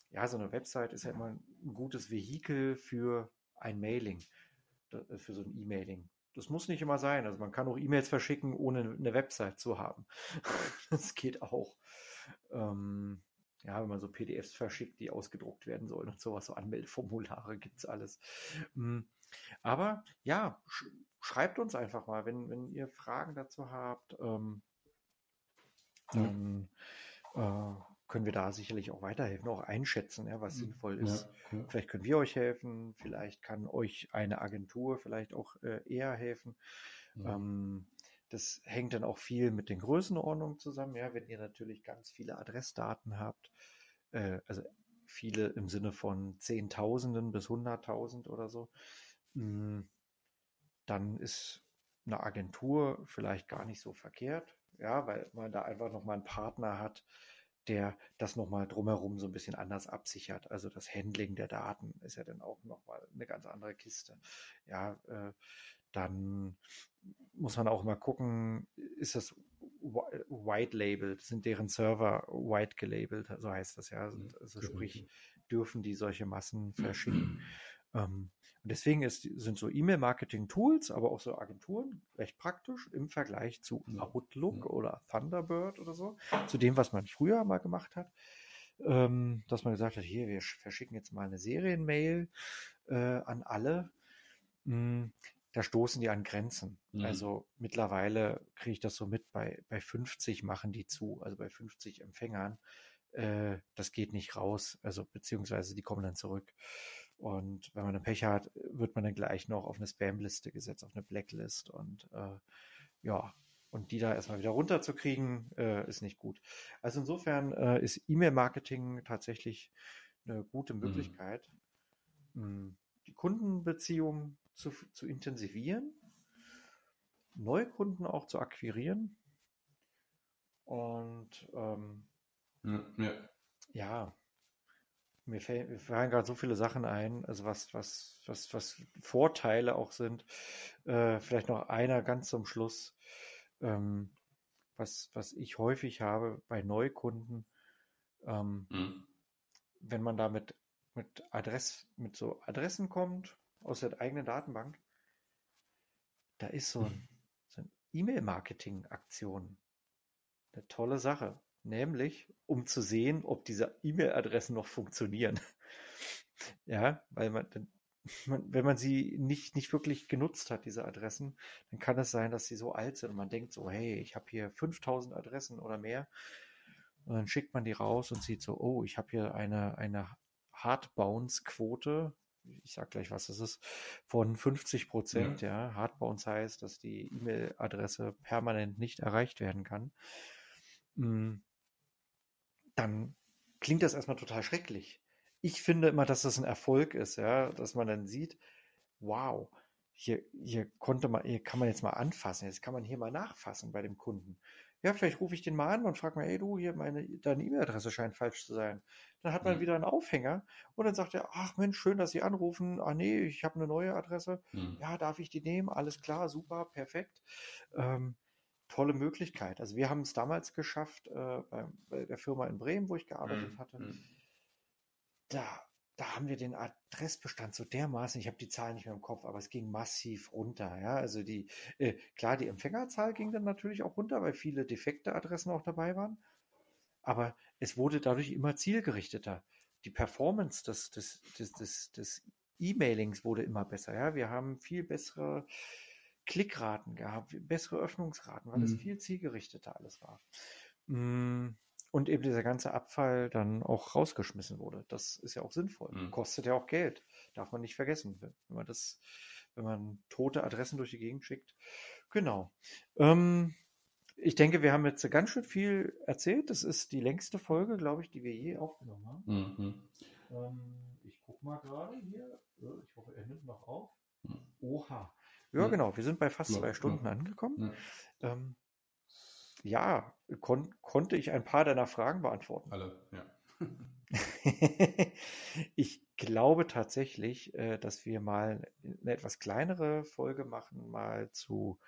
ja, so eine Website ist ja immer ein gutes Vehikel für ein Mailing, für so ein E-Mailing. Das muss nicht immer sein. Also man kann auch E-Mails verschicken, ohne eine Website zu haben. *laughs* das geht auch. Ähm, ja, wenn man so PDFs verschickt, die ausgedruckt werden sollen und sowas, so Anmeldeformulare *laughs* gibt es alles. Hm, aber ja, sch schreibt uns einfach mal, wenn, wenn ihr Fragen dazu habt. Ähm, dann äh, können wir da sicherlich auch weiterhelfen, auch einschätzen, ja, was mhm. sinnvoll ist. Ja, ja. Vielleicht können wir euch helfen, vielleicht kann euch eine Agentur vielleicht auch äh, eher helfen. Ja. Ähm, das hängt dann auch viel mit den Größenordnungen zusammen. Ja, wenn ihr natürlich ganz viele Adressdaten habt, äh, also viele im Sinne von Zehntausenden bis Hunderttausend oder so, mh, hm, dann ist eine Agentur vielleicht gar nicht so verkehrt. Ja, weil man da einfach nochmal einen Partner hat, der das nochmal drumherum so ein bisschen anders absichert. Also das Handling der Daten ist ja dann auch nochmal eine ganz andere Kiste. Ja, äh, dann muss man auch mal gucken, ist das white labeled, sind deren Server white gelabelt, so heißt das ja. Mhm. Also sprich, dürfen die solche Massen verschicken. Ähm, und deswegen ist, sind so E-Mail-Marketing-Tools, aber auch so Agenturen recht praktisch im Vergleich zu Outlook oder Thunderbird oder so, zu dem, was man früher mal gemacht hat. Ähm, dass man gesagt hat, hier, wir verschicken jetzt mal eine Serienmail äh, an alle. Da stoßen die an Grenzen. Mhm. Also mittlerweile kriege ich das so mit, bei, bei 50 machen die zu, also bei 50 Empfängern. Äh, das geht nicht raus, also beziehungsweise die kommen dann zurück. Und wenn man ein Pech hat, wird man dann gleich noch auf eine Spam-Liste gesetzt, auf eine Blacklist. Und äh, ja, und die da erstmal wieder runterzukriegen, äh, ist nicht gut. Also insofern äh, ist E-Mail-Marketing tatsächlich eine gute mhm. Möglichkeit, mhm. die Kundenbeziehung zu, zu intensivieren, neue Kunden auch zu akquirieren. Und ähm, ja, ja. mir, mir fallen gerade so viele Sachen ein, also was, was, was, was Vorteile auch sind. Äh, vielleicht noch einer ganz zum Schluss, ähm, was, was ich häufig habe bei Neukunden, ähm, mhm. wenn man da mit, mit Adress, mit so Adressen kommt aus der eigenen Datenbank, da ist so, ein, so eine E-Mail-Marketing-Aktion eine tolle Sache nämlich um zu sehen, ob diese E-Mail-Adressen noch funktionieren. *laughs* ja, weil man, man, wenn man sie nicht, nicht wirklich genutzt hat, diese Adressen, dann kann es sein, dass sie so alt sind und man denkt so, hey, ich habe hier 5000 Adressen oder mehr. Und dann schickt man die raus und sieht so, oh, ich habe hier eine, eine Hard-Bounce-Quote. Ich sag gleich, was das ist, von 50 Prozent. Ja. ja. Hard Bounce heißt, dass die E-Mail-Adresse permanent nicht erreicht werden kann. Hm dann klingt das erstmal total schrecklich. Ich finde immer, dass das ein Erfolg ist, ja, dass man dann sieht, wow, hier, hier konnte man, hier kann man jetzt mal anfassen, jetzt kann man hier mal nachfassen bei dem Kunden. Ja, vielleicht rufe ich den mal an und frage mal, ey du, hier meine, deine E-Mail-Adresse scheint falsch zu sein. Dann hat man mhm. wieder einen Aufhänger und dann sagt er, ach Mensch, schön, dass Sie anrufen. Ah nee, ich habe eine neue Adresse. Mhm. Ja, darf ich die nehmen? Alles klar, super, perfekt. Ähm, tolle Möglichkeit. Also wir haben es damals geschafft, äh, bei, bei, der Firma in Bremen, wo ich gearbeitet mhm. hatte. Mhm. Da, da haben wir den Adressbestand so dermaßen, ich habe die Zahlen nicht mehr im Kopf, aber es ging massiv runter. Ja, also die, äh, klar, die Empfängerzahl ging dann natürlich auch runter, weil viele defekte Adressen auch dabei waren. Aber es wurde dadurch immer zielgerichteter. Die Performance des, des, des, des, des E-Mailings wurde immer besser. Ja, wir haben viel bessere Klickraten gehabt, bessere Öffnungsraten, weil es mhm. viel zielgerichteter alles war. Mm, und eben dieser ganze Abfall dann auch rausgeschmissen wurde. Das ist ja auch sinnvoll. Mhm. Kostet ja auch Geld. Darf man nicht vergessen, wenn man das, wenn man tote Adressen durch die Gegend schickt. Genau. Ähm, ich denke, wir haben jetzt ganz schön viel erzählt. Das ist die längste Folge, glaube ich, die wir je aufgenommen haben. Mhm. Ähm, ich gucke mal gerade hier. Ich hoffe, er nimmt noch auf. Mhm. Oha. Ja, ja, genau. Wir sind bei fast zwei Stunden angekommen. Ähm, ja, kon konnte ich ein paar deiner Fragen beantworten. Alle, ja. *laughs* ich glaube tatsächlich, äh, dass wir mal eine etwas kleinere Folge machen, mal zu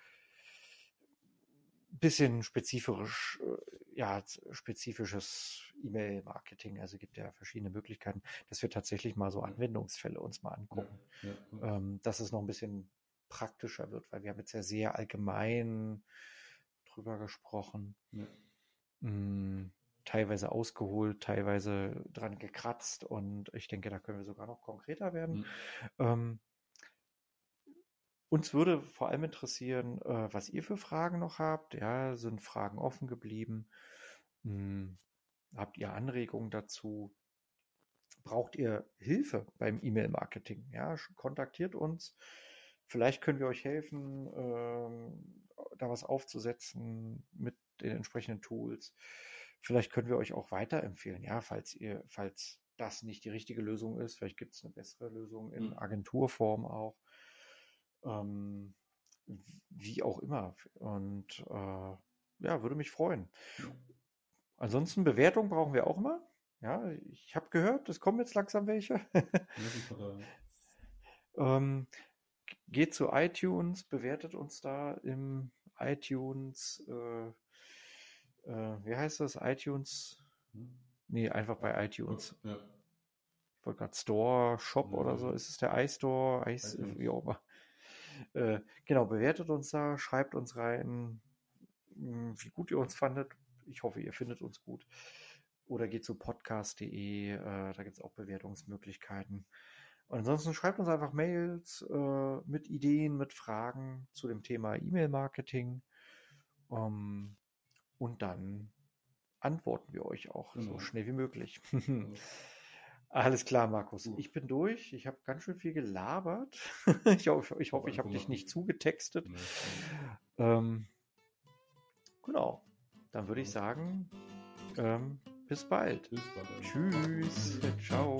bisschen spezifisch, äh, ja, spezifisches E-Mail-Marketing. Also gibt ja verschiedene Möglichkeiten, dass wir tatsächlich mal so Anwendungsfälle uns mal angucken. Ja, ja, ja. Ähm, das ist noch ein bisschen praktischer wird, weil wir haben jetzt ja sehr allgemein drüber gesprochen. Ja. Hm, teilweise ausgeholt, teilweise dran gekratzt und ich denke, da können wir sogar noch konkreter werden. Mhm. Ähm, uns würde vor allem interessieren, äh, was ihr für Fragen noch habt. Ja, sind Fragen offen geblieben? Hm, habt ihr Anregungen dazu? Braucht ihr Hilfe beim E-Mail-Marketing? Ja, kontaktiert uns. Vielleicht können wir euch helfen, ähm, da was aufzusetzen mit den entsprechenden Tools. Vielleicht können wir euch auch weiterempfehlen, ja, falls ihr, falls das nicht die richtige Lösung ist. Vielleicht gibt es eine bessere Lösung in mhm. Agenturform auch. Ähm, wie auch immer. Und äh, ja, würde mich freuen. Ansonsten Bewertung brauchen wir auch immer. Ja, ich habe gehört, es kommen jetzt langsam welche. *laughs* ähm, geht zu iTunes, bewertet uns da im iTunes, äh, äh, wie heißt das? iTunes? Nee, einfach bei iTunes. Ja. Ich wollte gerade Store, Shop ja. oder so. Ist es der iStore? Ice, wie auch immer. Äh, genau, bewertet uns da, schreibt uns rein, hm, wie gut ihr uns fandet. Ich hoffe, ihr findet uns gut. Oder geht zu podcast.de, äh, da gibt es auch Bewertungsmöglichkeiten. Und ansonsten schreibt uns einfach Mails äh, mit Ideen, mit Fragen zu dem Thema E-Mail-Marketing. Um, und dann antworten wir euch auch genau. so schnell wie möglich. *laughs* *laughs* Alles klar, Markus. Ich bin durch. Ich habe ganz schön viel gelabert. *laughs* ich hoffe, ich, hoffe, ich habe dich nicht zugetextet. Ähm, genau. Dann würde ich sagen, ähm, bis bald. Bis bald. Tschüss. Ciao.